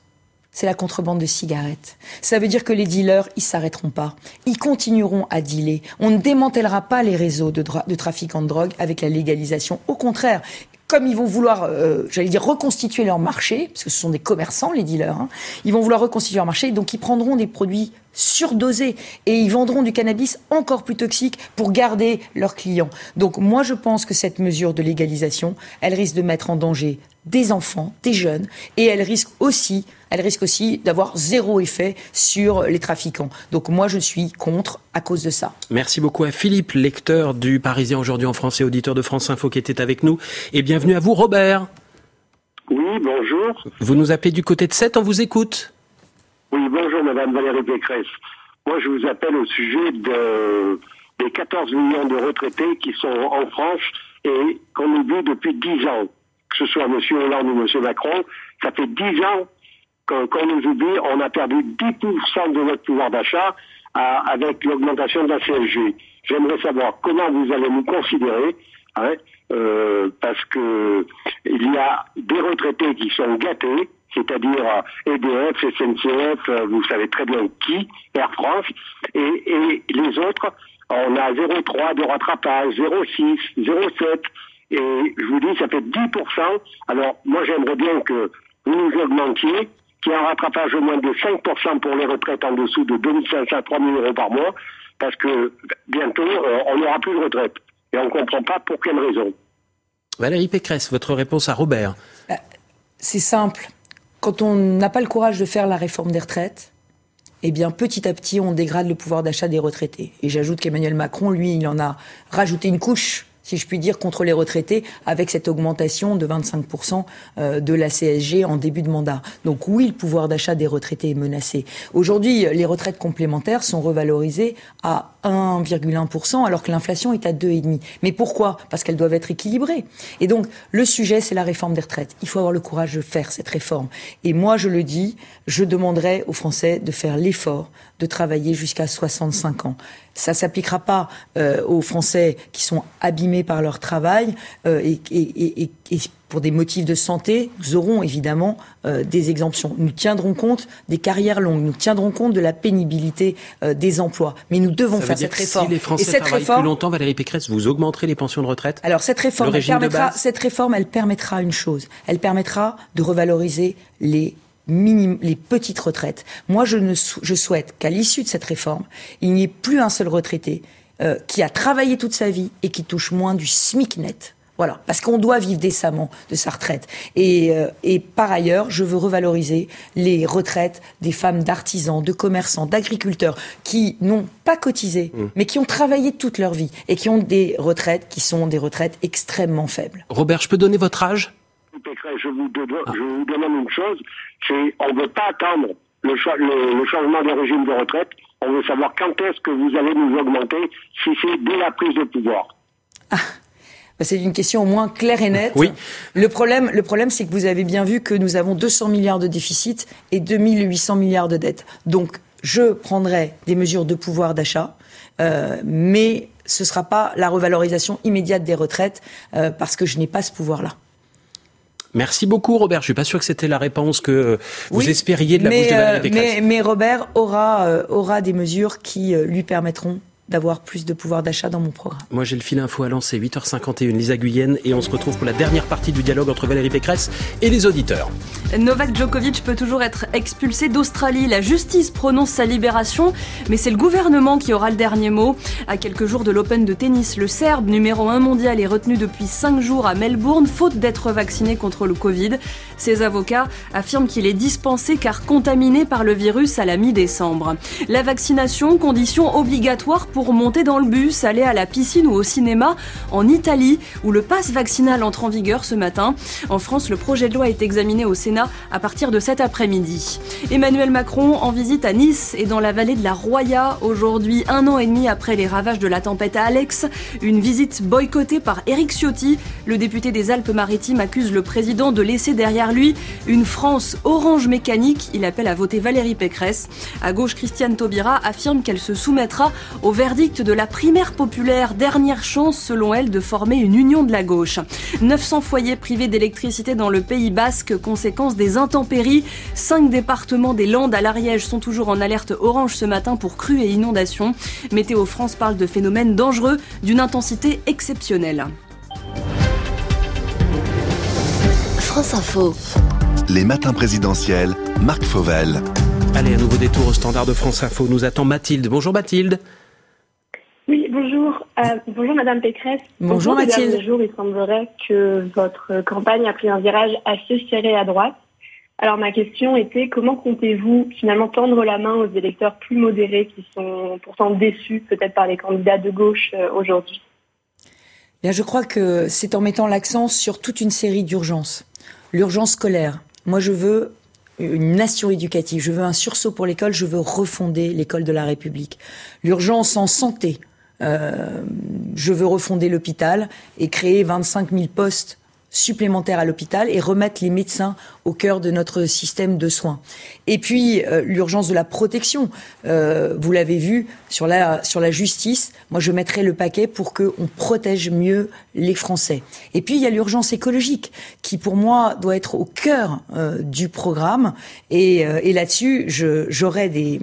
C'est la contrebande de cigarettes. Ça veut dire que les dealers, ils s'arrêteront pas. Ils continueront à dealer. On ne démantèlera pas les réseaux de, de trafiquants de drogue avec la légalisation. Au contraire, comme ils vont vouloir, euh, j'allais dire, reconstituer leur marché, parce que ce sont des commerçants, les dealers, hein, ils vont vouloir reconstituer leur marché, donc ils prendront des produits surdosés et ils vendront du cannabis encore plus toxique pour garder leurs clients. Donc moi, je pense que cette mesure de légalisation, elle risque de mettre en danger des enfants, des jeunes, et elle risque aussi, elle risque aussi d'avoir zéro effet sur les trafiquants. Donc moi, je suis contre à cause de ça. Merci beaucoup à Philippe, lecteur du Parisien aujourd'hui en français, auditeur de France Info qui était avec nous, et bienvenue à vous, Robert. Oui, bonjour. Vous nous appelez du côté de 7, on vous écoute. Oui, bonjour, Madame Valérie Pécresse. Moi, je vous appelle au sujet de, des 14 millions de retraités qui sont en France et qu'on oublie depuis 10 ans que ce soit M. Hollande ou M. Macron, ça fait 10 ans qu'on nous oublie, on a perdu 10% de notre pouvoir d'achat avec l'augmentation de la CSG. J'aimerais savoir comment vous allez nous considérer, hein, euh, parce que il y a des retraités qui sont gâtés, c'est-à-dire EDF, SNCF, vous savez très bien qui, Air France, et, et les autres, on a 0,3 de rattrapage, 0,6, 0,7. Et je vous dis, ça fait 10%. Alors, moi, j'aimerais bien que vous nous augmentiez, qu'il y ait un rattrapage au moins de 5% pour les retraites en dessous de 2500 à 3000 euros par mois, parce que bientôt, euh, on n'aura plus de retraite. Et on ne comprend pas pour quelle raison. Valérie Pécresse, votre réponse à Robert bah, C'est simple. Quand on n'a pas le courage de faire la réforme des retraites, eh bien, petit à petit, on dégrade le pouvoir d'achat des retraités. Et j'ajoute qu'Emmanuel Macron, lui, il en a rajouté une couche si je puis dire, contre les retraités avec cette augmentation de 25% euh, de la CSG en début de mandat. Donc oui, le pouvoir d'achat des retraités est menacé. Aujourd'hui, les retraites complémentaires sont revalorisées à 1,1% alors que l'inflation est à 2,5%. Mais pourquoi? Parce qu'elles doivent être équilibrées. Et donc, le sujet, c'est la réforme des retraites. Il faut avoir le courage de faire cette réforme. Et moi, je le dis, je demanderai aux Français de faire l'effort de travailler jusqu'à 65 ans. Ça s'appliquera pas euh, aux Français qui sont abîmés par leur travail euh, et, et, et, et pour des motifs de santé, nous aurons évidemment euh, des exemptions. Nous tiendrons compte des carrières longues, nous tiendrons compte de la pénibilité euh, des emplois. Mais nous devons faire cette réforme. Si les Français Et cette travaillent réforme, plus longtemps, Valérie Pécresse, vous augmenterez les pensions de retraite Alors cette réforme, elle permettra, cette réforme, elle permettra une chose. Elle permettra de revaloriser les les petites retraites. Moi, je, ne, je souhaite qu'à l'issue de cette réforme, il n'y ait plus un seul retraité euh, qui a travaillé toute sa vie et qui touche moins du SMIC net. Voilà, parce qu'on doit vivre décemment de sa retraite. Et, euh, et, par ailleurs, je veux revaloriser les retraites des femmes d'artisans, de commerçants, d'agriculteurs qui n'ont pas cotisé, mmh. mais qui ont travaillé toute leur vie et qui ont des retraites qui sont des retraites extrêmement faibles. Robert, je peux donner votre âge? Je vous, ah. je vous demande une chose, c'est on ne veut pas attendre le, le, changement des régimes de retraite, on veut savoir quand est-ce que vous allez nous augmenter, si c'est dès la prise de pouvoir. Ah. Bah, c'est une question au moins claire et nette. Oui. Le problème, le problème, c'est que vous avez bien vu que nous avons 200 milliards de déficit et 2800 milliards de dettes. Donc, je prendrai des mesures de pouvoir d'achat, euh, mais ce ne sera pas la revalorisation immédiate des retraites euh, parce que je n'ai pas ce pouvoir-là. Merci beaucoup, Robert. Je suis pas sûr que c'était la réponse que vous espériez de la bouche de Valérie euh, mais, mais, Robert aura, euh, aura des mesures qui euh, lui permettront d'avoir plus de pouvoir d'achat dans mon programme. Moi, j'ai le fil info à lancer, 8h51, Lisa Guyenne, et on se retrouve pour la dernière partie du dialogue entre Valérie Pécresse et les auditeurs. Novak Djokovic peut toujours être expulsé d'Australie. La justice prononce sa libération, mais c'est le gouvernement qui aura le dernier mot. À quelques jours de l'Open de tennis, le Serbe, numéro 1 mondial, est retenu depuis 5 jours à Melbourne, faute d'être vacciné contre le Covid. Ses avocats affirment qu'il est dispensé car contaminé par le virus à la mi-décembre. La vaccination, condition obligatoire pour monter dans le bus, aller à la piscine ou au cinéma en Italie, où le pass vaccinal entre en vigueur ce matin. En France, le projet de loi est examiné au Sénat à partir de cet après-midi. Emmanuel Macron en visite à Nice et dans la vallée de la Roya aujourd'hui, un an et demi après les ravages de la tempête à Alex. Une visite boycottée par Éric Ciotti. Le député des Alpes-Maritimes accuse le président de laisser derrière lui une France orange mécanique. Il appelle à voter Valérie Pécresse. À gauche, Christiane Taubira affirme qu'elle se soumettra au verdict de la primaire populaire, dernière chance selon elle de former une union de la gauche. 900 foyers privés d'électricité dans le Pays Basque, conséquence des intempéries. Cinq départements des Landes à l'Ariège sont toujours en alerte orange ce matin pour crues et inondations. Météo France parle de phénomènes dangereux d'une intensité exceptionnelle. France Info. Les matins présidentiels, Marc Fauvel. Allez, un nouveau détour au standard de France Info. Nous attend Mathilde. Bonjour Mathilde. Oui, bonjour. Euh, bonjour Madame Pécresse. Bonjour Mathilde. Ces jours, il semblerait que votre campagne a pris un virage assez serré à droite. Alors ma question était comment comptez-vous finalement tendre la main aux électeurs plus modérés qui sont pourtant déçus peut-être par les candidats de gauche euh, aujourd'hui? Je crois que c'est en mettant l'accent sur toute une série d'urgences. L'urgence scolaire. Moi, je veux une nation éducative. Je veux un sursaut pour l'école. Je veux refonder l'école de la République. L'urgence en santé. Euh, je veux refonder l'hôpital et créer 25 000 postes supplémentaires à l'hôpital et remettre les médecins au cœur de notre système de soins. Et puis euh, l'urgence de la protection. Euh, vous l'avez vu sur la sur la justice. Moi, je mettrai le paquet pour que on protège mieux les Français. Et puis il y a l'urgence écologique qui, pour moi, doit être au cœur euh, du programme. Et, et là-dessus, j'aurai des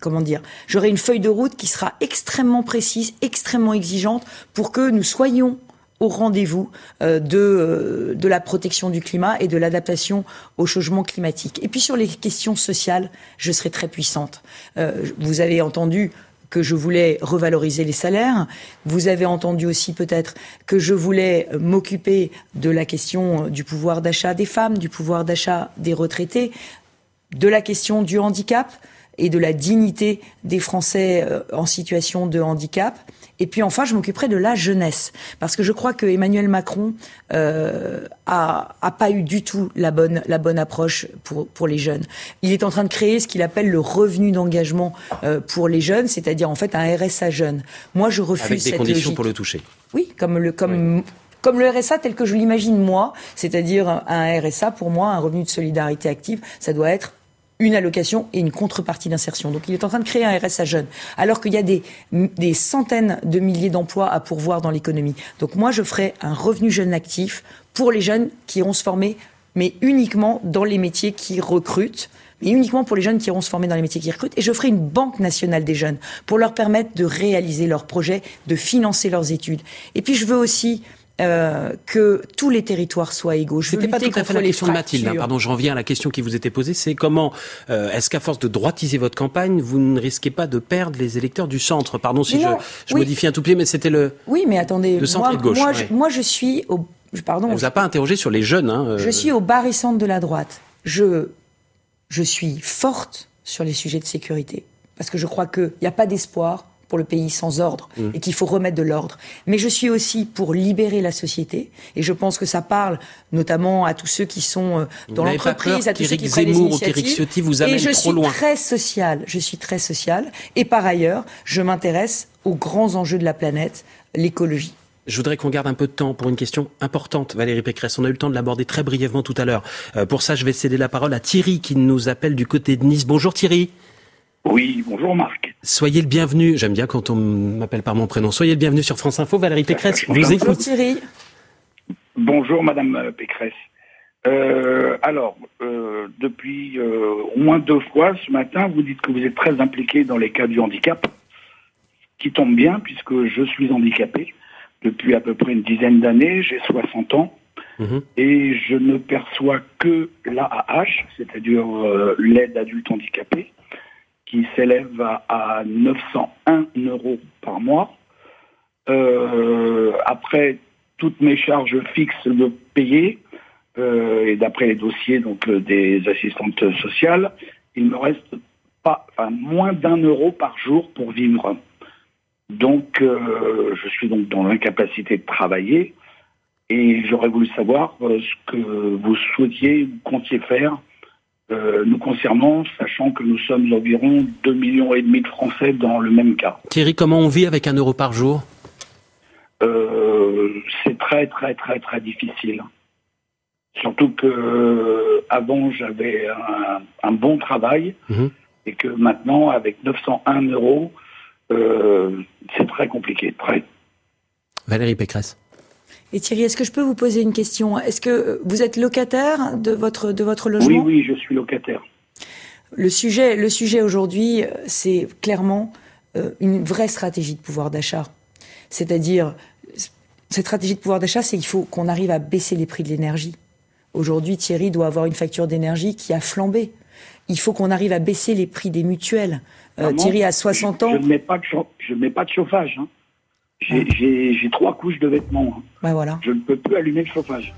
comment dire, j'aurai une feuille de route qui sera extrêmement précise, extrêmement exigeante pour que nous soyons au rendez-vous euh, de, euh, de la protection du climat et de l'adaptation au changement climatique. Et puis sur les questions sociales, je serai très puissante. Euh, vous avez entendu que je voulais revaloriser les salaires. Vous avez entendu aussi peut-être que je voulais m'occuper de la question du pouvoir d'achat des femmes, du pouvoir d'achat des retraités, de la question du handicap et de la dignité des Français en situation de handicap. Et puis enfin, je m'occuperai de la jeunesse, parce que je crois que Emmanuel Macron euh, a, a pas eu du tout la bonne la bonne approche pour pour les jeunes. Il est en train de créer ce qu'il appelle le revenu d'engagement euh, pour les jeunes, c'est-à-dire en fait un RSA jeune. Moi, je refuse Avec des cette conditions pour le toucher. Oui, comme le comme comme le RSA tel que je l'imagine moi, c'est-à-dire un RSA pour moi, un revenu de solidarité active, ça doit être une allocation et une contrepartie d'insertion. Donc il est en train de créer un RSA jeune, alors qu'il y a des, des centaines de milliers d'emplois à pourvoir dans l'économie. Donc moi, je ferai un revenu jeune actif pour les jeunes qui iront se former, mais uniquement dans les métiers qui recrutent mais uniquement pour les jeunes qui iront se former dans les métiers qui recrutent. Et je ferai une banque nationale des jeunes pour leur permettre de réaliser leurs projets, de financer leurs études. Et puis je veux aussi euh, que tous les territoires soient égaux. Je n'était pas tout à fait la question de Mathilde. Hein. pardon, je reviens à la question qui vous était posée. C'est comment euh, est-ce qu'à force de droitiser votre campagne, vous ne risquez pas de perdre les électeurs du centre? Pardon si je, je modifie un tout petit, mais c'était le. Oui, mais attendez. Le centre moi, et de gauche. Moi, je, moi, je suis au. Pardon. On vous a pas interrogé sur les jeunes. Hein, euh... Je suis au barycentre de la droite. Je je suis forte sur les sujets de sécurité, parce que je crois qu'il n'y a pas d'espoir pour le pays sans ordre mmh. et qu'il faut remettre de l'ordre. Mais je suis aussi pour libérer la société et je pense que ça parle notamment à tous ceux qui sont euh, dans l'entreprise, à tous ceux qui prennent les initiatives. Vous et je trop suis loin. très sociale. Je suis très sociale et par ailleurs, je m'intéresse aux grands enjeux de la planète, l'écologie. Je voudrais qu'on garde un peu de temps pour une question importante, Valérie Pécresse. On a eu le temps de l'aborder très brièvement tout à l'heure. Euh, pour ça, je vais céder la parole à Thierry qui nous appelle du côté de Nice. Bonjour Thierry. Oui, bonjour Marc. Soyez le bienvenu. J'aime bien quand on m'appelle par mon prénom. Soyez le bienvenu sur France Info. Valérie Pécresse, vous écoute. Bonjour Thierry. Bonjour Madame Pécresse. Euh, alors, euh, depuis euh, au moins deux fois ce matin, vous dites que vous êtes très impliqué dans les cas du handicap, qui tombe bien puisque je suis handicapé depuis à peu près une dizaine d'années, j'ai 60 ans, mmh. et je ne perçois que l'AAH, c'est-à-dire euh, l'aide adulte handicapé, qui s'élève à, à, 901 euros par mois. Euh, après toutes mes charges fixes de payer, euh, et d'après les dossiers donc des assistantes sociales, il me reste pas, enfin, moins d'un euro par jour pour vivre. Donc, euh, je suis donc dans l'incapacité de travailler et j'aurais voulu savoir euh, ce que vous souhaitiez ou comptiez faire euh, nous concernant, sachant que nous sommes environ 2 millions et demi de Français dans le même cas. Thierry, comment on vit avec un euro par jour? Euh, C'est très très très très difficile. Surtout que euh, avant j'avais un, un, bon travail mmh. et que maintenant avec 901 euros, euh, c'est très compliqué, très. Valérie Pécresse. Et Thierry, est-ce que je peux vous poser une question? Est-ce que vous êtes locataire de votre, de votre logement? Oui, oui, je suis locataire. Le sujet, le sujet aujourd'hui, c'est clairement euh, une vraie stratégie de pouvoir d'achat. C'est-à-dire, cette stratégie de pouvoir d'achat, c'est qu'il faut qu'on arrive à baisser les prix de l'énergie. Aujourd'hui, Thierry doit avoir une facture d'énergie qui a flambé. Il faut qu'on arrive à baisser les prix des mutuelles. Euh, Thierry a 60 ans. Je ne mets pas de, je mets pas de chauffage. Hein. J'ai trois couches de vêtements. Hein. Voilà. Je ne peux plus allumer le chauffage.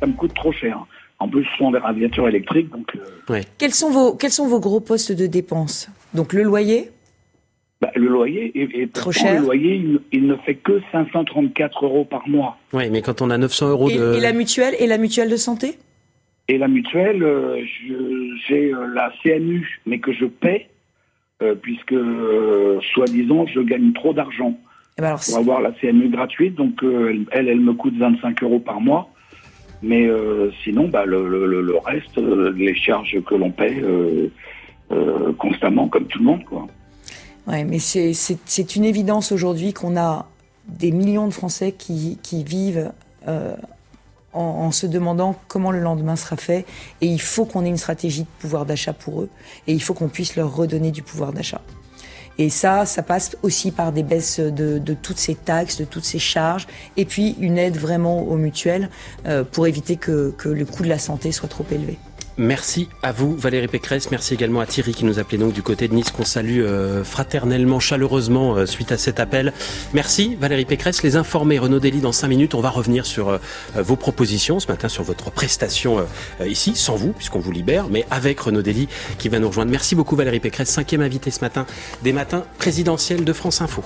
Ça me coûte trop cher. En plus, ce sont des radiateurs électriques. Donc, euh... quels, sont vos, quels sont vos gros postes de dépenses? Donc le loyer? Bah, le loyer est, trop cher. Le loyer, il, il, ne fait que 534 euros par mois. Oui, mais quand on a 900 euros et, de... Et la mutuelle Et la mutuelle de santé? Et la mutuelle, euh, j'ai euh, la CNU, mais que je paie euh, puisque, euh, soi-disant, je gagne trop d'argent eh ben alors, pour avoir la CMU gratuite. Donc, euh, elle, elle me coûte 25 euros par mois. Mais sinon, bah, le, le, le, reste, les charges que l'on paie constamment, comme tout le monde. Quoi. Ouais, mais c'est une évidence aujourd'hui qu'on a des millions de Français qui, qui vivent en, en, se demandant comment le lendemain sera fait. Et il faut qu'on ait une stratégie de pouvoir d'achat pour eux. Et il faut qu'on puisse leur redonner du pouvoir d'achat. Et ça, ça passe aussi par des baisses de, de, toutes ces taxes, de toutes ces charges, et puis une aide vraiment aux mutuelles euh, pour éviter que, que le coût de la santé soit trop élevé. Merci à vous, Valérie Pécresse. Merci également à Thierry qui nous appelait donc du côté de Nice, qu'on salue euh, fraternellement, chaleureusement euh, suite à cet appel. Merci, Valérie Pécresse. Les informés, Renaud Dely, dans cinq minutes. On va revenir sur euh, vos propositions ce matin, sur votre prestation ici, sans vous, puisqu'on vous libère, mais avec Renaud Dely qui va nous rejoindre. Merci beaucoup, Valérie Pécresse, cinquième invité ce matin des matins présidentiels de France Info.